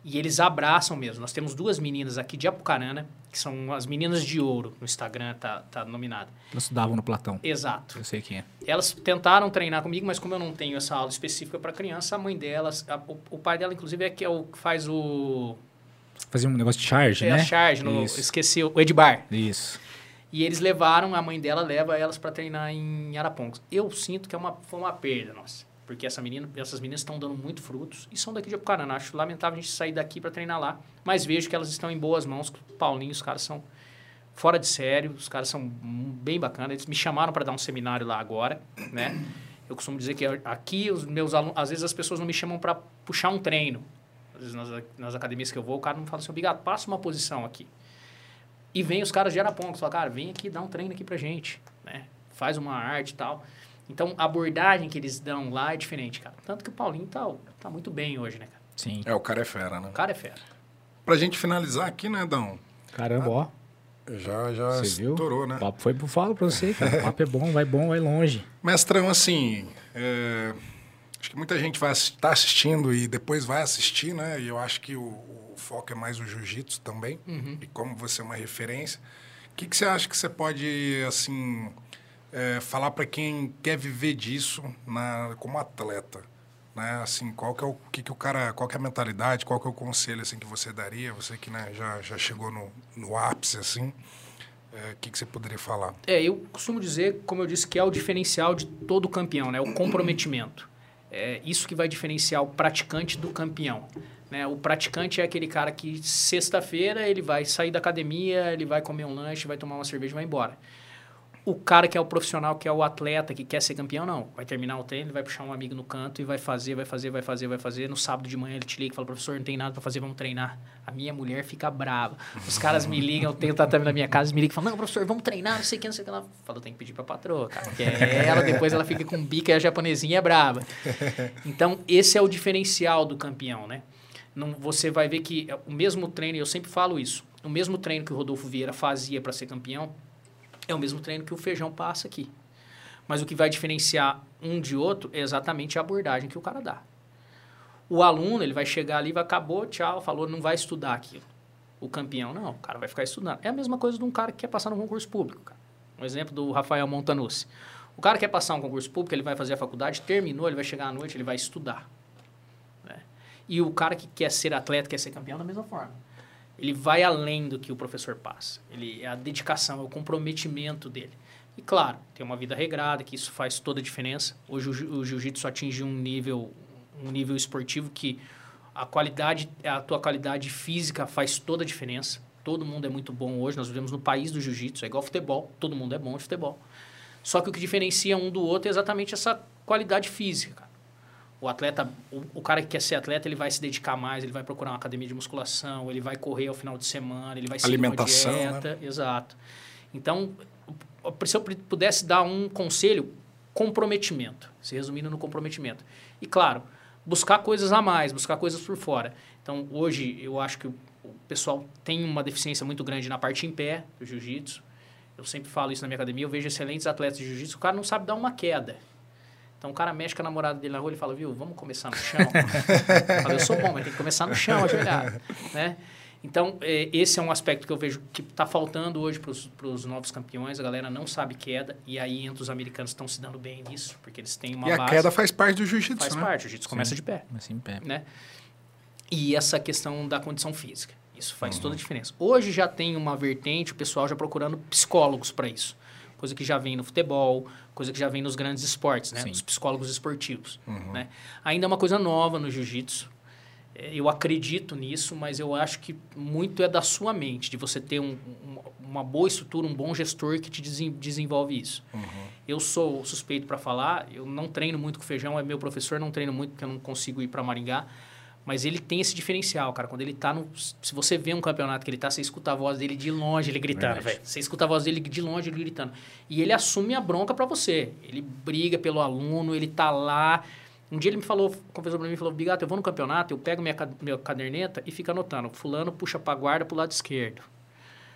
e eles abraçam mesmo. Nós temos duas meninas aqui de Apucarana, que são as meninas de ouro, no Instagram tá, tá nominada. Elas estudavam no Platão. Exato. Eu sei quem é. Elas tentaram treinar comigo, mas como eu não tenho essa aula específica para criança, a mãe delas, a, o, o, pai dela inclusive é que é o que faz o Fazia um negócio de charge, é, né? É, charge, no, esqueci, o Edbar. Isso. E eles levaram, a mãe dela leva elas para treinar em Arapongas. Eu sinto que é uma, foi uma perda nossa. Porque essa menina, essas meninas estão dando muito frutos e são daqui de Apucarana. Acho lamentável a gente sair daqui para treinar lá. Mas vejo que elas estão em boas mãos. O Paulinho, os caras são fora de sério. Os caras são bem bacanas. Eles me chamaram para dar um seminário lá agora, né? Eu costumo dizer que aqui os meus alunos... Às vezes as pessoas não me chamam para puxar um treino. Às vezes nas, nas academias que eu vou, o cara não fala assim, obrigado, passa uma posição aqui. E vem os caras de Arapongas, falam, cara, vem aqui, dá um treino aqui pra gente, né? Faz uma arte e tal. Então, a abordagem que eles dão lá é diferente, cara. Tanto que o Paulinho tá, tá muito bem hoje, né, cara? Sim. É, o cara é fera, né? O cara é fera. Pra gente finalizar aqui, né, Dão? Caramba, ó. Já, já você estourou, viu? né? O papo foi pro falo pra você, cara. O papo é bom, vai bom, vai longe. Mestrão, assim, é... acho que muita gente vai estar tá assistindo e depois vai assistir, né? E eu acho que o, o foco é mais o jiu-jitsu também. Uhum. E como você é uma referência. O que, que você acha que você pode, assim é, falar para quem quer viver disso na, como atleta? Né? Assim, qual que é o que, que o cara, qual que é a mentalidade, qual que é o conselho assim que você daria? Você que né, já, já chegou no, no ápice assim, é, o que, que você poderia falar? É, eu costumo dizer, como eu disse, que é o diferencial de todo campeão, né? O comprometimento. É isso que vai diferenciar o praticante do campeão. Né? O praticante é aquele cara que sexta-feira ele vai sair da academia, ele vai comer um lanche, vai tomar uma cerveja e vai embora o cara que é o profissional, que é o atleta, que quer ser campeão, não. Vai terminar o treino, vai puxar um amigo no canto e vai fazer, vai fazer, vai fazer, vai fazer. No sábado de manhã ele te liga e fala, professor, não tem nada para fazer, vamos treinar. A minha mulher fica brava. Os caras me ligam, eu tenho tatame na minha casa, me ligam e falam, não, professor, vamos treinar, não sei o que, não sei o que. Ela fala, tem que pedir pra patroa, cara. Porque ela, depois ela fica com bica e a japonesinha é brava. Então, esse é o diferencial do campeão, né? Não, você vai ver que o mesmo treino, eu sempre falo isso, o mesmo treino que o Rodolfo Vieira fazia para ser campeão, é o mesmo treino que o feijão passa aqui. Mas o que vai diferenciar um de outro é exatamente a abordagem que o cara dá. O aluno, ele vai chegar ali, vai acabou, tchau, falou, não vai estudar aquilo. O campeão, não, o cara vai ficar estudando. É a mesma coisa de um cara que quer passar no concurso público. Cara. Um exemplo do Rafael Montanucci. O cara quer passar um concurso público, ele vai fazer a faculdade, terminou, ele vai chegar à noite, ele vai estudar. E o cara que quer ser atleta, quer ser campeão, da mesma forma ele vai além do que o professor passa. Ele é a dedicação, é o comprometimento dele. E claro, tem uma vida regrada, que isso faz toda a diferença. Hoje o, jiu-jitsu atinge um nível um nível esportivo que a qualidade, a tua qualidade física faz toda a diferença. Todo mundo é muito bom hoje, nós vivemos no país do jiu-jitsu, é igual futebol, todo mundo é bom de futebol. Só que o que diferencia um do outro é exatamente essa qualidade física. O atleta, o, o, cara que quer ser atleta, ele vai se dedicar mais, ele vai procurar uma academia de musculação, ele vai correr ao final de semana, ele vai seguir Alimentação, uma dieta. Né? Exato. Então, se eu pudesse dar um conselho, comprometimento. Se resumindo no comprometimento. E, claro, buscar coisas a mais, buscar coisas por fora. Então, hoje, eu acho que o pessoal tem uma deficiência muito grande na parte em pé do jiu-jitsu. Eu sempre falo isso na minha academia, eu vejo excelentes atletas de jiu-jitsu, o cara não sabe dar uma queda. Então o cara mexe com a namorada dele na rua e fala, viu, vamos começar no chão? eu, falo, eu sou bom, mas tem que começar no chão, ajoelhado. Né? Então, é, esse é um aspecto que eu vejo que está faltando hoje para os novos campeões. A galera não sabe queda, e aí entre os americanos estão se dando bem nisso, porque eles têm uma e base. E a queda faz parte do jiu-jitsu, Faz né? parte, o jiu-jitsu começa de pé. Começa em pé. Né? E essa questão da condição física. Isso faz uhum. toda a diferença. Hoje já tem uma vertente, o pessoal já procurando psicólogos para isso coisa que já vem no futebol, coisa que já vem nos grandes esportes, né? Os psicólogos esportivos, uhum. né? Ainda é uma coisa nova no jiu-jitsu. É, eu acredito nisso, mas eu acho que muito é da sua mente, de você ter um, uma boa estrutura, um bom gestor que te desenvolve isso. Uhum. Eu sou suspeito para falar, eu não treino muito com feijão, é meu professor, não treino muito porque eu não consigo ir para Maringá. Mas ele tem esse diferencial, cara. Quando ele tá no. Se você vê um campeonato que ele tá, você escuta a voz dele de longe, ele gritando, velho. Você escuta a voz dele de longe, ele gritando. E ele assume a bronca para você. Ele briga pelo aluno, ele tá lá. Um dia ele me falou, confessou pra mim, falou, Bigato, eu vou no campeonato, eu pego minha, minha caderneta e fico anotando. Fulano puxa pra guarda pro lado esquerdo.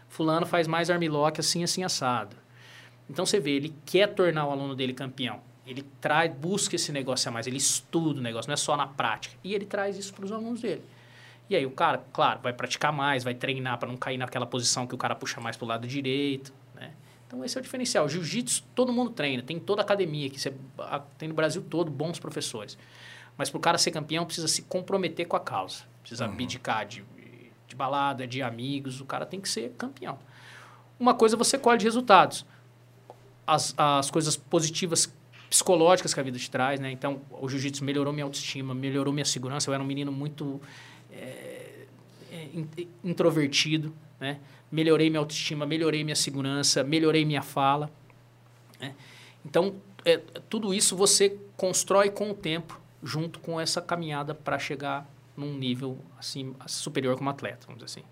Fulano faz mais armlock assim, assim, assado. Então você vê, ele quer tornar o aluno dele campeão. Ele traz, busca esse negócio a mais, ele estuda o negócio, não é só na prática. E ele traz isso para os alunos dele. E aí o cara, claro, vai praticar mais, vai treinar para não cair naquela posição que o cara puxa mais para o lado direito. Né? Então esse é o diferencial. Jiu-jitsu todo mundo treina, tem toda a academia que você tem no Brasil todo bons professores. Mas para o cara ser campeão precisa se comprometer com a causa, precisa uhum. abdicar de, de balada, de amigos, o cara tem que ser campeão. Uma coisa você colhe de resultados. As, as coisas positivas psicológicas que a vida te traz, né? Então, o jiu-jitsu melhorou minha autoestima, melhorou minha segurança. Eu era um menino muito é, introvertido, né? Melhorei minha autoestima, melhorei minha segurança, melhorei minha fala. Né? Então, é, tudo isso você constrói com o tempo, junto com essa caminhada para chegar num nível assim superior como atleta, vamos dizer assim.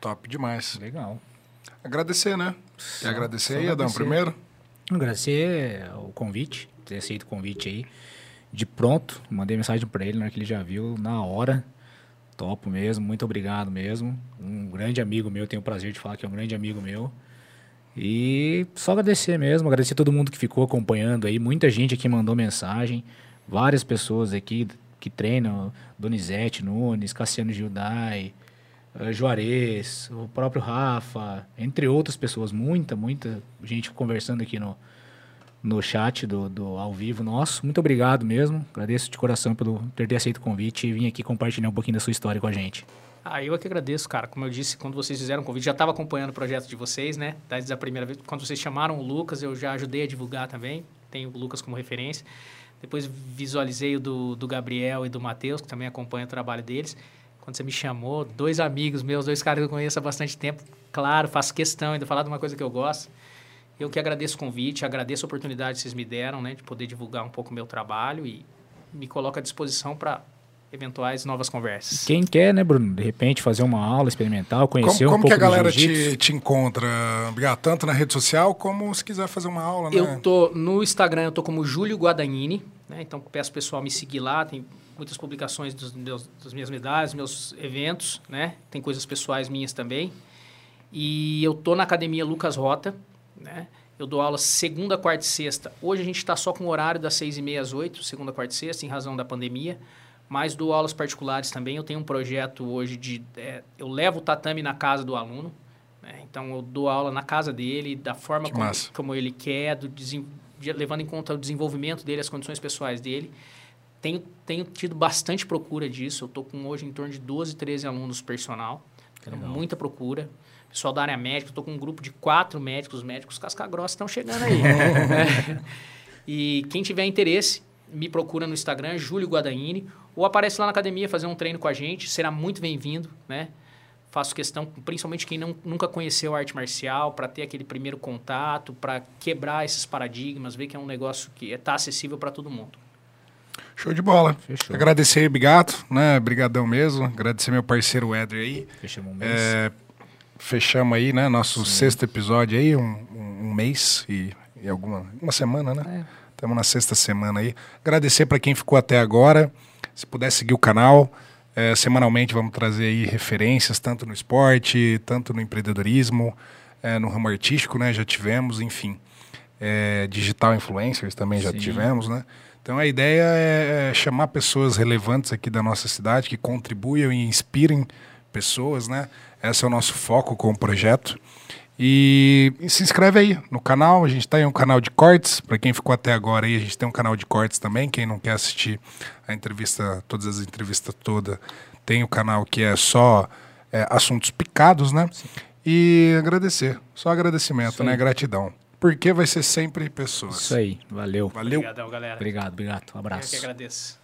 Top demais. Legal. Agradecer, né? Só, agradecer aí, Adão, primeiro. Agradecer o convite, ter aceito o convite aí. De pronto, mandei mensagem para ele na hora que ele já viu, na hora. Topo mesmo, muito obrigado mesmo. Um grande amigo meu, tenho o prazer de falar que é um grande amigo meu. E só agradecer mesmo, agradecer todo mundo que ficou acompanhando aí. Muita gente aqui mandou mensagem, várias pessoas aqui que treinam, Donizete Nunes, Cassiano Gildai, uh, Juarez, o próprio Rafa, entre outras pessoas, muita, muita gente conversando aqui no, no chat do, do ao vivo nosso. Muito obrigado mesmo. Agradeço de coração pelo ter aceito o convite e vir aqui compartilhar um pouquinho da sua história com a gente. Ah, eu é que agradeço, cara. Como eu disse, quando vocês fizeram o convite, já estava acompanhando o projeto de vocês, né? Desde a primeira vez, quando vocês chamaram o Lucas, eu já ajudei a divulgar também. Tenho o Lucas como referência. Depois visualizei o do, do Gabriel e do Matheus, que também acompanha o trabalho deles quando você me chamou, dois amigos meus, dois caras que eu conheço há bastante tempo, claro, faço questão ainda falar de uma coisa que eu gosto. Eu que agradeço o convite, agradeço a oportunidade que vocês me deram, né, de poder divulgar um pouco o meu trabalho e me coloco à disposição para eventuais novas conversas. Quem quer, né, Bruno? De repente fazer uma aula experimental, conhecer como, um pouco Como que a galera te, te encontra? Tanto na rede social como se quiser fazer uma aula, né? Eu tô no Instagram, eu tô como Júlio Guadagnini, né? Então peço o pessoal me seguir lá, tem muitas publicações dos meus, das minhas medalhas, meus eventos, né? Tem coisas pessoais minhas também. E eu tô na academia Lucas Rota, né? Eu dou aula segunda, quarta e sexta. Hoje a gente está só com o horário das seis e meia às oito, segunda, quarta e sexta, em razão da pandemia. Mas dou aulas particulares também. Eu tenho um projeto hoje de... É, eu levo o tatame na casa do aluno. Né? Então, eu dou aula na casa dele, da forma como, como, ele quer, do, levando em conta o desenvolvimento dele, as condições pessoais dele. Tenho, tenho tido bastante procura disso. Eu estou com hoje em torno de 12, 13 alunos personal. Tenho muita procura. Pessoal da área médica, estou com um grupo de quatro médicos. Os médicos casca-grossa estão chegando aí. é. E quem tiver interesse, me procura no Instagram, Júlio Guadaini, ou aparece lá na academia fazer um treino com a gente. Será muito bem-vindo, né? Faço questão, principalmente quem não, nunca conheceu arte marcial, para ter aquele primeiro contato, para quebrar esses paradigmas, ver que é um negócio que está acessível para todo mundo. Show de bola. Fechou. Agradecer aí, Bigato, né? Brigadão mesmo. Agradecer meu parceiro Éder aí. Fechamos um mês. É, fechamos aí, né? Nosso Sim. sexto episódio aí, um, um, um mês e, e, alguma uma semana, né? Estamos é. na sexta semana aí. Agradecer para quem ficou até agora. Se puder seguir o canal, é, semanalmente vamos trazer aí referências, tanto no esporte, tanto no empreendedorismo, é, no ramo artístico, né? Já tivemos, enfim. É, digital influencers também já Sim. tivemos, né? Então a ideia é, é chamar pessoas relevantes aqui da nossa cidade que contribuam e inspirem pessoas, né? Esse é o nosso foco com o projeto. E, e se inscreve aí no canal, a gente tem tá um canal de cortes, para quem ficou até agora aí, a gente tem um canal de cortes também, quem não quer assistir a entrevista, todas as entrevistas todas, tem o canal que é só é, assuntos picados, né? Sim. E agradecer, só agradecimento, né? Gratidão porque vai ser sempre pessoas. Isso aí, valeu. Valeu. Obrigadão, galera. Obrigado, obrigado. Um abraço. Eu que agradeço.